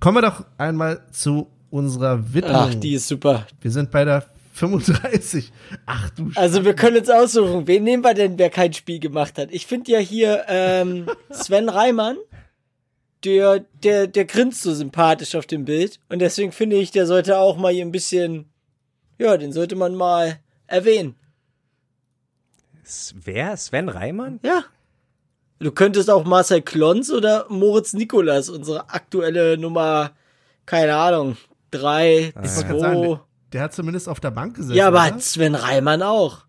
Kommen wir doch einmal zu unserer Widmung. Ach, die ist super. wir sind bei der 35. Ach du Sch Also wir können uns aussuchen, wen nehmen wir denn, wer kein Spiel gemacht hat? Ich finde ja hier ähm, [LAUGHS] Sven Reimann, der, der, der grinst so sympathisch auf dem Bild. Und deswegen finde ich, der sollte auch mal hier ein bisschen, ja, den sollte man mal erwähnen. S- Wer? Sven Reimann? Ja. Du könntest auch Marcel Klons oder Moritz Nikolas, unsere aktuelle Nummer, keine Ahnung, drei, wollte gerade sagen, zwei. der, hat zumindest auf der Bank gesessen. Ja, aber oder? hat Sven Reimann auch.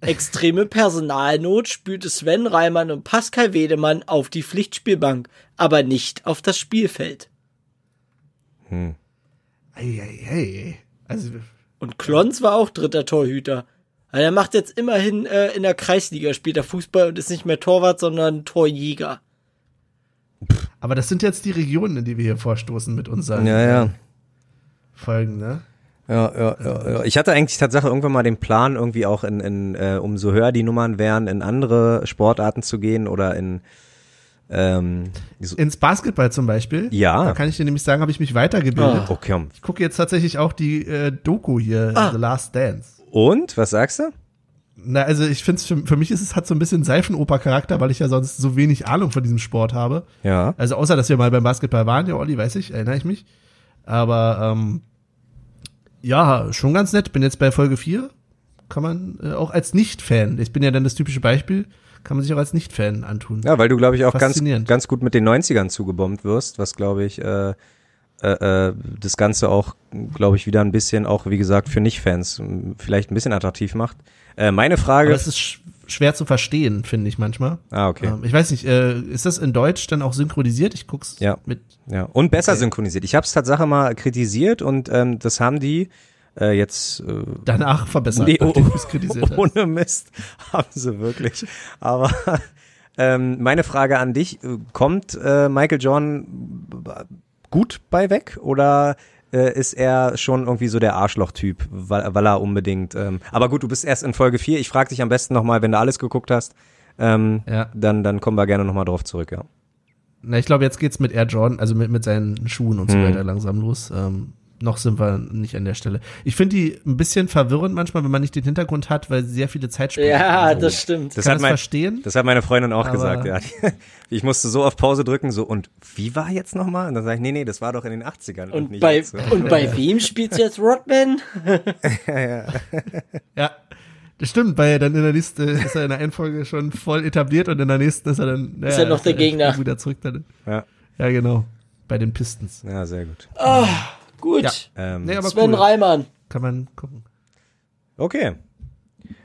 Extreme Personalnot spülte Sven Reimann und Pascal Wedemann auf die Pflichtspielbank, aber nicht auf das Spielfeld. Ei, ei, ei. Also, Und Klons war auch dritter Torhüter. Also er macht jetzt immerhin äh, in der Kreisliga spielt er Fußball und ist nicht mehr Torwart, sondern Torjäger. aber das sind jetzt die Regionen, in die wir hier vorstoßen mit unseren Ja, ja. Folgen, ne? Ja, ja, ja, ja. Ich hatte eigentlich tatsächlich irgendwann mal den Plan, irgendwie auch in, in äh, umso höher die Nummern wären, in andere Sportarten zu gehen oder in ähm, so, Ins Basketball zum Beispiel. Ja. Da kann ich dir nämlich sagen, habe ich mich weitergebildet. Ah. okay. Ich gucke jetzt tatsächlich auch die äh, Doku hier, Ah. The Last Dance. Und, was sagst du? Na, also ich finde es für, für mich ist es hat so ein bisschen Seifenoper-Charakter, weil ich ja sonst so wenig Ahnung von diesem Sport habe. Ja. Also außer, dass wir mal beim Basketball waren, ja, Olli, weiß ich, erinnere ich mich. Aber ähm, ja, schon ganz nett. Bin jetzt bei Folge 4. Kann man äh, auch als Nicht-Fan, ich bin ja dann das typische Beispiel, kann man sich auch als Nicht-Fan antun. Ja, weil du, glaube ich, auch ganz, ganz gut mit den 90ern zugebombt wirst, was, glaube ich, äh, äh, äh, das Ganze auch, glaube ich, wieder ein bisschen, auch wie gesagt, für Nicht-Fans m, vielleicht ein bisschen attraktiv macht. Äh, meine Frage. Aber es ist schwer zu verstehen, finde ich manchmal. ah, okay. Ähm, ich weiß nicht, äh, ist das in Deutsch dann auch synchronisiert? Ich guck's Ja. mit. Ja, und besser Okay. synchronisiert. Ich habe es Tatsache mal kritisiert und ähm, das haben die äh, jetzt äh, Danach verbessert, Nee, oh, hast. ohne Mist [LAUGHS] haben sie wirklich. Aber [LAUGHS] ähm, meine Frage an dich, äh, kommt äh, Michael Jordan b- gut bei weg oder äh, ist er schon irgendwie so der Arschloch-Typ, weil, weil er unbedingt, ähm, aber gut, du bist erst in Folge 4, ich frage dich am besten nochmal, wenn du alles geguckt hast, ähm, Ja. dann, dann kommen wir gerne nochmal drauf zurück, ja. Na, ich glaube, jetzt geht's mit Air Jordan, also mit, mit seinen Schuhen und so Hm. weiter langsam los. Ähm, noch sind wir nicht an der Stelle. Ich finde die ein bisschen verwirrend manchmal, wenn man nicht den Hintergrund hat, weil sie sehr viele Zeitsprünge Ja, haben. das stimmt. Das kann hat mein- verstehen. Das hat meine Freundin auch Aber- gesagt, ja. [LAUGHS] Ich musste so auf Pause drücken, so, und wie war jetzt nochmal? Und dann sage ich, nee, nee, das war doch in den 80ern. Und nicht bei, jetzt. so. und bei [LAUGHS] wem spielt jetzt Rodman? [LAUGHS] Ja, das stimmt, weil dann in der Liste ist er in der einen Folge schon voll etabliert und in der nächsten ist er dann. Naja, Ist er noch der Gegner. Wieder zurück dann. Ja, Ja, genau. Bei den Pistons. ja, sehr gut. Gut. Ja. Ähm, Nee, aber Sven cool. Reimann. Kann man gucken. Okay.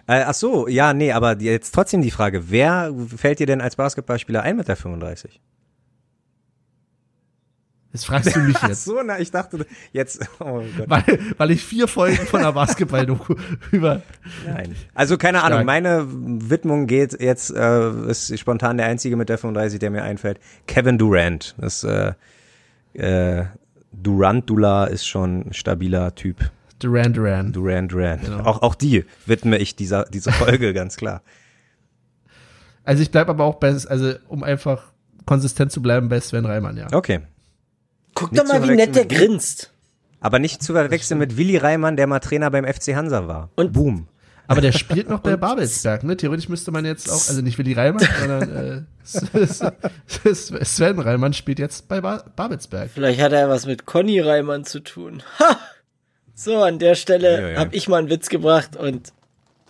Äh, ach so, ja, nee, aber jetzt trotzdem die Frage, wer fällt dir denn als Basketballspieler ein mit der 35? Das fragst du mich [LAUGHS] Ach jetzt. so, na, ich dachte jetzt, oh Gott. Weil, weil ich vier Folgen von der Basketball-Doku [LAUGHS] über. Nein. Also keine Ahnung, Stark. meine Widmung geht jetzt, äh, ist spontan der einzige mit der 35, der mir einfällt. Kevin Durant. Das, äh, äh, Durant Dula ist schon ein stabiler Typ. Duran Duran. Durant Durant. Genau. Auch, auch die widme ich dieser, dieser Folge, [LAUGHS] ganz klar. Also ich bleib aber auch bei, also um einfach konsistent zu bleiben, bei Sven Reimann, ja. Okay. Guck Nicht doch mal, wie nett der grinst. Aber nicht zu verwechseln mit Willi Reimann, der mal Trainer beim FC Hansa war. Und- Boom. Aber der spielt noch bei Babelsberg, ne? Theoretisch müsste man jetzt auch, also nicht Willi Reimann, sondern äh, [LAUGHS] Sven Reimann spielt jetzt bei ba Babelsberg. Vielleicht hat er was mit Conny Reimann zu tun. Ha! So, an der Stelle Ja, ja. habe ich mal einen Witz gebracht und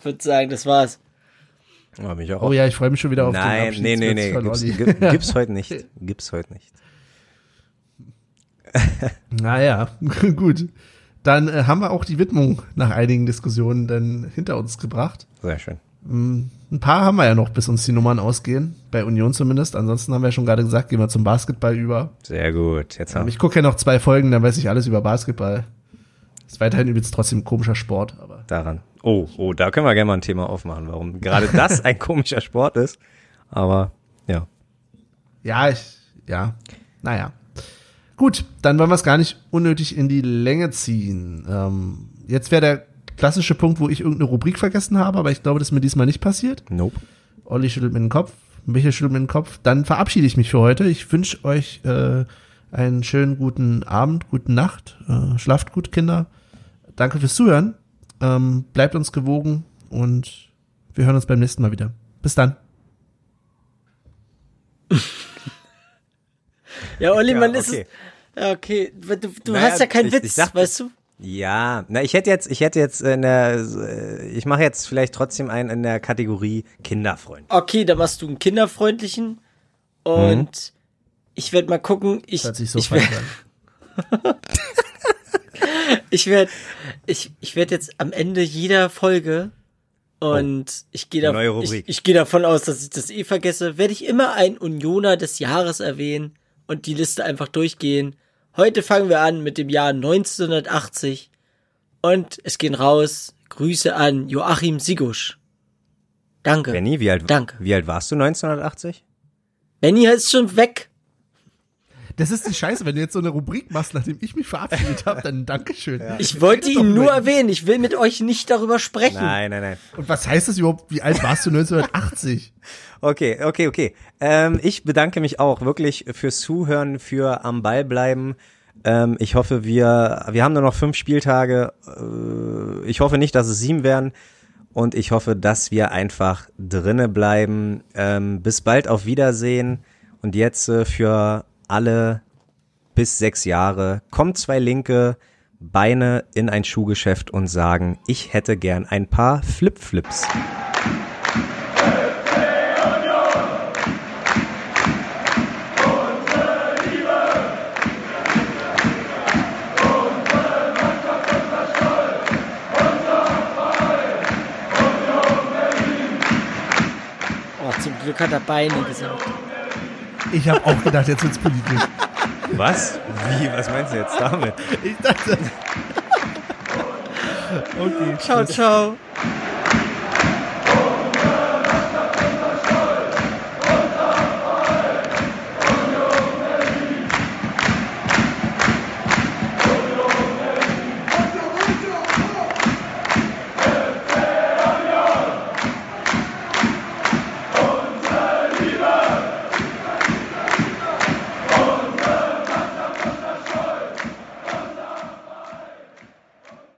würde sagen, das war's. Oh, mich auch. Oh ja, ich freue mich schon wieder auf den Nein, nee, nee, nee. Gibt's, gibt's [LAUGHS] heute nicht. Gibt's heute nicht. Naja, [LAUGHS] gut. Dann äh, haben wir auch die Widmung nach einigen Diskussionen dann hinter uns gebracht. Sehr schön. Ein paar haben wir ja noch, bis uns die Nummern ausgehen. Bei Union zumindest. Ansonsten haben wir ja schon gerade gesagt, gehen wir zum Basketball über. Sehr gut. Jetzt haben ich gucke ja noch zwei Folgen, dann weiß ich alles über Basketball. Ist weiterhin übrigens trotzdem ein komischer Sport, aber daran. Oh, oh, da können wir gerne mal ein Thema aufmachen, warum gerade das [LAUGHS] ein komischer Sport ist. Aber ja. ja, ich, ja, naja. Gut, dann wollen wir es gar nicht unnötig in die Länge ziehen. Ähm, jetzt wäre der klassische Punkt, wo ich irgendeine Rubrik vergessen habe, aber ich glaube, das ist mir diesmal nicht passiert. Nope. Olli schüttelt mir den Kopf, Michael schüttelt mir den Kopf. Dann verabschiede ich mich für heute. Ich wünsche euch äh, einen schönen guten Abend, guten Nacht. Äh, schlaft gut, Kinder. Danke fürs Zuhören. Ähm, bleibt uns gewogen und wir hören uns beim nächsten Mal wieder. Bis dann. [LAUGHS] Ja, Olli, Ja, man ist okay. es. Ja, okay. Du, du Naja, hast ja keinen ich- Witz, ich weißt du? Ja, na, ich hätte jetzt, ich hätte jetzt in der, äh, ich mache jetzt vielleicht trotzdem einen in der Kategorie Kinderfreund. Okay, dann machst du einen kinderfreundlichen und ich werde mal gucken. Ich, Mhm. Hört sich so ich falsch werd- an. [LAUGHS] ich werde ich, ich werd jetzt am Ende jeder Folge und ich gehe da, Neue ich, Rubrik. ich gehe davon aus, dass ich das eh vergesse, werde ich immer einen Unioner des Jahres erwähnen und die Liste einfach durchgehen. Heute fangen wir an mit dem Jahr 1980 und es gehen raus Grüße an Joachim Sigusch. Danke. Benny, wie alt, Danke. wie alt warst du 1980? Benny ist schon weg. Das ist die Scheiße, wenn du jetzt so eine Rubrik machst, nachdem ich mich verabschiedet habe, dann Dankeschön. Ich wollte ihn nur erwähnen. Ich will mit euch nicht darüber sprechen. Nein, nein, nein. Und was heißt das überhaupt? Wie alt warst du 1980? Okay, okay, okay. Ähm, ich bedanke mich auch wirklich fürs Zuhören, für am Ball bleiben. Ähm, ich hoffe, wir, wir haben nur noch fünf Spieltage. Äh, ich hoffe nicht, dass es sieben werden. Und ich hoffe, dass wir einfach drinne bleiben. Ähm, bis bald auf Wiedersehen. Und jetzt äh, für alle bis sechs Jahre kommen zwei linke Beine in ein Schuhgeschäft und sagen, ich hätte gern ein paar Flip-Flips. Oh, zum Glück hat er Beine gesagt. Ich habe auch gedacht, jetzt wird's politisch. Was? Wie? Was meinst du jetzt damit? Ich dachte. Okay. Ciao, ciao.